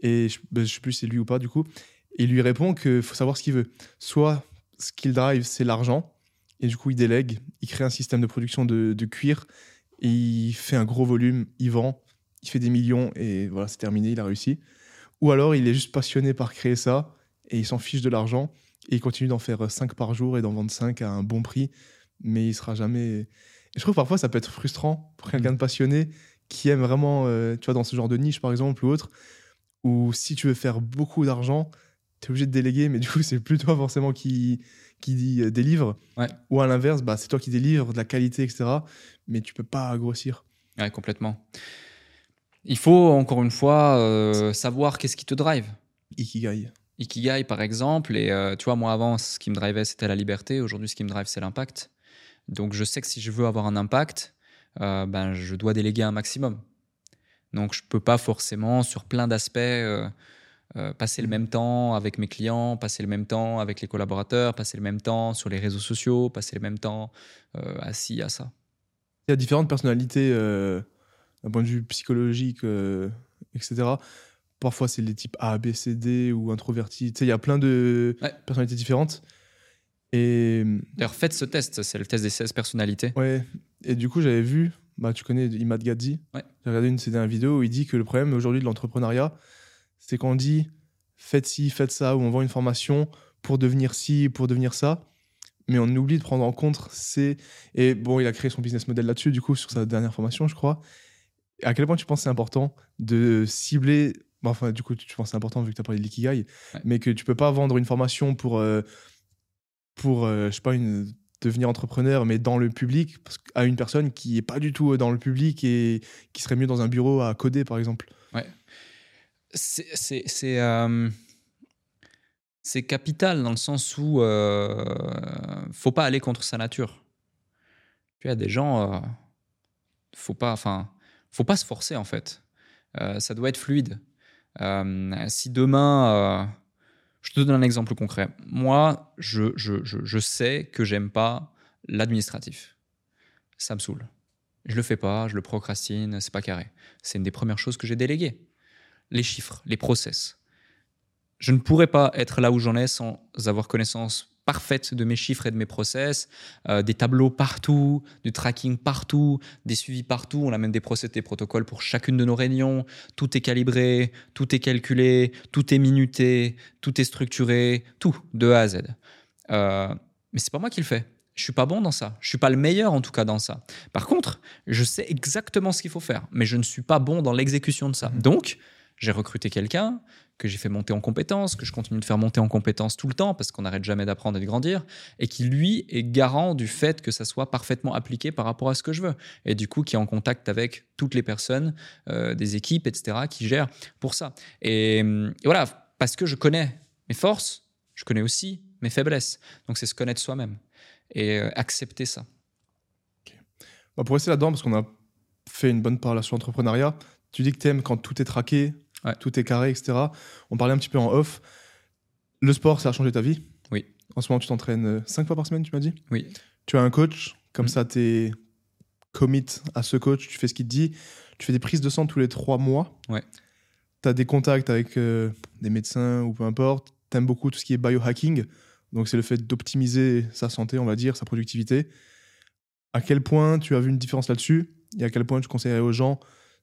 et je, ben, sais plus si c'est lui ou pas du coup, et il lui répond qu'il faut savoir ce qu'il veut. Soit ce qu'il drive, c'est l'argent, et du coup il délègue, il crée un système de production de, cuir, et il fait un gros volume, il vend, il fait des millions et voilà, c'est terminé, il a réussi. Ou alors il est juste passionné par créer ça et il s'en fiche de l'argent et il continue d'en faire 5 par jour et d'en vendre 5 à un bon prix, mais il sera jamais. Je trouve parfois ça peut être frustrant pour quelqu'un de passionné qui aime vraiment, euh, tu vois, dans ce genre de niche par exemple ou autre, où si tu veux faire beaucoup d'argent, tu es obligé de déléguer, mais du coup, c'est plus toi forcément qui, qui euh, délivre. Ou à l'inverse, bah, c'est toi qui délivre de la qualité, etc. Mais tu peux pas grossir. Ouais, complètement. Il faut, encore une fois, euh, savoir qu'est-ce qui te drive. Ikigai. Ikigai, par exemple. Et euh, tu vois, moi, avant, ce qui me drivait, c'était la liberté. Aujourd'hui, ce qui me drive, c'est l'impact. Donc, je sais que si je veux avoir un impact, ben, je dois déléguer un maximum. Donc, je peux pas forcément, sur plein d'aspects, euh, passer le même temps avec mes clients, passer le même temps avec les collaborateurs, passer le même temps sur les réseaux sociaux, passer le même temps euh, assis à ça. Il y a différentes personnalités euh, d'un point de vue psychologique, etc. Parfois, c'est les types A, B, C, D ou introvertis. Tu sais, il y a plein de personnalités différentes. Et... D'ailleurs, faites ce test, c'est le test des 16 personnalités. Ouais, et du coup, j'avais vu, bah, tu connais Imad Gadzi. Ouais. J'ai regardé une de ses dernières vidéos où il dit que le problème aujourd'hui de l'entrepreneuriat, c'est qu'on dit faites ci, faites ça, ou on vend une formation pour devenir ci, pour devenir ça. Mais on oublie de prendre en compte c'est Et bon, il a créé son business model là-dessus, du coup, sur sa dernière formation, je crois. À quel point tu penses c'est important de cibler. enfin, du coup, tu penses c'est important vu que tu as parlé de l'ikigai, mais que tu peux pas vendre une formation pour, euh, pour euh, je sais pas, devenir entrepreneur, mais dans le public, à une personne qui est pas du tout dans le public et qui serait mieux dans un bureau à coder, par exemple. Ouais c'est euh, c'est capital dans le sens où euh, faut pas aller contre sa nature. Tu as des gens, euh, faut pas, enfin, faut pas se forcer en fait. Euh, ça doit être fluide. si demain, je te donne un exemple concret. Moi, je, je, sais que j'aime pas l'administratif. Ça me saoule. Je le fais pas, je le procrastine, c'est pas carré. C'est une des premières choses que j'ai déléguées les chiffres, les process. Je ne pourrais pas être là où j'en ai sans avoir connaissance parfaite de mes chiffres et de mes process, euh, des tableaux partout, du tracking partout, des suivis partout. On a même des process, des protocoles pour chacune de nos réunions. Tout est calibré, tout est calculé, tout est minuté, tout est structuré, tout de A à Z. Euh, mais c'est pas moi qui le fais. Je suis pas bon dans ça. Je suis pas le meilleur en tout cas dans ça. Par contre, je sais exactement ce qu'il faut faire, mais je ne suis pas bon dans l'exécution de ça. Mmh. Donc, j'ai recruté quelqu'un que j'ai fait monter en compétences, que je continue de faire monter en compétences tout le temps parce qu'on n'arrête jamais d'apprendre et de grandir, et qui lui est garant du fait que ça soit parfaitement appliqué par rapport à ce que je veux. Et du coup, qui est en contact avec toutes les personnes, euh, des équipes, etc., qui gèrent pour ça. Et, voilà, parce que je connais mes forces, je connais aussi mes faiblesses. Donc c'est se connaître soi-même et euh, accepter ça. On pour rester là-dedans, parce qu'on a fait une bonne part sur l'entrepreneuriat, tu dis que tu aimes quand tout est traqué, tout est carré, etc. On parlait un petit peu en off. Le sport, ça a changé ta vie? Oui. En ce moment, tu t'entraînes euh, cinq fois par semaine, tu m'as dit? Oui. Tu as un coach, comme mm. ça, tu es commit à ce coach, tu fais ce qu'il te dit. Tu fais des prises de sang tous les trois mois? Ouais. Tu as des contacts avec euh, des médecins ou peu importe. Tu aimes beaucoup tout ce qui est biohacking. Donc, c'est le fait d'optimiser sa santé, on va dire, sa productivité. À quel point tu as vu une différence là-dessus? Et à quel point tu conseillerais aux gens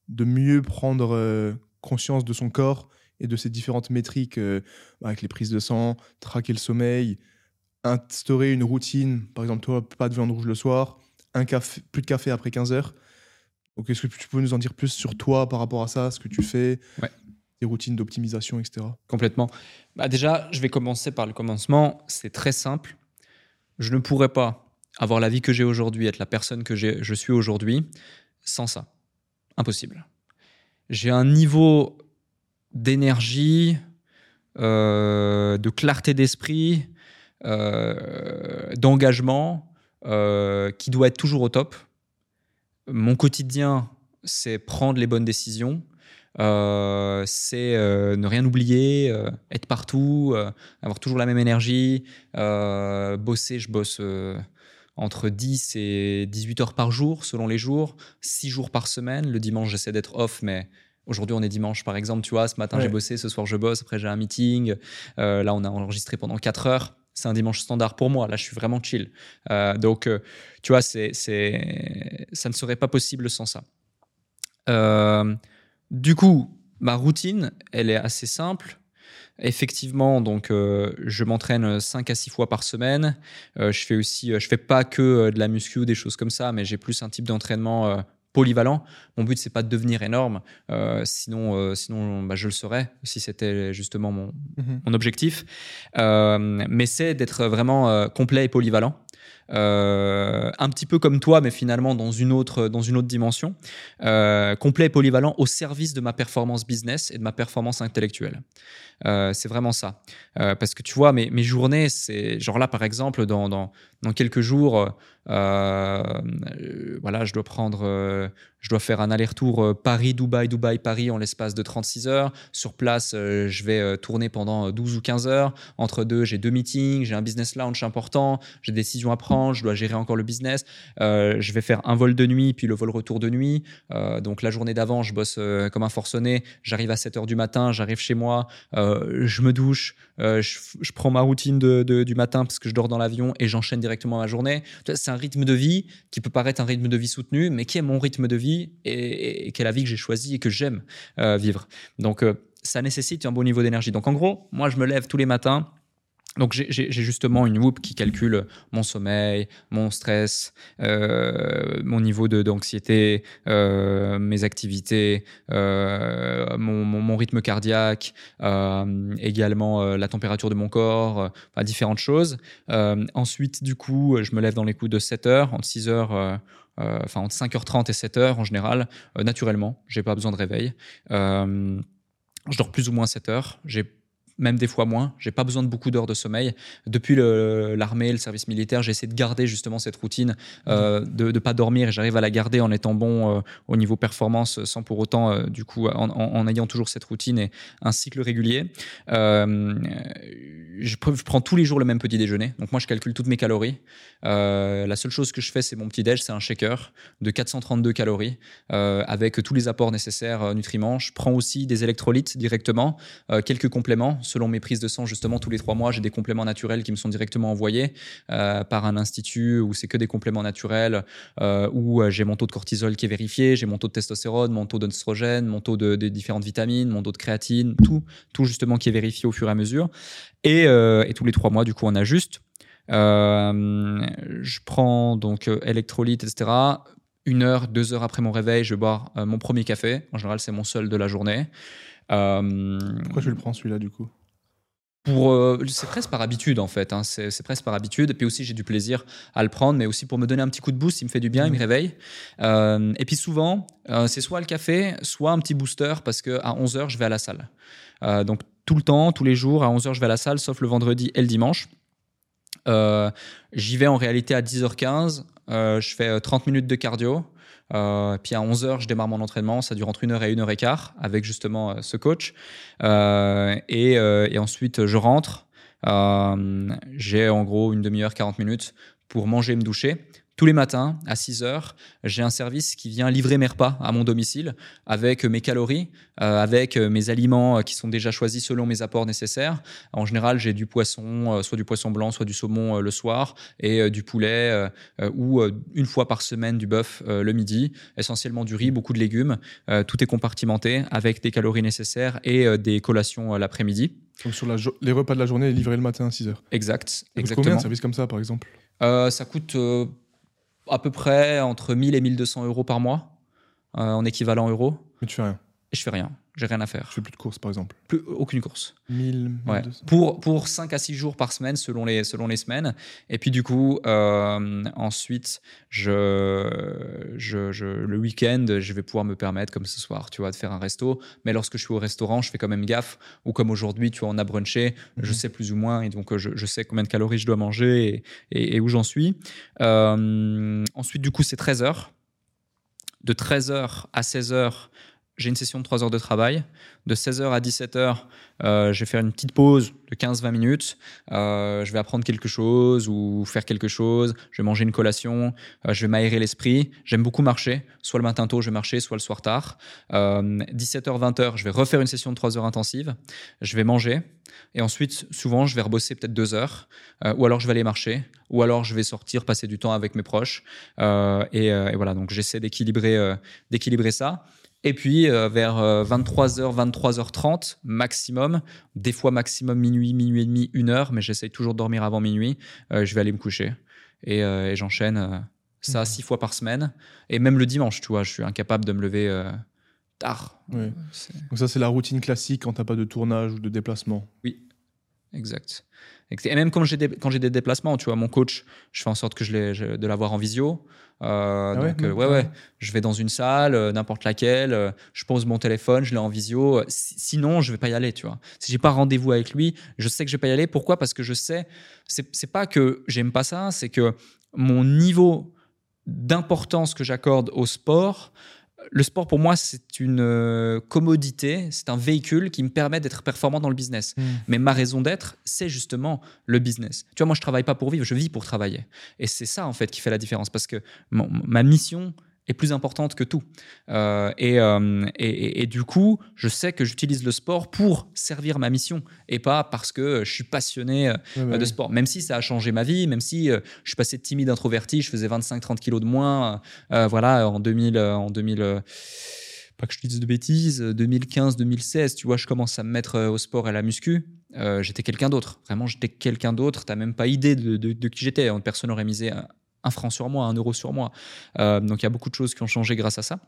de mieux prendre euh, conscience de son corps et de ses différentes métriques euh, avec les prises de sang, traquer le sommeil, instaurer une routine, par exemple toi, pas de viande rouge le soir, un café, plus de café après 15 heures. Donc est-ce que tu peux nous en dire plus sur toi par rapport à ça, ce que tu fais, ouais. tes routines d'optimisation, etc. Complètement. Bah déjà, je vais commencer par le commencement. C'est très simple. Je ne pourrais pas avoir la vie que j'ai aujourd'hui, être la personne que je suis aujourd'hui, sans ça. Impossible. J'ai un niveau d'énergie, euh, de clarté d'esprit, euh, d'engagement euh, qui doit être toujours au top. Mon quotidien, c'est prendre les bonnes décisions, c'est ne rien oublier, être partout, avoir toujours la même énergie, bosser, je bosse entre 10 et 18 heures par jour, selon les jours, 6 jours par semaine. Le dimanche, j'essaie d'être off, mais aujourd'hui, on est dimanche, par exemple. Tu vois, ce matin, j'ai bossé, ce soir, je bosse, après, j'ai un meeting. Euh, là, on a enregistré pendant 4 heures. C'est un dimanche standard pour moi. Là, je suis vraiment chill. Euh, donc, euh, tu vois, c'est, ça ne serait pas possible sans ça. du coup, ma routine, elle est assez simple. Effectivement, donc euh, je m'entraîne 5 à 6 fois par semaine. Euh, je fais aussi, je fais pas que de la muscu ou des choses comme ça, mais j'ai plus un type d'entraînement polyvalent. Mon but, c'est pas de devenir énorme, sinon, sinon bah, je le serais si c'était justement mon, Mhm. mon objectif. mais c'est d'être vraiment complet et polyvalent. Euh, un petit peu comme toi, mais finalement dans une autre, dans une autre dimension, euh, complet et polyvalent au service de ma performance business et de ma performance intellectuelle. Euh, c'est vraiment ça. Euh, parce que tu vois, mes, mes journées, c'est genre là, par exemple, dans, dans, dans quelques jours, euh, voilà, je dois prendre, euh, je dois faire un aller-retour euh, Paris-Dubaï, Dubaï-Paris en l'espace de 36 heures. Sur place, euh, je vais tourner pendant 12 ou 15 heures. Entre deux, j'ai deux meetings, j'ai un business launch important, j'ai des décisions à prendre, je dois gérer encore le business. je vais faire un vol de nuit, puis le vol retour de nuit. donc la journée d'avant, je bosse comme un forcené. J'arrive à 7 heures du matin, j'arrive chez moi, je me douche, je, je, prends ma routine du matin parce que je dors dans l'avion et j'enchaîne directement ma journée. C'est un rythme de vie qui peut paraître un rythme de vie soutenu, mais qui est mon rythme de vie et, et qui est la vie que j'ai choisie et que j'aime euh, vivre. Donc, euh, ça nécessite un bon niveau d'énergie. Donc, en gros, moi, je me lève tous les matins. Donc j'ai justement une Whoop qui calcule mon sommeil, mon stress, euh, mon niveau d'anxiété, euh, mes activités, euh, mon, rythme cardiaque, également la température de mon corps, différentes choses. ensuite, du coup, je me lève dans les coups de 7 heures, entre 6 heures enfin entre 5h30 et 7h en général, euh, naturellement, j'ai pas besoin de réveil. Je dors plus ou moins 7 heures. Même des fois moins. J'ai pas besoin de beaucoup d'heures de sommeil. Depuis l'armée, le, le, service militaire, j'ai essayé de garder justement cette routine euh, de ne pas dormir et j'arrive à la garder en étant bon euh, au niveau performance sans pour autant, euh, du coup, en, en, en, ayant toujours cette routine et un cycle régulier. Je, prends tous les jours le même petit déjeuner. Donc moi, je calcule toutes mes calories. La seule chose que je fais, c'est mon petit déj, c'est un shaker de 432 calories avec tous les apports nécessaires nutriments. Je prends aussi des électrolytes directement, quelques compléments selon mes prises de sang, justement, tous les trois mois, j'ai des compléments naturels qui me sont directement envoyés euh, par un institut où c'est que des compléments naturels, euh, où j'ai mon taux de cortisol qui est vérifié, j'ai mon taux de testostérone, mon taux d'œstrogène, mon taux de, différentes vitamines, mon taux de créatine, tout, tout justement qui est vérifié au fur et à mesure. Et, euh, tous les trois mois, du coup, on ajuste. Euh, je prends donc électrolytes, etc. Une heure, deux heures après mon réveil, je vais boire mon premier café. En général, c'est mon seul de la journée. Euh, Pourquoi tu le prends celui-là du coup? pour, euh, c'est presque par habitude en fait. Hein. C'est presque par habitude. Et puis aussi, j'ai du plaisir à le prendre, mais aussi pour me donner un petit coup de boost. Il me fait du bien, il me réveille. Euh, et puis souvent, euh, c'est soit le café, soit un petit booster parce que à 11 h je vais à la salle. Donc tout le temps, tous les jours, à 11 h je vais à la salle, sauf le vendredi et le dimanche. J'y vais en réalité à 10h15. je fais 30 minutes de cardio. Euh, puis à 11h, je démarre mon entraînement. Ça dure entre 1 heure et 1 heure et quart avec justement euh, ce coach. Euh, et, et, ensuite, je rentre. J'ai en gros une demi-heure, 40 minutes pour manger et me doucher. Tous les matins, à 6 heures, j'ai un service qui vient livrer mes repas à mon domicile avec mes calories, euh, avec mes aliments qui sont déjà choisis selon mes apports nécessaires. En général, j'ai du poisson, euh, soit du poisson blanc, soit du saumon euh, le soir, et du poulet, ou une fois par semaine du bœuf le midi, essentiellement du riz, beaucoup de légumes. tout est compartimenté avec des calories nécessaires et des collations l'après-midi. Donc sur la les repas de la journée livrés le matin à 6 heures. Exact. exactement. Combien de services comme ça, par exemple? Ça coûte à peu près entre 1000 et 1200 euros par mois euh, en équivalent euros. Mais tu fais rien. Et je fais rien. J'ai rien à faire. Tu fais plus de courses, par exemple plus, Aucune course. 1000, ouais. Pour, pour 5 à 6 jours par semaine, selon les, selon les semaines. Et puis, du coup, euh, ensuite, je, je, je, le week-end, je vais pouvoir me permettre, comme ce soir, tu vois, de faire un resto. Mais lorsque je suis au restaurant, je fais quand même gaffe. Ou comme aujourd'hui, tu vois, on a brunché, mm -hmm. je sais plus ou moins. Et donc, je, je, sais combien de calories je dois manger et, et, et où j'en suis. Euh, ensuite, du coup, c'est 13 heures. De 13 heures à 16 heures, j'ai une session de 3 heures de travail. De 16h à 17h, euh, je vais faire une petite pause de 15-20 minutes. Euh, je vais apprendre quelque chose ou faire quelque chose. Je vais manger une collation. Euh, je vais m'aérer l'esprit. J'aime beaucoup marcher. Soit le matin tôt, je vais marcher, soit le soir tard. 17h-20h, je vais refaire une session de 3 heures intensive. Je vais manger. Et ensuite, souvent, je vais rebosser peut-être 2 heures. ou alors, je vais aller marcher. Ou alors, je vais sortir, passer du temps avec mes proches. Et, et, voilà, donc j'essaie d'équilibrer d'équilibrer ça. Et puis euh, vers 23h, 23h30 maximum, des fois maximum minuit, minuit et demi, une heure, mais j'essaye toujours de dormir avant minuit, je vais aller me coucher. Et, j'enchaîne ça six fois par semaine. Et même le dimanche, tu vois, je suis incapable de me lever tard. Donc ça, c'est la routine classique quand tu n'as pas de tournage ou de déplacement. Oui, exact. Et même quand j'ai des, quand j'ai des déplacements, tu vois, mon coach, je fais en sorte que je l'ai, de l'avoir en visio. Euh, ah donc, ouais, euh, ouais, je vais dans une salle, euh, n'importe laquelle, je pose mon téléphone, je l'ai en visio. sinon, je vais pas y aller, tu vois. Si j'ai pas rendez-vous avec lui, je sais que je vais pas y aller. Pourquoi? Parce que je sais, c'est pas que j'aime pas ça, c'est que mon niveau d'importance que j'accorde au sport le sport pour moi, c'est une euh, commodité, c'est un véhicule qui me permet d'être performant dans le business. Hmm. Mais ma raison d'être, c'est justement le business. Tu vois, moi, je travaille pas pour vivre, je vis pour travailler. Et c'est ça, en fait, qui fait la différence. Parce que ma mission, est plus importante que tout. Euh, euh, et, et, du coup, je sais que j'utilise le sport pour servir ma mission et pas parce que je suis passionné euh, de sport. Même si ça a changé ma vie, même si je suis passé de timide introverti, je faisais 25-30 kilos de moins, voilà, en 2000, en 2000 pas que je te dise de bêtises, 2015-2016, tu vois, je commence à me mettre au sport et à la muscu. j'étais quelqu'un d'autre. Vraiment, j'étais quelqu'un d'autre. Tu n'as même pas idée de, de qui j'étais. Personne n'aurait misé un franc sur moi, un euro sur moi. Euh, donc il y a beaucoup de choses qui ont changé grâce à ça.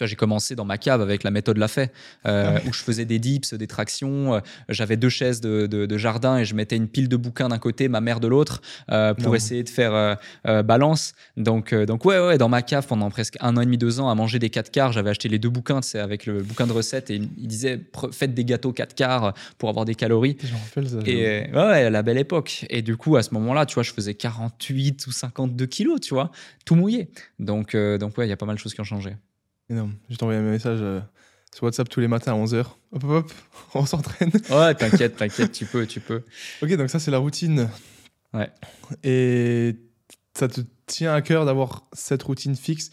Tu vois, j'ai commencé dans ma cave avec la méthode Lafay, euh, ah où je faisais des dips, des tractions. Euh, j'avais deux chaises de, jardin et je mettais une pile de bouquins d'un côté, ma mère de l'autre, euh, pour essayer de faire balance. Donc, donc ouais, ouais, dans ma cave pendant presque un an et demi, deux ans, à manger des 4 quarts, j'avais acheté les deux bouquins, c'est avec le bouquin de recettes et il disait faites des gâteaux 4 quarts pour avoir des calories. et ouais, la belle époque. Et du coup, à ce moment-là, tu vois, je faisais 48 ou 52 kilos, tu vois, tout mouillé. Donc, donc ouais, il y a pas mal de choses qui ont changé. Énorme. Je t'envoie un message euh, sur WhatsApp tous les matins à 11h. Hop, hop, hop, on s'entraîne. Ouais, t'inquiète, t'inquiète, tu peux, tu peux. Ok, donc ça, c'est la routine. Ouais. Et ça te tient à cœur d'avoir cette routine fixe?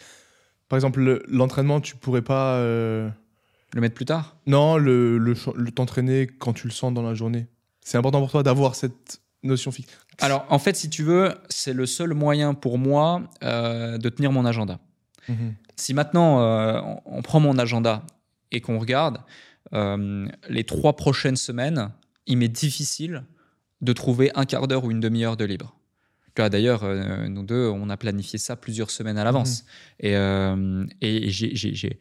Par exemple, l'entraînement, tu pourrais pas. Euh, le mettre plus tard? Non, le, le, t'entraîner quand tu le sens dans la journée. C'est important pour toi d'avoir cette notion fixe. Alors, en fait, si tu veux, c'est le seul moyen pour moi euh, de tenir mon agenda. Mhm. Si maintenant euh, on prend mon agenda et qu'on regarde euh, les trois prochaines semaines, il m'est difficile de trouver un quart d'heure ou une demi-heure de libre. D'ailleurs, euh, nous deux, on a planifié ça plusieurs semaines à l'avance. Mhm. Et, et j'ai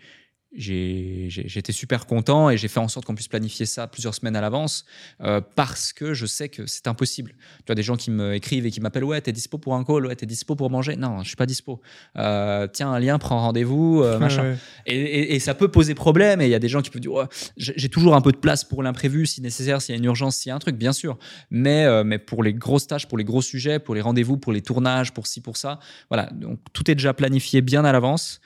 j'étais super content et j'ai fait en sorte qu'on puisse planifier ça plusieurs semaines à l'avance euh, parce que je sais que c'est impossible. Tu as des gens qui me écrivent et qui m'appellent Ouais, t'es dispo pour un call Ouais, t'es dispo pour manger Non, je suis pas dispo. Euh, tiens, un lien, prends rendez-vous, euh, machin. Et, ça peut poser problème. Et il y a des gens qui peuvent dire ouais, J'ai toujours un peu de place pour l'imprévu si nécessaire, s'il y a une urgence, s'il y a un truc, bien sûr. Mais, mais pour les grosses tâches, pour les gros sujets, pour les rendez-vous, pour les tournages, pour ci, pour ça, voilà. Donc tout est déjà planifié bien à l'avance.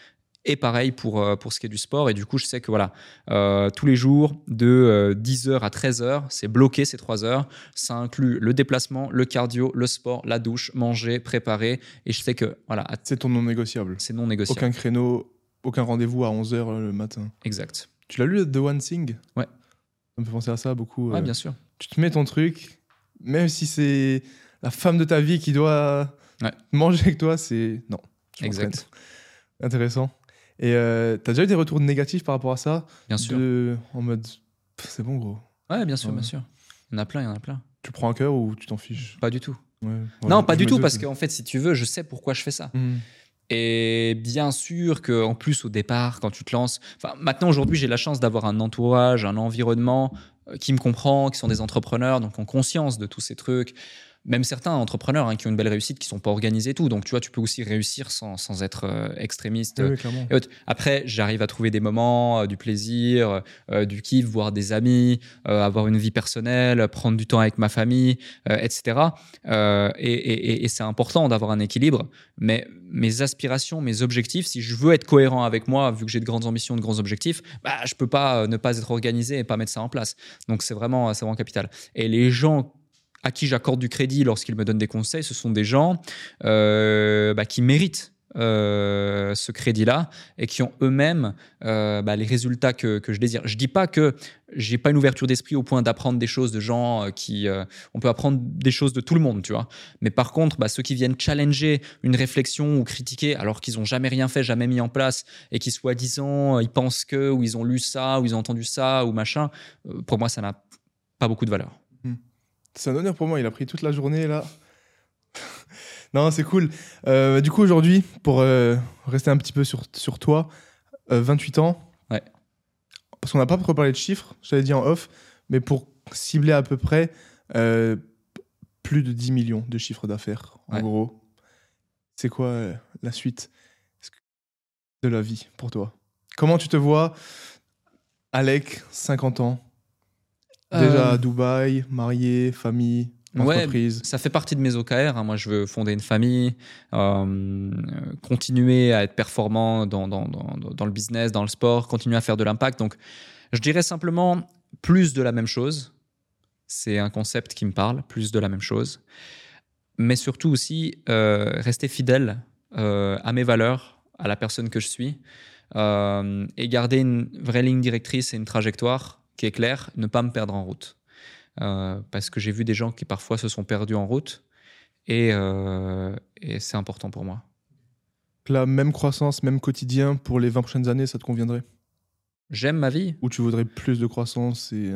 Et pareil pour, euh, pour ce qui est du sport. Et du coup, je sais que voilà, euh, tous les jours, de 10h euh, à 13h, c'est bloqué ces 3 heures. Ça inclut le déplacement, le cardio, le sport, la douche, manger, préparer. Et je sais que voilà. C'est ton non négociable. C'est non négociable. Aucun créneau, aucun rendez-vous à 11h le matin. Exact. Tu l'as lu, The One Thing? Ouais. Ça me fait penser à ça beaucoup. Ouais, bien sûr. Tu te mets ton truc, même si c'est la femme de ta vie qui doit manger avec toi, c'est. Non. Exact. Intéressant. Et euh, t'as déjà eu des retours négatifs par rapport à ça? Bien sûr. En mode, c'est bon, gros. Ouais, bien sûr, bien sûr. Il y en a plein, il y en a plein. Tu prends un cœur ou tu t'en fiches? Pas du tout. non, pas du tout, parce qu'en fait, si tu veux, je sais pourquoi je fais ça. Hmm. Et bien sûr qu'en plus, au départ, quand tu te lances. Enfin, maintenant, aujourd'hui, j'ai la chance d'avoir un entourage, un environnement euh, qui me comprend, qui sont des entrepreneurs, donc ont conscience de tous ces trucs même certains entrepreneurs hein, qui ont une belle réussite, qui sont pas organisés tout. Donc, tu vois, tu peux aussi réussir sans, sans être euh, extrémiste. Après, j'arrive à trouver des moments, euh, du plaisir, euh, du kiff, voir des amis, avoir une vie personnelle, prendre du temps avec ma famille, etc. et, et c'est important d'avoir un équilibre. Mais mes aspirations, mes objectifs, si je veux être cohérent avec moi, vu que j'ai de grandes ambitions, de grands objectifs, bah, je peux pas ne pas être organisé et pas mettre ça en place. Donc, c'est vraiment, c'est vraiment capital. Et les gens à qui j'accorde du crédit lorsqu'ils me donnent des conseils, ce sont des gens euh, bah, qui méritent euh, ce crédit-là et qui ont eux-mêmes euh, bah, les résultats que, je désire. Je dis pas que j'ai pas une ouverture d'esprit au point d'apprendre des choses de gens qui. on peut apprendre des choses de tout le monde, tu vois. Mais par contre, bah, ceux qui viennent challenger une réflexion ou critiquer alors qu'ils ont jamais rien fait, jamais mis en place et qui soi-disant ils pensent que ou ils ont lu ça ou ils ont entendu ça ou machin, pour moi ça n'a pas beaucoup de valeur. C'est un honneur pour moi. Il a pris toute la journée là. non, c'est cool. Euh, du coup, aujourd'hui, pour euh, rester un petit peu sur, sur toi, 28 euh, ans. Ouais. Parce qu'on n'a pas parlé de chiffres, j'avais dit en off, mais pour cibler à peu près plus de 10 millions de chiffres d'affaires, en gros. C'est quoi la suite de la vie pour toi? Comment tu te vois, Alec, 50 ans? Déjà à Dubaï, marié, famille Ouais, ça fait partie de mes OKR. Hein. Moi, je veux fonder une famille, euh, continuer à être performant dans, dans, dans, dans, le business, dans le sport, continuer à faire de l'impact. Donc, je dirais simplement plus de la même chose. C'est un concept qui me parle, plus de la même chose. Mais surtout aussi, euh, rester fidèle euh, à mes valeurs, à la personne que je suis, et garder une vraie ligne directrice et une trajectoire qui est claire, ne pas me perdre en route. Euh, parce que j'ai vu des gens qui parfois se sont perdus en route et, euh, et c'est important pour moi. La même croissance, même quotidien pour les 20 prochaines années, ça te conviendrait? J'aime ma vie. Ou tu voudrais plus de croissance et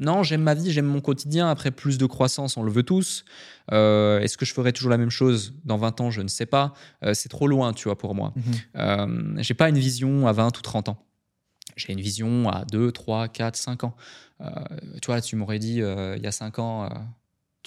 Non, j'aime ma vie, j'aime mon quotidien. Après, plus de croissance, on le veut tous. Euh, est-ce que je ferai toujours la même chose dans 20 ans? Je ne sais pas. c'est trop loin, tu vois, pour moi. Mhm. j'ai pas une vision à 20 ou 30 ans. J'ai une vision à 2, 3, 4, 5 ans. Euh, tu vois, tu m'aurais dit euh, il y a 5 ans, euh,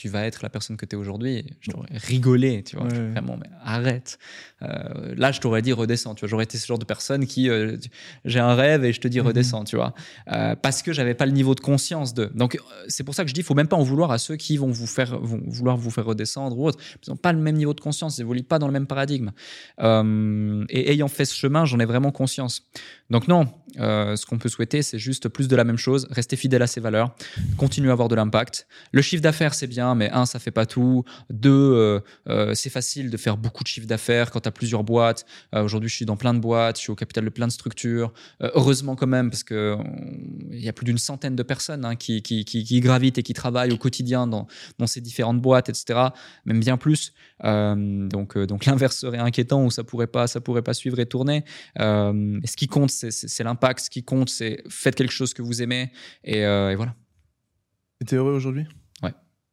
tu vas être la personne que tu es aujourd'hui. Je t'aurais rigolé, tu vois. Vraiment, mais arrête. Euh, là, je t'aurais dit redescends, tu vois. J'aurais été ce genre de personne qui, euh, j'ai un rêve et je te dis mhm. redescends, tu vois. Euh, parce que j'avais pas le niveau de conscience de. Donc, c'est pour ça que je dis, il faut même pas en vouloir à ceux qui vont vous faire, vont vouloir vous faire redescendre ou autre. Ils n'ont pas le même niveau de conscience, ils évoluent pas dans le même paradigme. et ayant fait ce chemin, j'en ai vraiment conscience. Donc non, ce qu'on peut souhaiter, c'est juste plus de la même chose, rester fidèle à ses valeurs, continuer à avoir de l'impact. Le chiffre d'affaires, c'est bien, mais un, ça fait pas tout. Deux, c'est facile de faire beaucoup de chiffre d'affaires quand tu plusieurs boîtes. Euh, aujourd'hui, je suis dans plein de boîtes, je suis au capital de plein de structures. Euh, heureusement quand même, parce qu'il y a plus d'une centaine de personnes hein, qui, gravitent et qui travaillent au quotidien dans, ces différentes boîtes, etc. Même bien plus. Euh, donc, donc l'inverse serait inquiétant où ça pourrait pas, ça pourrait pas suivre et tourner. ce qui compte, c'est l'impact. Ce qui compte, c'est faites quelque chose que vous aimez et, et voilà. Et es heureux aujourd'hui?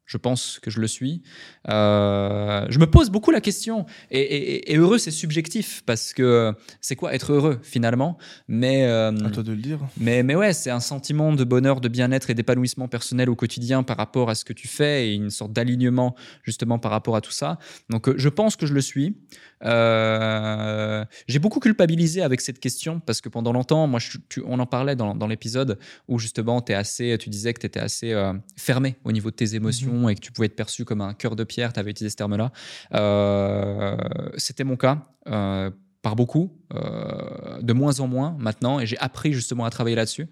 Je pense que je le suis. Euh, je me pose beaucoup la question. Et, heureux, c'est subjectif parce que c'est quoi être heureux finalement? Mais euh, à toi de le dire. Mais mais ouais, c'est un sentiment de bonheur, de bien-être et d'épanouissement personnel au quotidien par rapport à ce que tu fais et une sorte d'alignement justement par rapport à tout ça. Donc euh, je pense que je le suis. Euh, j'ai beaucoup culpabilisé avec cette question parce que pendant longtemps, moi, on en parlait dans, l'épisode où justement, es assez, tu disais que tu étais assez euh, fermé au niveau de tes émotions mhm. et que tu pouvais être perçu comme un cœur de pierre. Tu avais utilisé ce terme-là. Euh, c'était mon cas par beaucoup, euh, de moins en moins maintenant, et j'ai appris justement à travailler là-dessus,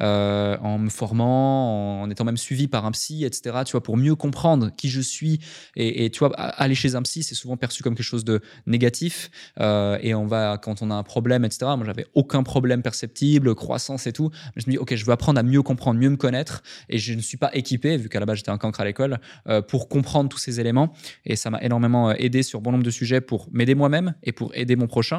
euh, en me formant, en étant même suivi par un psy, etc., tu vois, pour mieux comprendre qui je suis. Et, tu vois, aller chez un psy, c'est souvent perçu comme quelque chose de négatif, euh, et on va, quand on a un problème, etc., moi j'avais aucun problème perceptible, croissance et tout, je me dis, ok, je veux apprendre à mieux comprendre, mieux me connaître, et je ne suis pas équipé, vu qu'à la base j'étais un cancre à l'école, pour comprendre tous ces éléments, et ça m'a énormément aidé sur bon nombre de sujets pour m'aider moi-même et pour aider mon prochain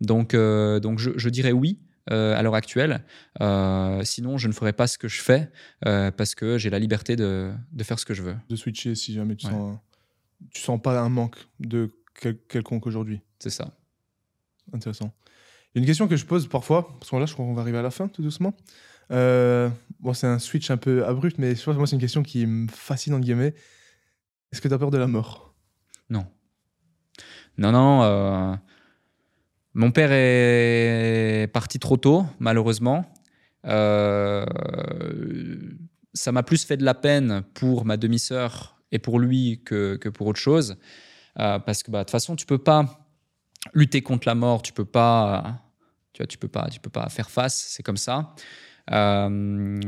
donc, euh, donc je, dirais oui. Euh, à l'heure actuelle. Euh, sinon, je ne ferais pas ce que je fais parce que j'ai la liberté de, de, faire ce que je veux. De switcher si jamais tu sens, tu sens pas un manque de quelconque aujourd'hui. C'est ça. Intéressant. Il y a une question que je pose parfois, parce que là, je crois qu'on va arriver à la fin tout doucement. bon, c'est un switch un peu abrupt, mais je moi, c'est une question qui me fascine, en guillemets. Est-ce que tu as peur de la mort? Non. Non, non. Mon père est parti trop tôt, malheureusement. Euh, ça m'a plus fait de la peine pour ma demi-sœur et pour lui que, pour autre chose. Euh, parce que bah, de toute façon, tu peux pas lutter contre la mort, tu peux pas, tu tu peux pas, peux pas faire face, c'est comme ça. Euh,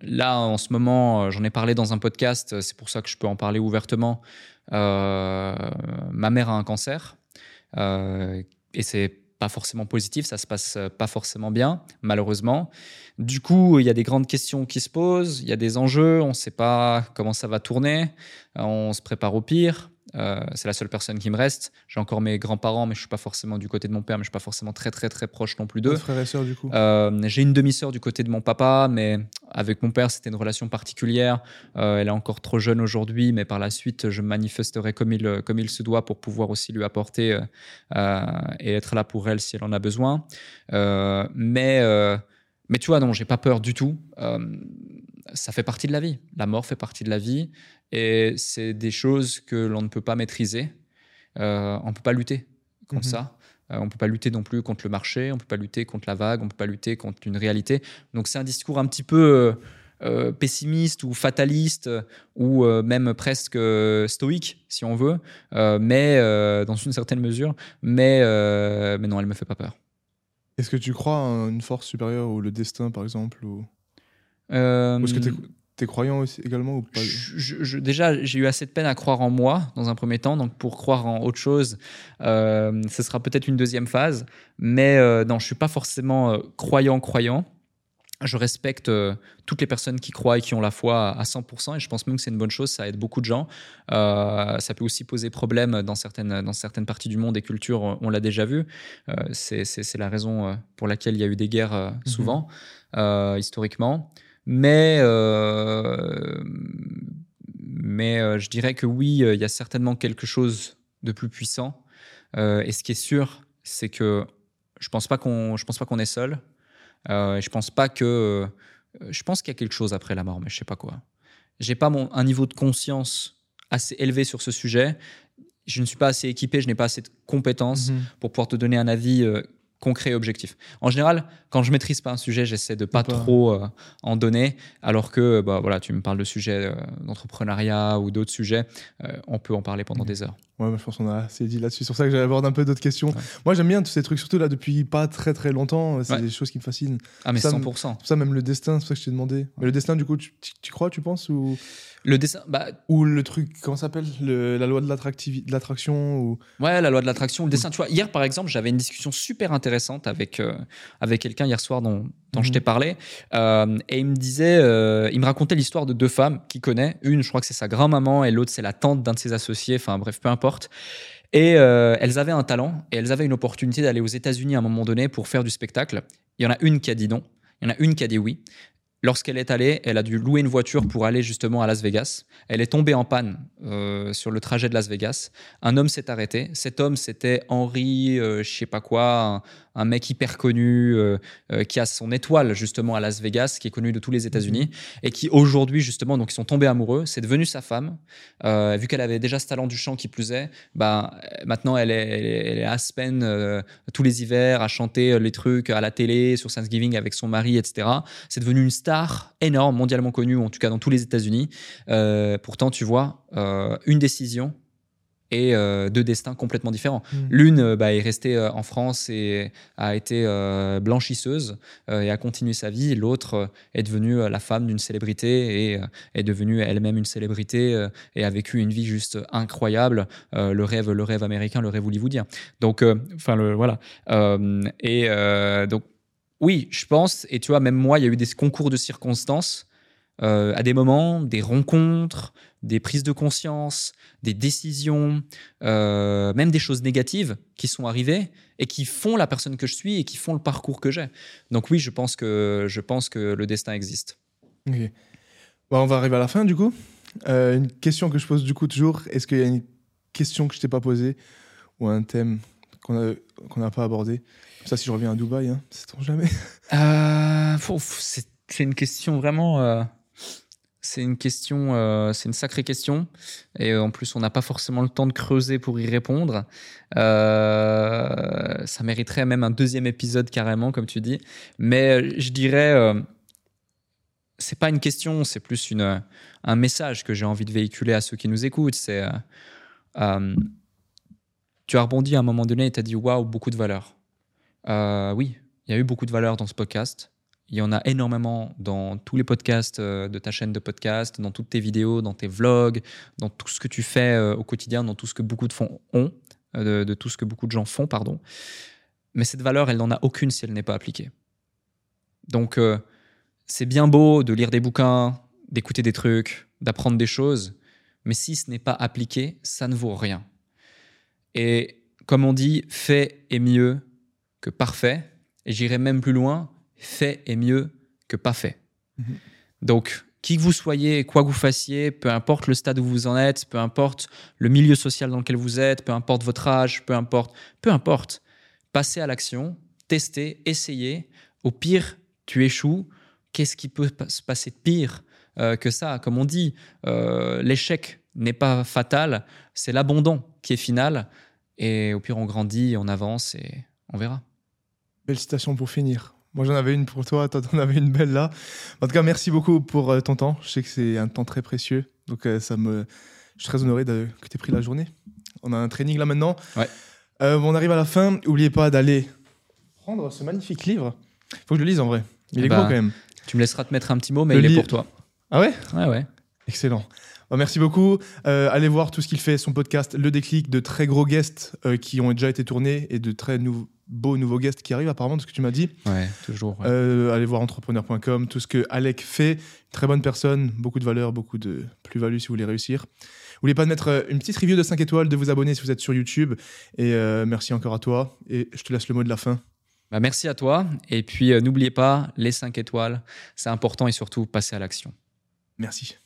là, en ce moment, j'en ai parlé dans un podcast, c'est pour ça que je peux en parler ouvertement. ma mère a un cancer. Et c'est pas forcément positif, ça se passe pas forcément bien, malheureusement. Du coup, il y a des grandes questions qui se posent, il y a des enjeux, on ne sait pas comment ça va tourner, on se prépare au pire. Euh, c'est la seule personne qui me reste. J'ai encore mes grands-parents, mais je suis pas forcément du côté de mon père, mais je suis pas forcément très très très proche non plus d'eux. Frères et sœurs du coup? Euh, j'ai une demi-sœur du côté de mon papa, mais avec mon père c'était une relation particulière. Euh, elle est encore trop jeune aujourd'hui, mais par la suite je manifesterai comme il comme il se doit pour pouvoir aussi lui apporter et être là pour elle si elle en a besoin. mais mais tu vois, non, j'ai pas peur du tout. Ça fait partie de la vie. La mort fait partie de la vie. Et c'est des choses que l'on ne peut pas maîtriser. Euh, on ne peut pas lutter contre mhm. ça. Euh, on ne peut pas lutter non plus contre le marché, on ne peut pas lutter contre la vague, on ne peut pas lutter contre une réalité. Donc c'est un discours un petit peu euh, pessimiste ou fataliste ou même presque stoïque, si on veut, mais dans une certaine mesure. Mais, mais non, elle ne me fait pas peur. Est-ce que tu crois en une force supérieure ou le destin, par exemple ou... est-ce que T'es croyant aussi, également ou pas je, Déjà, j'ai eu assez de peine à croire en moi dans un premier temps. Donc, pour croire en autre chose, euh, ce sera peut-être une deuxième phase. Mais euh, non, je suis pas forcément euh, croyant, croyant. Je respecte euh, toutes les personnes qui croient et qui ont la foi à 100%. Et je pense même que c'est une bonne chose. Ça aide beaucoup de gens. ça peut aussi poser problème dans certaines, dans certaines parties du monde et cultures. On l'a déjà vu. c'est la raison pour laquelle il y a eu des guerres mhm. souvent, historiquement. Mais, euh, mais euh, je dirais que oui, il y a certainement quelque chose de plus puissant. Euh, et ce qui est sûr, c'est que je pense pas qu'on, je pense pas qu'on est seul. je pense pas que, je pense qu'il y a quelque chose après la mort, mais je sais pas quoi. J'ai pas mon, un niveau de conscience assez élevé sur ce sujet. Je ne suis pas assez équipé, je n'ai pas assez de compétences mhm. pour pouvoir te donner un avis concret et objectif. En général, quand je maîtrise pas un sujet, j'essaie de pas, trop euh, en donner, alors que bah, voilà, tu me parles de sujets euh, d'entrepreneuriat ou d'autres sujets, euh, on peut en parler pendant des heures. Ouais, je pense qu'on a assez dit là-dessus. C'est pour ça que j'aborde un peu d'autres questions. Moi, j'aime bien tous ces trucs, surtout là depuis pas très très longtemps. C'est des choses qui me fascinent. Ah, mais 100%. C'est ça, même le destin, c'est ça que je t'ai demandé. Mais le destin, du coup, tu, tu crois, tu penses ou... Le dessin, bah, ou le truc, comment ça s'appelle La loi de l'attraction ou... Ouais, la loi de l'attraction, le dessin. Tu vois, hier, par exemple, j'avais une discussion super intéressante avec, euh, avec quelqu'un hier soir dont, dont je mhm. t'ai parlé. Euh, et il me disait, euh, il me racontait l'histoire de deux femmes qu'il connaît. Une, je crois que c'est sa grand-maman, et l'autre, c'est la tante d'un de ses associés. Enfin, bref, peu importe. Et elles avaient un talent et elles avaient une opportunité d'aller aux États-Unis à un moment donné pour faire du spectacle. Il y en a une qui a dit non. Il y en a une qui a dit oui. Lorsqu'elle est allée, elle a dû louer une voiture pour aller justement à Las Vegas. Elle est tombée en panne euh, sur le trajet de Las Vegas. Un homme s'est arrêté. Cet homme, c'était Henri, euh, je sais pas quoi, un mec hyper connu euh, euh, qui a son étoile justement à Las Vegas, qui est connu de tous les États-Unis et qui aujourd'hui justement donc ils sont tombés amoureux. C'est devenu sa femme. Vu qu'elle avait déjà ce talent du chant qui plus est, bah maintenant elle est, elle est, à Aspen tous les hivers à chanter les trucs à la télé sur Thanksgiving avec son mari, etc. C'est devenu une star énorme, mondialement connue, en tout cas dans tous les États-Unis. pourtant, tu vois, une décision et euh, deux destins complètement différents. Mm. L'une euh, bah, est restée euh, en France et a été blanchisseuse et a continué sa vie. L'autre est devenue la femme d'une célébrité et est devenue elle-même une célébrité et a vécu une vie juste incroyable. le rêve, le rêve américain, le rêve hollywoodien. Donc, enfin, le voilà. et donc, oui, je pense. Et tu vois, même moi, il y a eu des concours de circonstances. à des moments, des rencontres, des prises de conscience, des décisions, euh, même des choses négatives qui sont arrivées et qui font la personne que je suis et qui font le parcours que j'ai. Donc oui, je pense que, je pense que le destin existe. Ok. on va arriver à la fin du coup. Euh, une question que je pose du coup toujours, est-ce qu'il y a une question que je t'ai pas posée ou un thème qu'on n'a pas abordé Ça, si je reviens à Dubaï, hein, c'est jamais. Euh, c'est une question vraiment c'est une question, euh, c'est une sacrée question. Et euh, en plus, on n'a pas forcément le temps de creuser pour y répondre. Euh, ça mériterait même un deuxième épisode carrément, comme tu dis. Mais je dirais, c'est pas une question, c'est plus une, un message que j'ai envie de véhiculer à ceux qui nous écoutent. C'est, tu as rebondi à un moment donné et tu as dit waouh, beaucoup de valeur. oui, il y a eu beaucoup de valeur dans ce podcast. Il y en a énormément dans tous les podcasts euh, de ta chaîne de podcast, dans toutes tes vidéos, dans tes vlogs, dans tout ce que tu fais euh, au quotidien, dans tout ce que beaucoup de ont. euh, de, tout ce que beaucoup de gens font, pardon. Mais cette valeur, elle n'en a aucune si elle n'est pas appliquée. Donc, euh, c'est bien beau de lire des bouquins, d'écouter des trucs, d'apprendre des choses, mais si ce n'est pas appliqué, ça ne vaut rien. Et comme on dit, fait est mieux que parfait. Et j'irai même plus loin, fait est mieux que pas fait. Mhm. Donc, qui que vous soyez, quoi que vous fassiez, peu importe le stade où vous en êtes, peu importe le milieu social dans lequel vous êtes, peu importe votre âge, peu importe, peu importe, passez à l'action, testez, essayez. Au pire, tu échoues. Qu'est-ce qui peut se passer de pire euh, que ça? Comme on dit, euh, l'échec n'est pas fatal, c'est l'abandon qui est final. Et au pire, on grandit, on avance et on verra. Belle citation pour finir. Moi, j'en avais une pour toi, toi, t'en avais une belle là. En tout cas, merci beaucoup pour euh, ton temps. Je sais que c'est un temps très précieux. Donc, euh, ça me... je suis très honoré de... que tu aies pris la journée. On a un training là maintenant. Ouais. Euh, on arrive à la fin. N'oubliez pas d'aller prendre ce magnifique livre. faut que je le lise en vrai. Il est Bah, gros quand même. Tu me laisseras te mettre un petit mot, mais Le il est pour toi. Ah ouais? Ouais, ouais. Excellent. Bon, merci beaucoup. Euh, allez voir tout ce qu'il fait, son podcast, Le Déclic, de très gros guests euh, qui ont déjà été tournés et de très nou- beaux nouveaux guests qui arrivent apparemment de ce que tu m'as dit. Ouais, toujours. ouais. Euh, allez voir entrepreneur.com, tout ce que Alec fait. Très bonne personne, beaucoup de valeur, beaucoup de plus-value si vous voulez réussir. N'oubliez pas de mettre une petite review de 5 étoiles, de vous abonner si vous êtes sur YouTube. Et merci encore à toi. Et je te laisse le mot de la fin. Bah, merci à toi. Et puis, n'oubliez pas, les 5 étoiles, c'est important et surtout, passez à l'action. Merci.